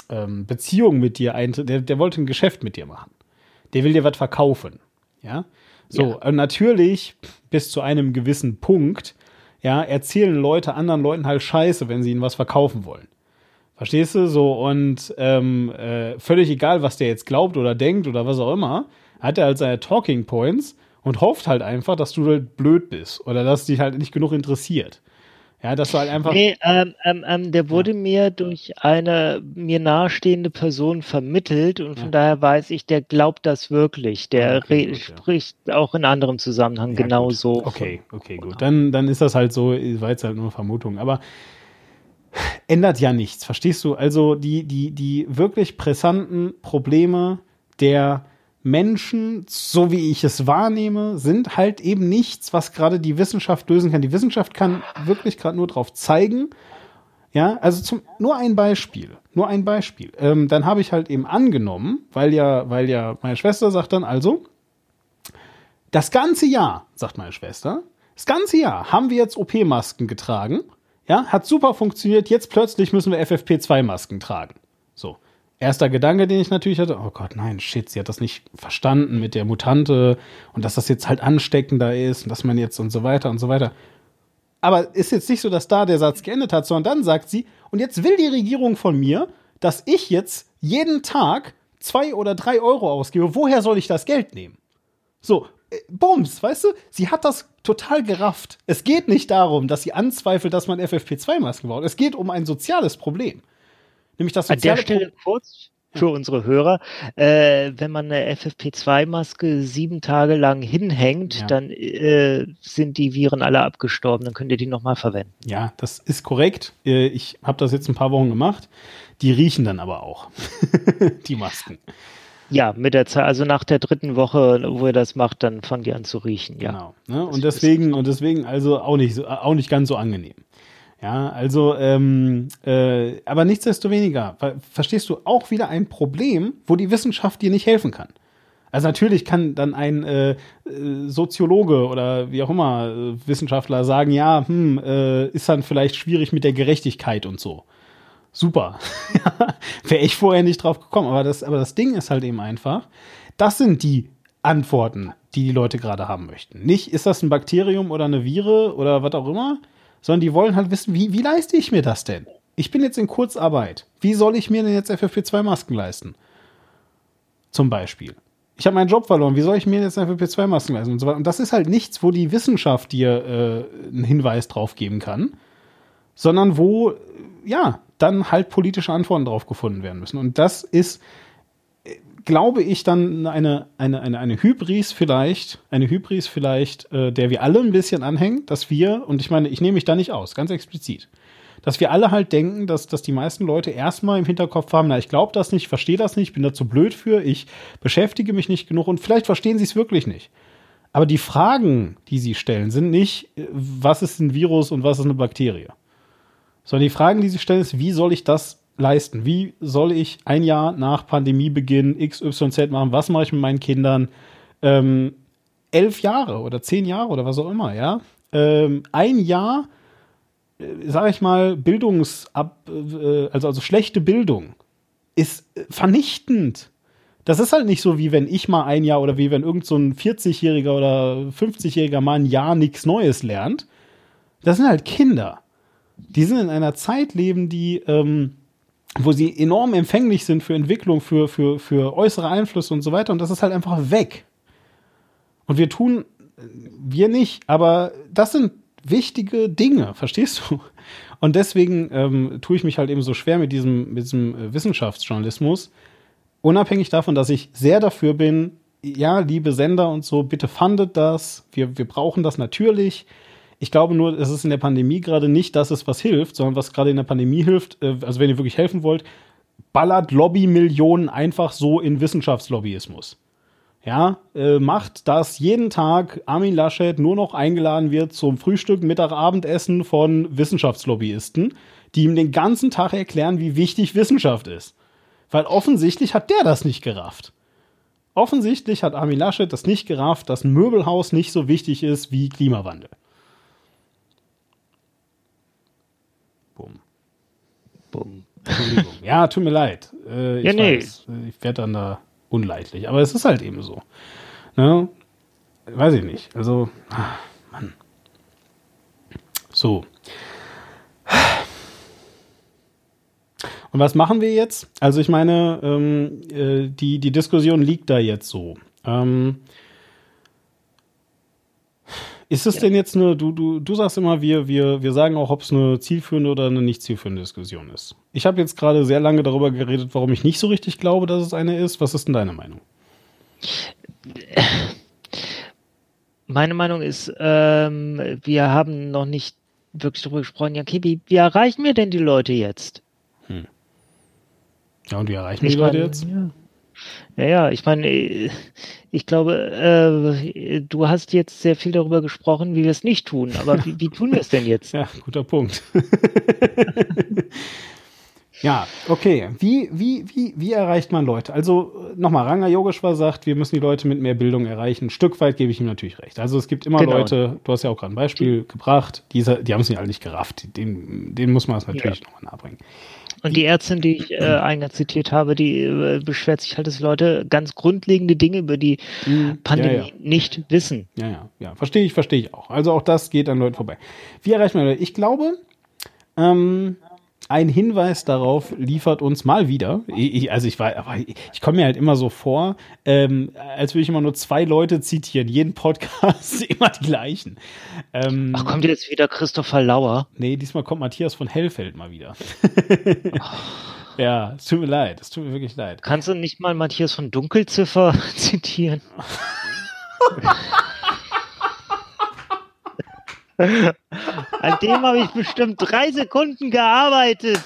ähm, Beziehung mit dir eintritt, der, der wollte ein Geschäft mit dir machen. Der will dir was verkaufen. Ja. So, ja. natürlich bis zu einem gewissen Punkt, ja, erzählen Leute anderen Leuten halt Scheiße, wenn sie ihnen was verkaufen wollen. Verstehst du? So, und ähm, äh, völlig egal, was der jetzt glaubt oder denkt oder was auch immer, hat er halt seine Talking Points und hofft halt einfach, dass du halt blöd bist oder dass dich halt nicht genug interessiert. Ja, dass du halt einfach. Nee, ähm, ähm, ähm, der wurde ja. mir durch eine mir nahestehende Person vermittelt und von ja. daher weiß ich, der glaubt das wirklich. Der okay, gut, spricht ja. auch in anderem Zusammenhang ja, genau gut. so. Okay, okay, gut. Dann, dann ist das halt so, war jetzt halt nur Vermutung. Aber ändert ja nichts, verstehst du? Also die, die, die wirklich brisanten Probleme der Menschen, so wie ich es wahrnehme, sind halt eben nichts, was gerade die Wissenschaft lösen kann. Die Wissenschaft kann wirklich gerade nur drauf zeigen. Ja, also zum, nur ein Beispiel, nur ein Beispiel. Ähm, dann habe ich halt eben angenommen, weil ja, weil ja meine Schwester sagt dann also, das ganze Jahr, sagt meine Schwester, das ganze Jahr haben wir jetzt OP-Masken getragen. Ja, hat super funktioniert. Jetzt plötzlich müssen wir FFP2-Masken tragen. So. Erster Gedanke, den ich natürlich hatte, oh Gott, nein, shit, sie hat das nicht verstanden mit der Mutante und dass das jetzt halt ansteckender ist und dass man jetzt und so weiter und so weiter. Aber ist jetzt nicht so, dass da der Satz geendet hat, sondern dann sagt sie, und jetzt will die Regierung von mir, dass ich jetzt jeden Tag zwei oder drei Euro ausgebe. Woher soll ich das Geld nehmen? So, äh, Bums, weißt du? Sie hat das total gerafft. Es geht nicht darum, dass sie anzweifelt, dass man FFP2-Masken braucht. Es geht um ein soziales Problem. Nämlich das An der Stelle kurz für unsere Hörer, äh, wenn man eine FFP2-Maske sieben Tage lang hinhängt, ja. dann äh, sind die Viren alle abgestorben. Dann könnt ihr die nochmal verwenden. Ja, das ist korrekt. Äh, ich habe das jetzt ein paar Wochen gemacht. Die riechen dann aber auch, die Masken. Ja, mit der Zeit, also nach der dritten Woche, wo ihr das macht, dann fangen die an zu riechen, ja. Genau. Ne? Und deswegen, und deswegen also auch nicht, auch nicht ganz so angenehm. Ja, also, ähm, äh, aber nichtsdestoweniger, verstehst du auch wieder ein Problem, wo die Wissenschaft dir nicht helfen kann. Also natürlich kann dann ein äh, äh Soziologe oder wie auch immer äh, Wissenschaftler sagen, ja, hm, äh, ist dann vielleicht schwierig mit der Gerechtigkeit und so. Super. Wäre ich vorher nicht drauf gekommen. Aber das, aber das Ding ist halt eben einfach, das sind die Antworten, die die Leute gerade haben möchten. Nicht, ist das ein Bakterium oder eine Vire oder was auch immer, sondern die wollen halt wissen, wie, wie leiste ich mir das denn? Ich bin jetzt in Kurzarbeit. Wie soll ich mir denn jetzt FFP2-Masken leisten? Zum Beispiel. Ich habe meinen Job verloren. Wie soll ich mir jetzt FFP2-Masken leisten und so weiter? Und das ist halt nichts, wo die Wissenschaft dir äh, einen Hinweis drauf geben kann, sondern wo, ja, dann halt politische Antworten drauf gefunden werden müssen. Und das ist, glaube ich, dann eine, eine, eine, eine Hybris vielleicht, eine Hybris vielleicht, äh, der wir alle ein bisschen anhängen, dass wir, und ich meine, ich nehme mich da nicht aus, ganz explizit, dass wir alle halt denken, dass, dass die meisten Leute erstmal im Hinterkopf haben, na, ich glaube das nicht, ich verstehe das nicht, bin da zu blöd für, ich beschäftige mich nicht genug und vielleicht verstehen sie es wirklich nicht. Aber die Fragen, die sie stellen, sind nicht, äh, was ist ein Virus und was ist eine Bakterie? Sondern die Fragen, die sie stellen, ist, wie soll ich das leisten? Wie soll ich ein Jahr nach Pandemiebeginn XYZ machen? Was mache ich mit meinen Kindern? Ähm, elf Jahre oder zehn Jahre oder was auch immer, ja? Ähm, ein Jahr, äh, sage ich mal, Bildungsab, äh, also, also schlechte Bildung ist vernichtend. Das ist halt nicht so, wie wenn ich mal ein Jahr oder wie wenn irgend so ein 40-Jähriger oder 50-Jähriger mal ein Jahr nichts Neues lernt. Das sind halt Kinder. Die sind in einer Zeit leben, die, ähm, wo sie enorm empfänglich sind für Entwicklung, für, für, für äußere Einflüsse und so weiter. Und das ist halt einfach weg. Und wir tun, wir nicht, aber das sind wichtige Dinge, verstehst du? Und deswegen ähm, tue ich mich halt eben so schwer mit diesem, mit diesem äh, Wissenschaftsjournalismus. Unabhängig davon, dass ich sehr dafür bin, ja, liebe Sender und so, bitte fandet das. Wir, wir brauchen das natürlich. Ich glaube nur, es ist in der Pandemie gerade nicht, dass es was hilft, sondern was gerade in der Pandemie hilft, äh, also wenn ihr wirklich helfen wollt, ballert Lobby-Millionen einfach so in Wissenschaftslobbyismus. Ja, äh, macht, dass jeden Tag Armin Laschet nur noch eingeladen wird zum Frühstück, Mittag, Abendessen von Wissenschaftslobbyisten, die ihm den ganzen Tag erklären, wie wichtig Wissenschaft ist. Weil offensichtlich hat der das nicht gerafft. Offensichtlich hat Armin Laschet das nicht gerafft, dass ein Möbelhaus nicht so wichtig ist wie Klimawandel. Entschuldigung. ja, tut mir leid. Äh, ich Ja, nee. weiß, äh, ich werde dann da unleidlich. Aber es ist halt eben so. Ne? Weiß ich nicht. Also, ah, Mann. So. Und was machen wir jetzt? Also ich meine, ähm, äh, die, die Diskussion liegt da jetzt so. Ähm, ist es denn jetzt eine, du, du, du sagst immer, wir, wir, wir sagen auch, ob es eine zielführende oder eine nicht zielführende Diskussion ist. Ich habe jetzt gerade sehr lange darüber geredet, warum ich nicht so richtig glaube, dass es eine ist. Was ist denn deine Meinung? Meine Meinung ist, ähm, wir haben noch nicht wirklich darüber gesprochen, ja, okay, wie, wie erreichen wir denn die Leute jetzt? Ja, und wie erreichen wir Ich die Leute meine, jetzt? Ja. Ja, ja, ich meine, äh, ich glaube, äh, du hast jetzt sehr viel darüber gesprochen, wie wir es nicht tun, aber wie, wie tun wir es denn jetzt? Ja, guter Punkt. ja, okay. Wie, wie, wie, wie erreicht man Leute? Also nochmal, Ranga Yogeshwar sagt, wir müssen die Leute mit mehr Bildung erreichen. Ein Stück weit gebe ich ihm natürlich recht. Also es gibt immer Genau. Leute, du hast ja auch gerade ein Beispiel gebracht, diese, die haben es nicht alle nicht gerafft. Den, denen muss man es natürlich nochmal nahebringen. Und die Ärztin, die ich äh, eingangs zitiert habe, die äh, beschwert sich halt, dass Leute ganz grundlegende Dinge über die Pandemie Ja, ja. nicht wissen. Ja, ja, ja. Verstehe ich, verstehe ich auch. Also auch das geht an Leuten vorbei. Wie erreicht man Leute? Ich glaube, ähm, ein Hinweis darauf liefert uns mal wieder. Ich, also ich war, aber ich, ich komme mir halt immer so vor, ähm, als würde ich immer nur zwei Leute zitieren. Jeden Podcast immer die gleichen. Ähm, Ach, kommt jetzt wieder Christopher Lauer? nee, diesmal kommt Matthias von Hellfeld mal wieder. ja, es tut mir leid. Es tut mir wirklich leid. Kannst du nicht mal Matthias von Dunkelziffer zitieren? An dem habe ich bestimmt drei Sekunden gearbeitet.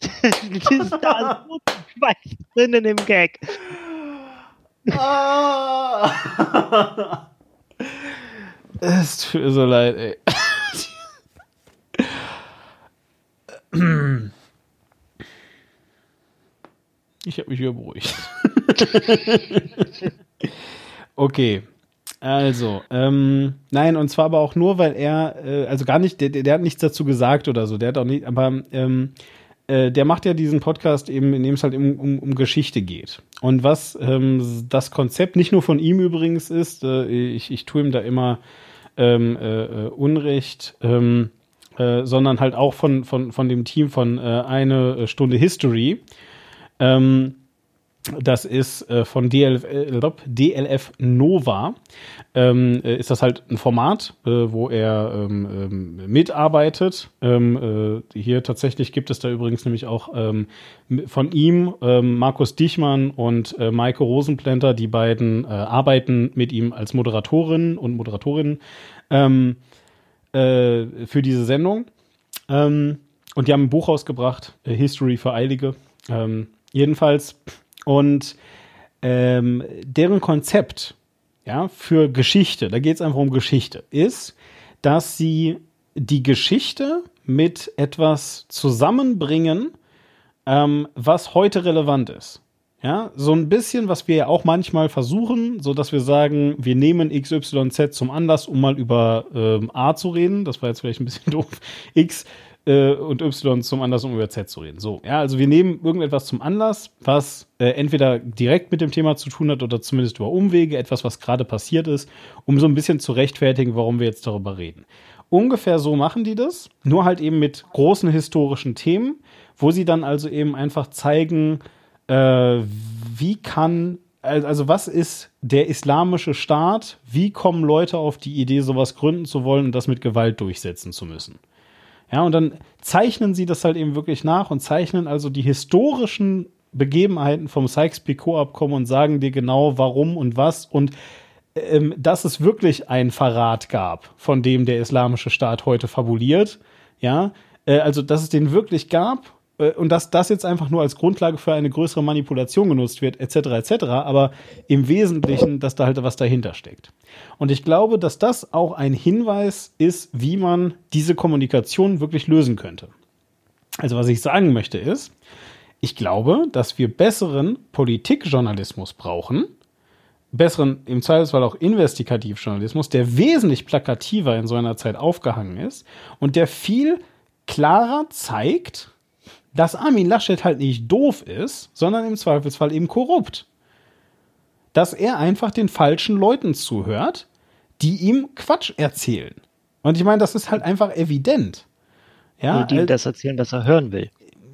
das ist da so Schweiß drinnen im Gag. Ah. es tut mir so leid, ey. Ich habe mich wieder okay. Also, ähm, nein, und zwar aber auch nur, weil er, äh, also gar nicht, der, der hat nichts dazu gesagt oder so, der hat auch nicht, aber ähm, äh, der macht ja diesen Podcast eben, in dem es halt um, um, um Geschichte geht. Und was ähm, das Konzept nicht nur von ihm übrigens ist, äh, ich, ich tue ihm da immer ähm, äh, äh, Unrecht, ähm, äh, sondern halt auch von, von, von dem Team von äh, eine Stunde History. Ähm, das ist äh, von DLF, äh, DLF Nova. Ähm, äh, ist das halt ein Format, äh, wo er ähm, ähm, mitarbeitet. Ähm, äh, hier tatsächlich gibt es da übrigens nämlich auch ähm, von ihm ähm, Markus Dichmann und äh, Maike Rosenplanter, die beiden äh, arbeiten mit ihm als Moderatorinnen und Moderatorinnen für diese Sendung. Und die haben ein Buch rausgebracht, History für Eilige. Jedenfalls und ähm, deren Konzept ja, für Geschichte, da geht es einfach um Geschichte, ist, dass sie die Geschichte mit etwas zusammenbringen, ähm, was heute relevant ist. Ja, so ein bisschen, was wir ja auch manchmal versuchen, so dass wir sagen, wir nehmen XYZ zum Anlass, um mal über ähm, A zu reden. Das war jetzt vielleicht ein bisschen doof. X äh, und Y zum Anlass, um über Z zu reden. So, ja, also wir nehmen irgendetwas zum Anlass, was äh, entweder direkt mit dem Thema zu tun hat oder zumindest über Umwege, etwas, was gerade passiert ist, um so ein bisschen zu rechtfertigen, warum wir jetzt darüber reden. Ungefähr so machen die das, nur halt eben mit großen historischen Themen, wo sie dann also eben einfach zeigen, äh, wie kann also was ist der islamische Staat? Wie kommen Leute auf die Idee, sowas gründen zu wollen und das mit Gewalt durchsetzen zu müssen? Ja, und dann zeichnen sie das halt eben wirklich nach und zeichnen also die historischen Begebenheiten vom Sykes-Picot-Abkommen und sagen dir genau, warum und was und ähm, dass es wirklich einen Verrat gab, von dem der islamische Staat heute fabuliert. Ja, äh, also dass es den wirklich gab und dass das jetzt einfach nur als Grundlage für eine größere Manipulation genutzt wird, etc., etc., aber im Wesentlichen, dass da halt was dahinter steckt. Und ich glaube, dass das auch ein Hinweis ist, wie man diese Kommunikation wirklich lösen könnte. Also was ich sagen möchte ist, ich glaube, dass wir besseren Politikjournalismus brauchen, besseren, im Zweifelsfall auch Investigativjournalismus, der wesentlich plakativer in so einer Zeit aufgehangen ist und der viel klarer zeigt, dass Armin Laschet halt nicht doof ist, sondern im Zweifelsfall eben korrupt. Dass er einfach den falschen Leuten zuhört, die ihm Quatsch erzählen. Und ich meine, das ist halt einfach evident. Ja, die ihm äh, das erzählen, was er hören will.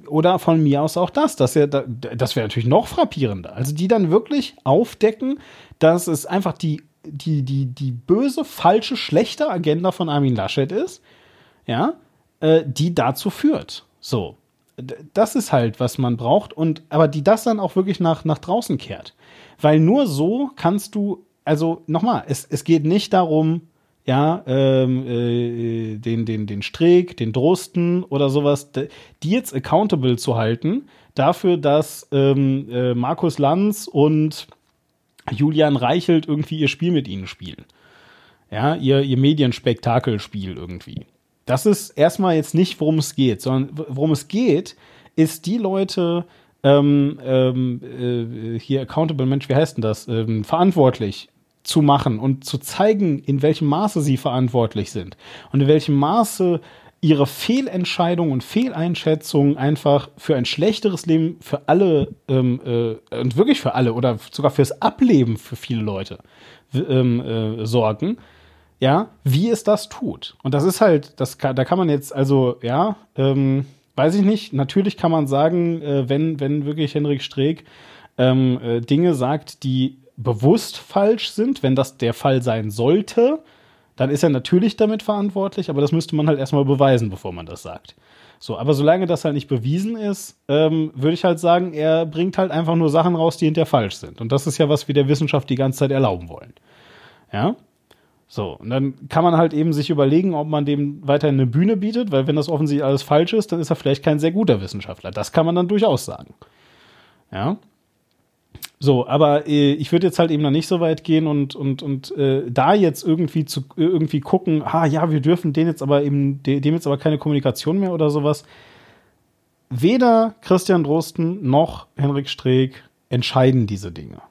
Oder von mir aus auch das, dass er, das wäre natürlich noch frappierender. Also die dann wirklich aufdecken, dass es einfach die, die, die, die böse, falsche, schlechte Agenda von Armin Laschet ist, ja, äh, die dazu führt. So das ist halt, was man braucht und aber die das dann auch wirklich nach, nach draußen kehrt. Weil nur so kannst du, also nochmal, es, es geht nicht darum, ja, ähm, äh, den, den, den Streeck, den Drosten oder sowas, die jetzt accountable zu halten, dafür, dass ähm, äh, Markus Lanz und Julian Reichelt irgendwie ihr Spiel mit ihnen spielen. Ja, ihr, ihr Medienspektakelspiel irgendwie. Das ist erstmal jetzt nicht, worum es geht, sondern worum es geht, ist die Leute, ähm, ähm, äh, hier Accountable Mensch, wie heißt denn das, ähm, verantwortlich zu machen und zu zeigen, in welchem Maße sie verantwortlich sind und in welchem Maße ihre Fehlentscheidungen und Fehleinschätzungen einfach für ein schlechteres Leben für alle ähm, äh, und wirklich für alle oder sogar fürs Ableben für viele Leute ähm, äh, sorgen ja, wie es das tut. Und das ist halt, das kann, da kann man jetzt, also, ja, ähm, weiß ich nicht, natürlich kann man sagen, äh, wenn, wenn wirklich Henrik Streeck ähm, äh, Dinge sagt, die bewusst falsch sind, wenn das der Fall sein sollte, dann ist er natürlich damit verantwortlich, aber das müsste man halt erstmal beweisen, bevor man das sagt. So, aber solange das halt nicht bewiesen ist, ähm, würde ich halt sagen, er bringt halt einfach nur Sachen raus, die hinterher falsch sind. Und das ist ja, was wir der Wissenschaft die ganze Zeit erlauben wollen. Ja? So, und dann kann man halt eben sich überlegen, ob man dem weiterhin eine Bühne bietet, weil wenn das offensichtlich alles falsch ist, dann ist er vielleicht kein sehr guter Wissenschaftler. Das kann man dann durchaus sagen. Ja. So, aber äh, ich würde jetzt halt eben noch nicht so weit gehen und, und, und äh, da jetzt irgendwie zu irgendwie gucken, ah ja, wir dürfen den jetzt aber eben, dem jetzt aber keine Kommunikation mehr oder sowas. Weder Christian Drosten noch Henrik Streeck entscheiden diese Dinge.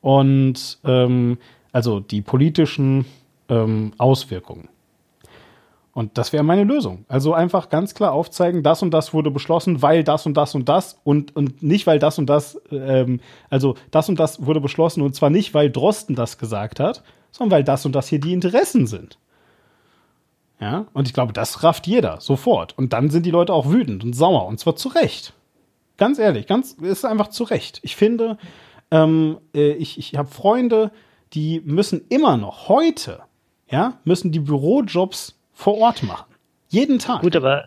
Und ähm, also die politischen ähm, Auswirkungen. Und das wäre meine Lösung. Also einfach ganz klar aufzeigen, das und das wurde beschlossen, weil das und das und das und, und nicht, weil das und das, ähm, also das und das wurde beschlossen und zwar nicht, weil Drosten das gesagt hat, sondern weil das und das hier die Interessen sind. Ja, und ich glaube, das rafft jeder sofort. Und dann sind die Leute auch wütend und sauer und zwar zu Recht. Ganz ehrlich, ganz, ist einfach zu Recht. Ich finde, ähm, äh, ich, ich habe Freunde, die müssen immer noch heute, ja, müssen die Bürojobs vor Ort machen. Jeden Tag. Gut, aber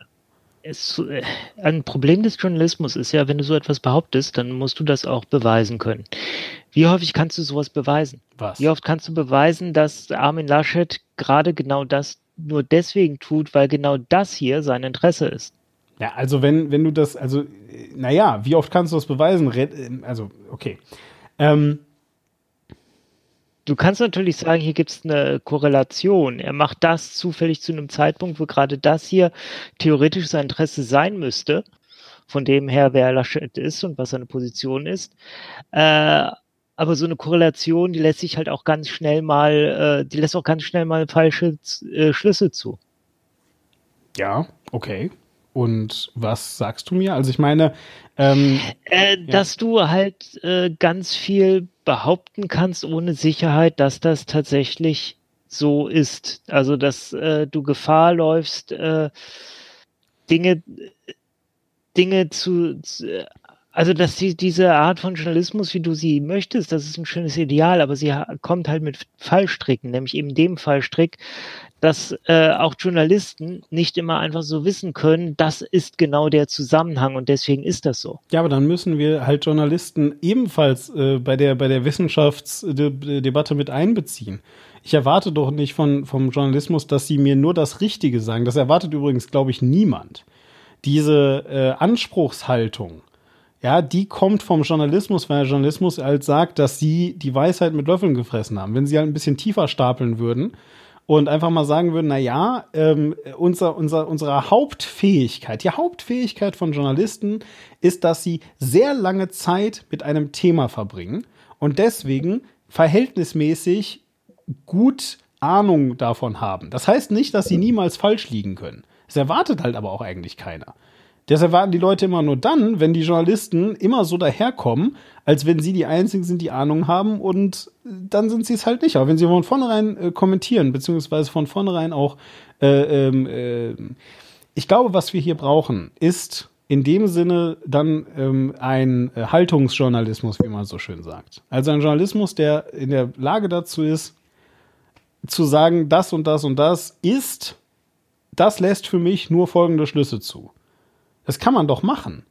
es, äh, ein Problem des Journalismus ist ja, wenn du so etwas behauptest, dann musst du das auch beweisen können. Wie häufig kannst du sowas beweisen? Was? Wie oft kannst du beweisen, dass Armin Laschet gerade genau das nur deswegen tut, weil genau das hier sein Interesse ist? Ja, also wenn, wenn du das, also, naja, wie oft kannst du das beweisen? Also, okay. Ähm, Du kannst natürlich sagen, hier gibt es eine Korrelation. Er macht das zufällig zu einem Zeitpunkt, wo gerade das hier theoretisch sein Interesse sein müsste, von dem her, wer Laschet ist und was seine Position ist. Äh, aber so eine Korrelation, die lässt sich halt auch ganz schnell mal, äh, die lässt auch ganz schnell mal falsche äh, Schlüsse zu. Ja, okay. Und was sagst du mir? Also ich meine, ähm, äh, dass ja. du halt äh, ganz viel behaupten kannst ohne Sicherheit, dass das tatsächlich so ist. Also dass äh, du Gefahr läufst, äh, Dinge, Dinge zu, zu also, dass die, diese Art von Journalismus, wie du sie möchtest, das ist ein schönes Ideal, aber sie kommt halt mit Fallstricken, nämlich eben dem Fallstrick, dass äh, auch Journalisten nicht immer einfach so wissen können, das ist genau der Zusammenhang und deswegen ist das so. Ja, aber dann müssen wir halt Journalisten ebenfalls äh, bei der bei der Wissenschaftsdebatte mit einbeziehen. Ich erwarte doch nicht von vom Journalismus, dass sie mir nur das Richtige sagen. Das erwartet übrigens, glaube ich, niemand. Diese äh, Anspruchshaltung, ja, die kommt vom Journalismus, weil der Journalismus halt sagt, dass sie die Weisheit mit Löffeln gefressen haben. Wenn sie halt ein bisschen tiefer stapeln würden, und einfach mal sagen würden, na ja, ähm, unser, unser, unsere Hauptfähigkeit, die Hauptfähigkeit von Journalisten ist, dass sie sehr lange Zeit mit einem Thema verbringen und deswegen verhältnismäßig gut Ahnung davon haben. Das heißt nicht, dass sie niemals falsch liegen können. Das erwartet halt aber auch eigentlich keiner. Das erwarten die Leute immer nur dann, wenn die Journalisten immer so daherkommen, als wenn sie die Einzigen sind, die Ahnung haben und dann sind sie es halt nicht. Aber wenn sie von vornherein äh, kommentieren, beziehungsweise von vornherein auch, äh, ähm, äh, ich glaube, was wir hier brauchen, ist in dem Sinne dann ähm, ein äh, Haltungsjournalismus, wie man so schön sagt. Also ein Journalismus, der in der Lage dazu ist, zu sagen, das und das und das ist, das lässt für mich nur folgende Schlüsse zu. Das kann man doch machen.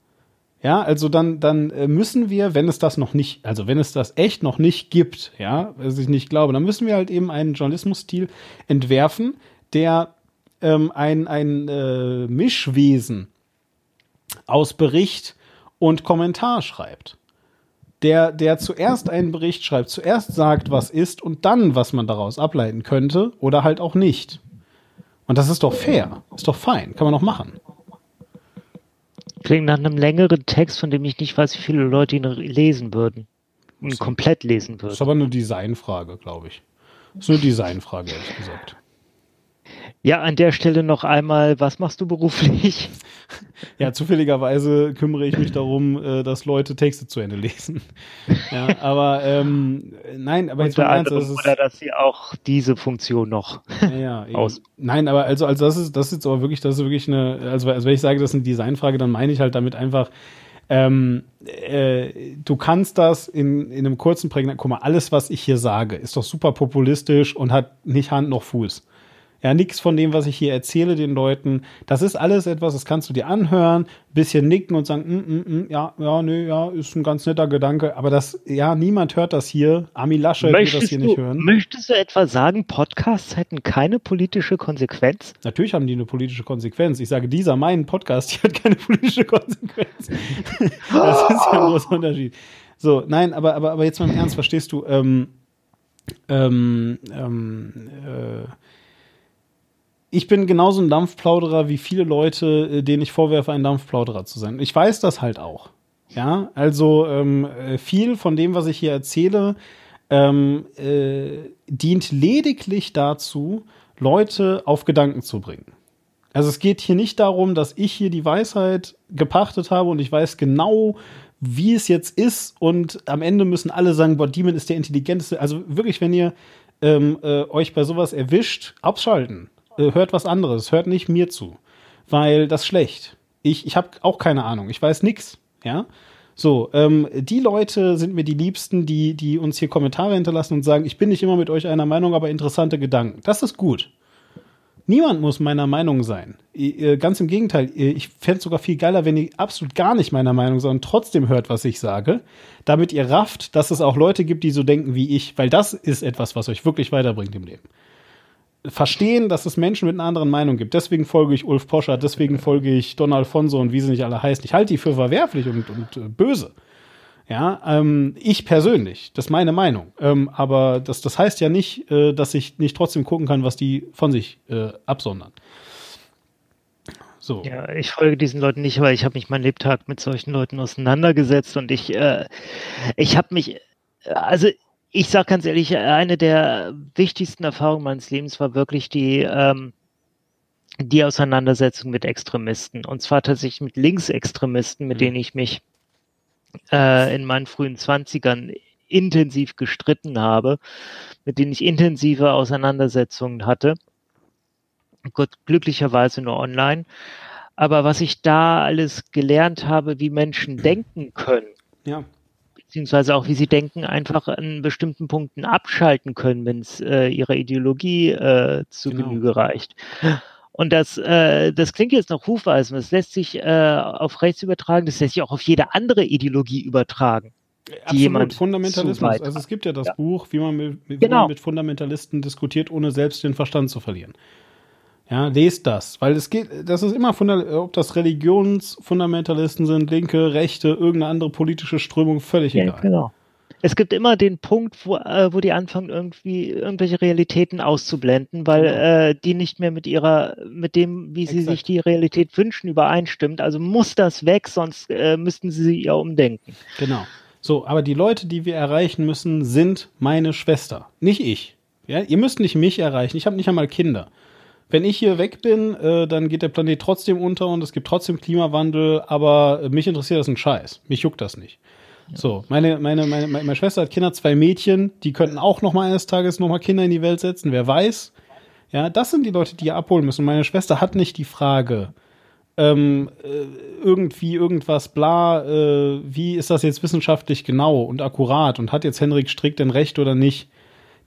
Ja, also dann, dann äh, müssen wir, wenn es das noch nicht, also wenn es das echt noch nicht gibt, ja, was ich nicht glaube, dann müssen wir halt eben einen Journalismusstil entwerfen, der ähm, ein, ein äh, Mischwesen aus Bericht und Kommentar schreibt. Der, der zuerst einen Bericht schreibt, zuerst sagt, was ist und dann, was man daraus ableiten könnte oder halt auch nicht. Und das ist doch fair, ist doch fein, kann man doch machen. Klingt nach einem längeren Text, von dem ich nicht weiß, wie viele Leute ihn lesen würden. Ihn komplett lesen würden. Das ist aber eine Designfrage, glaube ich. Das ist eine Designfrage, ehrlich gesagt. Ja, an der Stelle noch einmal, was machst du beruflich? Ja, zufälligerweise kümmere ich mich darum, äh, dass Leute Texte zu Ende lesen. Ja, aber ähm, nein, aber jetzt mal ernst, das ist, oder dass sie auch diese Funktion noch ja, aus. Nein, aber also also das ist das ist jetzt aber wirklich, das ist wirklich eine, also, also wenn ich sage, das ist eine Designfrage, dann meine ich halt damit einfach, ähm, äh, du kannst das in, in einem kurzen Prägnant, guck mal, alles, was ich hier sage, ist doch super populistisch und hat nicht Hand noch Fuß. Ja, nichts von dem, was ich hier erzähle den Leuten. Das ist alles etwas, das kannst du dir anhören, bisschen nicken und sagen, mm, mm, mm, ja, ja, nee, ja, ist ein ganz netter Gedanke. Aber das, ja, niemand hört das hier. Armin Laschet wird das hier du, nicht hören. Möchtest du etwa sagen, Podcasts hätten keine politische Konsequenz? Natürlich haben die eine politische Konsequenz. Ich sage, dieser, mein Podcast, die hat keine politische Konsequenz. das ist ja ein großer Unterschied. So, nein, aber, aber, aber jetzt mal im Ernst, verstehst du, ähm, ähm, ähm, äh, ich bin genauso ein Dampfplauderer wie viele Leute, äh, denen ich vorwerfe, ein Dampfplauderer zu sein. Ich weiß das halt auch. Ja, also ähm, äh, viel von dem, was ich hier erzähle, ähm, äh, dient lediglich dazu, Leute auf Gedanken zu bringen. Also es geht hier nicht darum, dass ich hier die Weisheit gepachtet habe und ich weiß genau, wie es jetzt ist und am Ende müssen alle sagen, boah, Demon ist der intelligenteste. Also wirklich, wenn ihr ähm, äh, euch bei sowas erwischt, abschalten. Äh, hört was anderes, hört nicht mir zu, weil das ist schlecht. Ich, ich habe auch keine Ahnung, ich weiß nix. Ja. So, ähm, die Leute sind mir die Liebsten, die, die uns hier Kommentare hinterlassen und sagen, ich bin nicht immer mit euch einer Meinung, aber interessante Gedanken. Das ist gut. Niemand muss meiner Meinung sein. Äh, ganz im Gegenteil, ich fände es sogar viel geiler, wenn ihr absolut gar nicht meiner Meinung seid und trotzdem hört, was ich sage, damit ihr rafft, dass es auch Leute gibt, die so denken wie ich, weil das ist etwas, was euch wirklich weiterbringt im Leben. Verstehen, dass es Menschen mit einer anderen Meinung gibt. Deswegen folge ich Ulf Poscher, deswegen folge ich Don Alfonso und wie sie nicht alle heißen. Ich halte die für verwerflich und, und äh, böse. Ja, ähm, ich persönlich, das ist meine Meinung. Ähm, aber das, das heißt ja nicht, äh, dass ich nicht trotzdem gucken kann, was die von sich äh, absondern. So. Ja, ich folge diesen Leuten nicht, weil ich habe mich mein Lebtag mit solchen Leuten auseinandergesetzt und ich, äh, ich habe mich, also ich sage ganz ehrlich, eine der wichtigsten Erfahrungen meines Lebens war wirklich die, ähm, die Auseinandersetzung mit Extremisten. Und zwar tatsächlich mit Linksextremisten, mit mhm. denen ich mich äh, in meinen frühen Zwanzigern intensiv gestritten habe, mit denen ich intensive Auseinandersetzungen hatte. Gott, glücklicherweise nur online. Aber was ich da alles gelernt habe, wie Menschen denken können, ja. Beziehungsweise auch wie sie denken, einfach an bestimmten Punkten abschalten können, wenn es äh, ihrer Ideologie äh, zu genau. Genüge reicht. Und das, äh, das klingt jetzt noch Hufeisen, das lässt sich äh, auf rechts übertragen, das lässt sich auch auf jede andere Ideologie übertragen. Absolut, Fundamentalismus. Also es gibt ja das ja. Buch, wie man, mit, wie genau. man mit Fundamentalisten diskutiert, ohne selbst den Verstand zu verlieren. Ja, lest das, weil es geht, das ist immer, ob das Religionsfundamentalisten sind, Linke, Rechte, irgendeine andere politische Strömung, völlig ja, egal. Genau es gibt immer den Punkt, wo, äh, wo die anfangen, irgendwie irgendwelche Realitäten auszublenden, weil genau. äh, die nicht mehr mit ihrer, mit dem, wie Exakt. sie sich die Realität wünschen, übereinstimmt. Also muss das weg, sonst äh, müssten sie sie ja umdenken. Genau. So, aber die Leute, die wir erreichen müssen, sind meine Schwester, nicht ich. Ja, ihr müsst nicht mich erreichen. Ich habe nicht einmal Kinder. Wenn ich hier weg bin, äh, dann geht der Planet trotzdem unter und es gibt trotzdem Klimawandel, aber mich interessiert das ein Scheiß. Mich juckt das nicht. So, meine, meine, meine, meine Schwester hat Kinder, zwei Mädchen, die könnten auch noch mal eines Tages noch mal Kinder in die Welt setzen, wer weiß. Ja, das sind die Leute, die ihr abholen müssen. Meine Schwester hat nicht die Frage, ähm, äh, irgendwie irgendwas, bla, äh, wie ist das jetzt wissenschaftlich genau und akkurat und hat jetzt Henrik Strick denn recht oder nicht?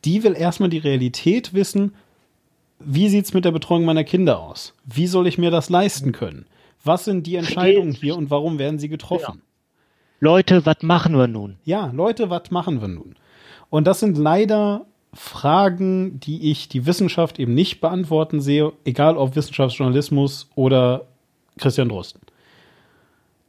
Die will erstmal die Realität wissen, wie sieht's mit der Betreuung meiner Kinder aus? Wie soll ich mir das leisten können? Was sind die Entscheidungen hier und warum werden sie getroffen? Leute, was machen wir nun? Ja, Leute, was machen wir nun? Und das sind leider Fragen, die ich die Wissenschaft eben nicht beantworten sehe, egal ob Wissenschaftsjournalismus oder Christian Drosten.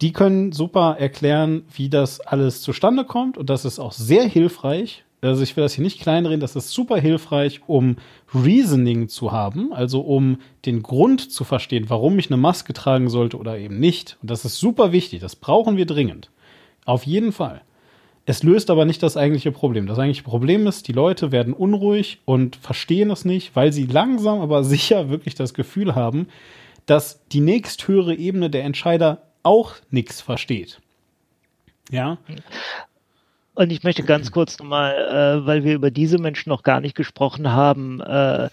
Die können super erklären, wie das alles zustande kommt und das ist auch sehr hilfreich. Also ich will das hier nicht kleinreden, das ist super hilfreich, um Reasoning zu haben, also um den Grund zu verstehen, warum ich eine Maske tragen sollte oder eben nicht. Und das ist super wichtig, das brauchen wir dringend. Auf jeden Fall. Es löst aber nicht das eigentliche Problem. Das eigentliche Problem ist, die Leute werden unruhig und verstehen es nicht, weil sie langsam aber sicher wirklich das Gefühl haben, dass die nächsthöhere Ebene der Entscheider auch nichts versteht. Ja. Und ich möchte ganz kurz nochmal, äh, weil wir über diese Menschen noch gar nicht gesprochen haben, äh,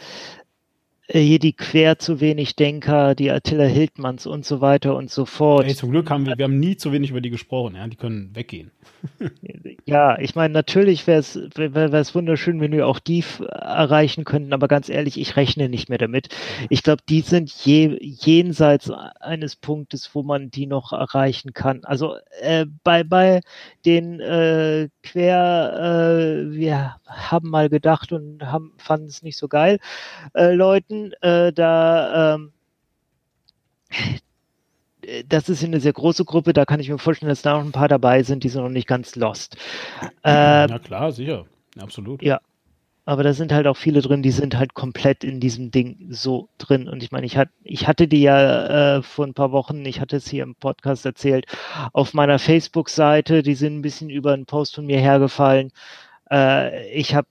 hier die Quer zu wenig Denker, die Attila Hildmanns und so weiter und so fort. Ey, zum Glück haben wir, wir haben nie zu wenig über die gesprochen, ja, die können weggehen. ja, ich meine, natürlich wäre es wär, wär wunderschön, wenn wir auch die erreichen könnten, aber ganz ehrlich, ich rechne nicht mehr damit. Ich glaube, die sind je, jenseits eines Punktes, wo man die noch erreichen kann. Also äh, bei, bei den äh, Quer, äh, wir haben mal gedacht und haben, fanden es nicht so geil, äh, Leuten, äh, da ähm, das ist eine sehr große Gruppe, da kann ich mir vorstellen, dass da noch ein paar dabei sind, die sind noch nicht ganz lost. Äh, Na klar, sicher, absolut. Ja, aber da sind halt auch viele drin, die sind halt komplett in diesem Ding so drin. Und ich meine, ich, hat, ich hatte die ja äh, vor ein paar Wochen, ich hatte es hier im Podcast erzählt, auf meiner Facebook-Seite, die sind ein bisschen über einen Post von mir hergefallen. Äh, ich habe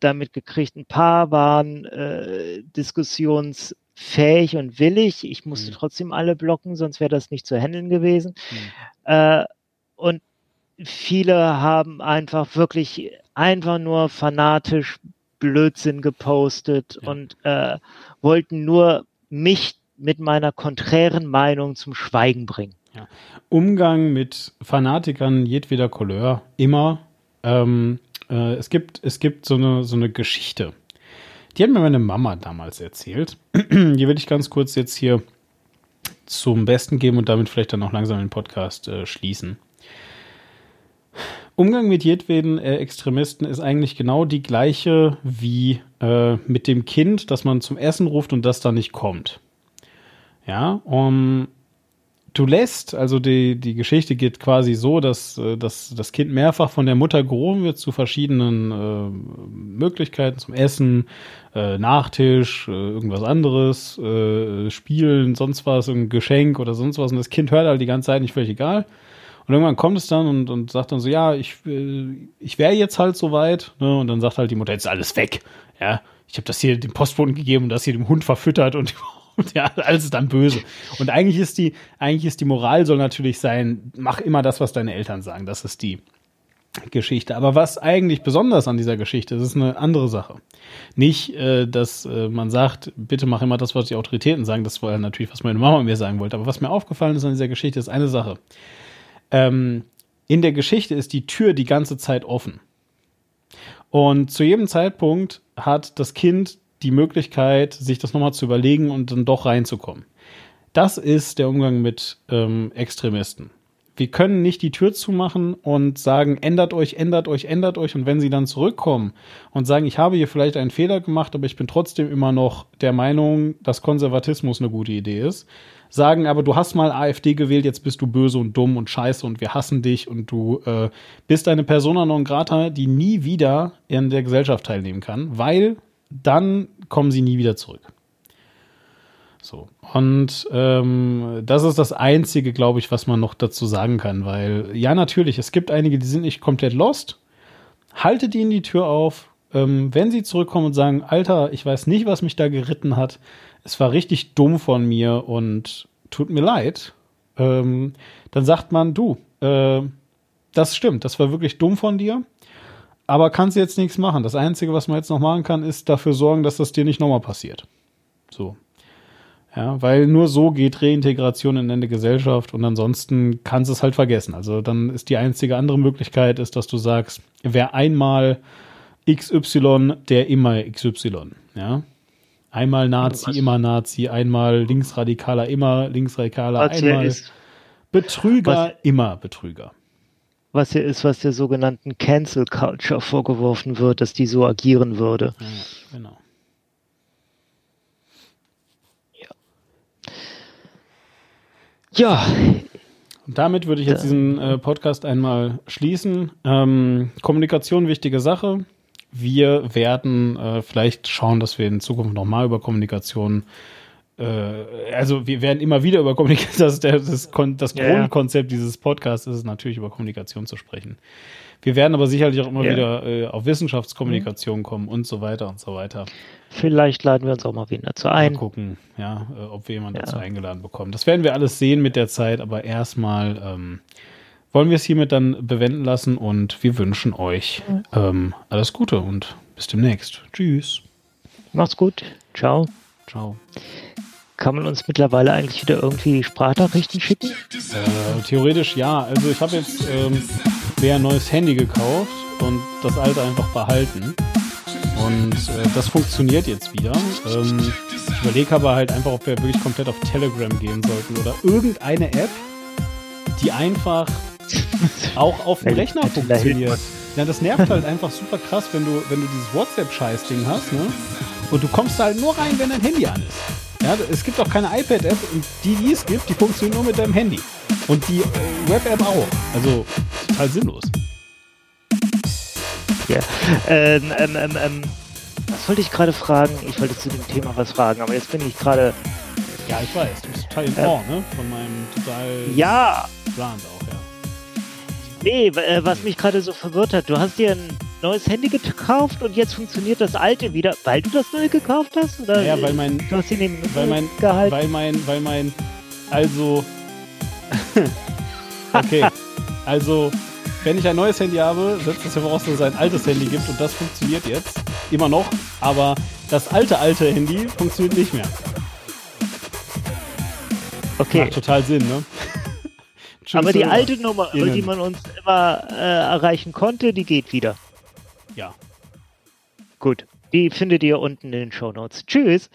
damit gekriegt, ein paar waren äh, Diskussions fähig und willig. Ich musste mhm. trotzdem alle blocken, sonst wäre das nicht zu handeln gewesen. Mhm. Äh, und viele haben einfach wirklich einfach nur fanatisch Blödsinn gepostet ja. und äh, wollten nur mich mit meiner konträren Meinung zum Schweigen bringen. Ja. Umgang mit Fanatikern jedweder Couleur, immer. Ähm, äh, es, gibt, es gibt so eine, so eine Geschichte. Die hat mir meine Mama damals erzählt. Die will ich ganz kurz jetzt hier zum Besten geben und damit vielleicht dann auch langsam den Podcast äh, schließen. Umgang mit jedweden äh, Extremisten ist eigentlich genau die gleiche wie äh, mit dem Kind, das man zum Essen ruft und das dann nicht kommt. Ja, um, du lässt, also die, die Geschichte geht quasi so, dass, äh, dass das Kind mehrfach von der Mutter gerufen wird zu verschiedenen äh, Möglichkeiten zum Essen, äh, Nachtisch, äh, irgendwas anderes, äh, Spielen, sonst was, ein Geschenk oder sonst was. Und das Kind hört halt die ganze Zeit nicht völlig egal. Und irgendwann kommt es dann und, und sagt dann so, ja, ich, äh, ich wäre jetzt halt soweit. Ne? Und dann sagt halt die Mutter, jetzt ist alles weg. Ja, ich habe das hier dem Postboten gegeben und das hier dem Hund verfüttert und ja, alles ist dann böse. Und eigentlich ist die, eigentlich ist die Moral soll natürlich sein, mach immer das, was deine Eltern sagen. Das ist die Geschichte. Aber was eigentlich besonders an dieser Geschichte ist, ist eine andere Sache. Nicht, äh, dass äh, man sagt, bitte mach immer das, was die Autoritäten sagen. Das war natürlich, was meine Mama mir sagen wollte. Aber was mir aufgefallen ist an dieser Geschichte, ist eine Sache. Ähm, in der Geschichte ist die Tür die ganze Zeit offen. Und zu jedem Zeitpunkt hat das Kind die Möglichkeit, sich das nochmal zu überlegen und dann doch reinzukommen. Das ist der Umgang mit ähm, Extremisten. Wir können nicht die Tür zumachen und sagen, ändert euch, ändert euch, ändert euch. Und wenn sie dann zurückkommen und sagen, ich habe hier vielleicht einen Fehler gemacht, aber ich bin trotzdem immer noch der Meinung, dass Konservatismus eine gute Idee ist, sagen aber, du hast mal AfD gewählt, jetzt bist du böse und dumm und scheiße und wir hassen dich und du äh, bist eine Persona non grata, die nie wieder in der Gesellschaft teilnehmen kann, weil dann kommen sie nie wieder zurück. So. Und ähm, das ist das Einzige, glaube ich, was man noch dazu sagen kann, weil ja, natürlich, es gibt einige, die sind nicht komplett lost. Haltet ihnen die Tür auf. Ähm, wenn sie zurückkommen und sagen, Alter, ich weiß nicht, was mich da geritten hat, es war richtig dumm von mir und tut mir leid, ähm, dann sagt man, du, äh, das stimmt, das war wirklich dumm von dir, aber kannst jetzt nichts machen. Das Einzige, was man jetzt noch machen kann, ist dafür sorgen, dass das dir nicht nochmal passiert. So. Ja, weil nur so geht Reintegration in eine Gesellschaft und ansonsten kannst du es halt vergessen. Also dann ist die einzige andere Möglichkeit, ist, dass du sagst, wer einmal XY, der immer XY. Ja. Einmal Nazi, was? immer Nazi, einmal Linksradikaler, immer Linksradikaler, was einmal Betrüger, was, immer Betrüger. Was hier ist, was der sogenannten Cancel Culture vorgeworfen wird, dass die so agieren würde. Ja, genau. Ja. Ja. Und damit würde ich jetzt diesen äh, Podcast einmal schließen. Ähm, Kommunikation, wichtige Sache. Wir werden äh, vielleicht schauen, dass wir in Zukunft nochmal über Kommunikation also wir werden immer wieder über Kommunikation, das, das, das ja, Grundkonzept dieses Podcasts ist es natürlich über Kommunikation zu sprechen. Wir werden aber sicherlich auch immer ja. wieder äh, auf Wissenschaftskommunikation mhm. kommen und so weiter und so weiter. Vielleicht laden wir uns auch mal wieder dazu ein. Mal gucken, ja, äh, ob wir jemanden dazu eingeladen bekommen. Das werden wir alles sehen mit der Zeit, aber erstmal ähm, wollen wir es hiermit dann bewenden lassen und wir wünschen euch ähm, alles Gute und bis demnächst. Tschüss. Macht's gut. Ciao. Ciao. Kann man uns mittlerweile eigentlich wieder irgendwie Sprachnachrichten schicken? Äh, theoretisch ja. Also ich habe jetzt ähm, mir ein neues Handy gekauft und das alte einfach behalten. Und äh, das funktioniert jetzt wieder. Ähm, ich überlege aber halt einfach, ob wir wirklich komplett auf Telegram gehen sollten oder irgendeine App, die einfach auch auf dem Rechner funktioniert. Ja, das nervt halt einfach super krass, wenn du, wenn du dieses WhatsApp-Scheiß-Ding hast, ne? Und du kommst halt nur rein, wenn dein Handy an ist. Ja, es gibt auch keine iPad-App und die, die es gibt, die funktionieren nur mit deinem Handy. Und die äh, Web-App auch. Also total sinnlos. Ja. Ähm, ähm, ähm, ähm, was wollte ich gerade fragen? Ich wollte zu dem Thema was fragen, aber jetzt bin ich gerade. Ja, ich weiß, du bist total in Ohr, ne? Von meinem total. Ja! Brand auch, ja. Nee, äh, was mich gerade so verwirrt hat, du hast dir ein neues Handy gekauft und jetzt funktioniert das alte wieder, weil du das neue gekauft hast? Oder ja, weil mein, du hast ihn eben weil mein, gehalten? weil mein, weil mein, also, okay, also, wenn ich ein neues Handy habe, setzt das ja voraus, dass es ein altes Handy gibt und das funktioniert jetzt immer noch, aber das alte, alte Handy funktioniert nicht mehr. Okay. Macht total Sinn, ne? Aber die alte Nummer, über die Innen. man uns immer äh, erreichen konnte, die geht wieder. Ja. Gut. Die findet ihr unten in den Shownotes. Tschüss.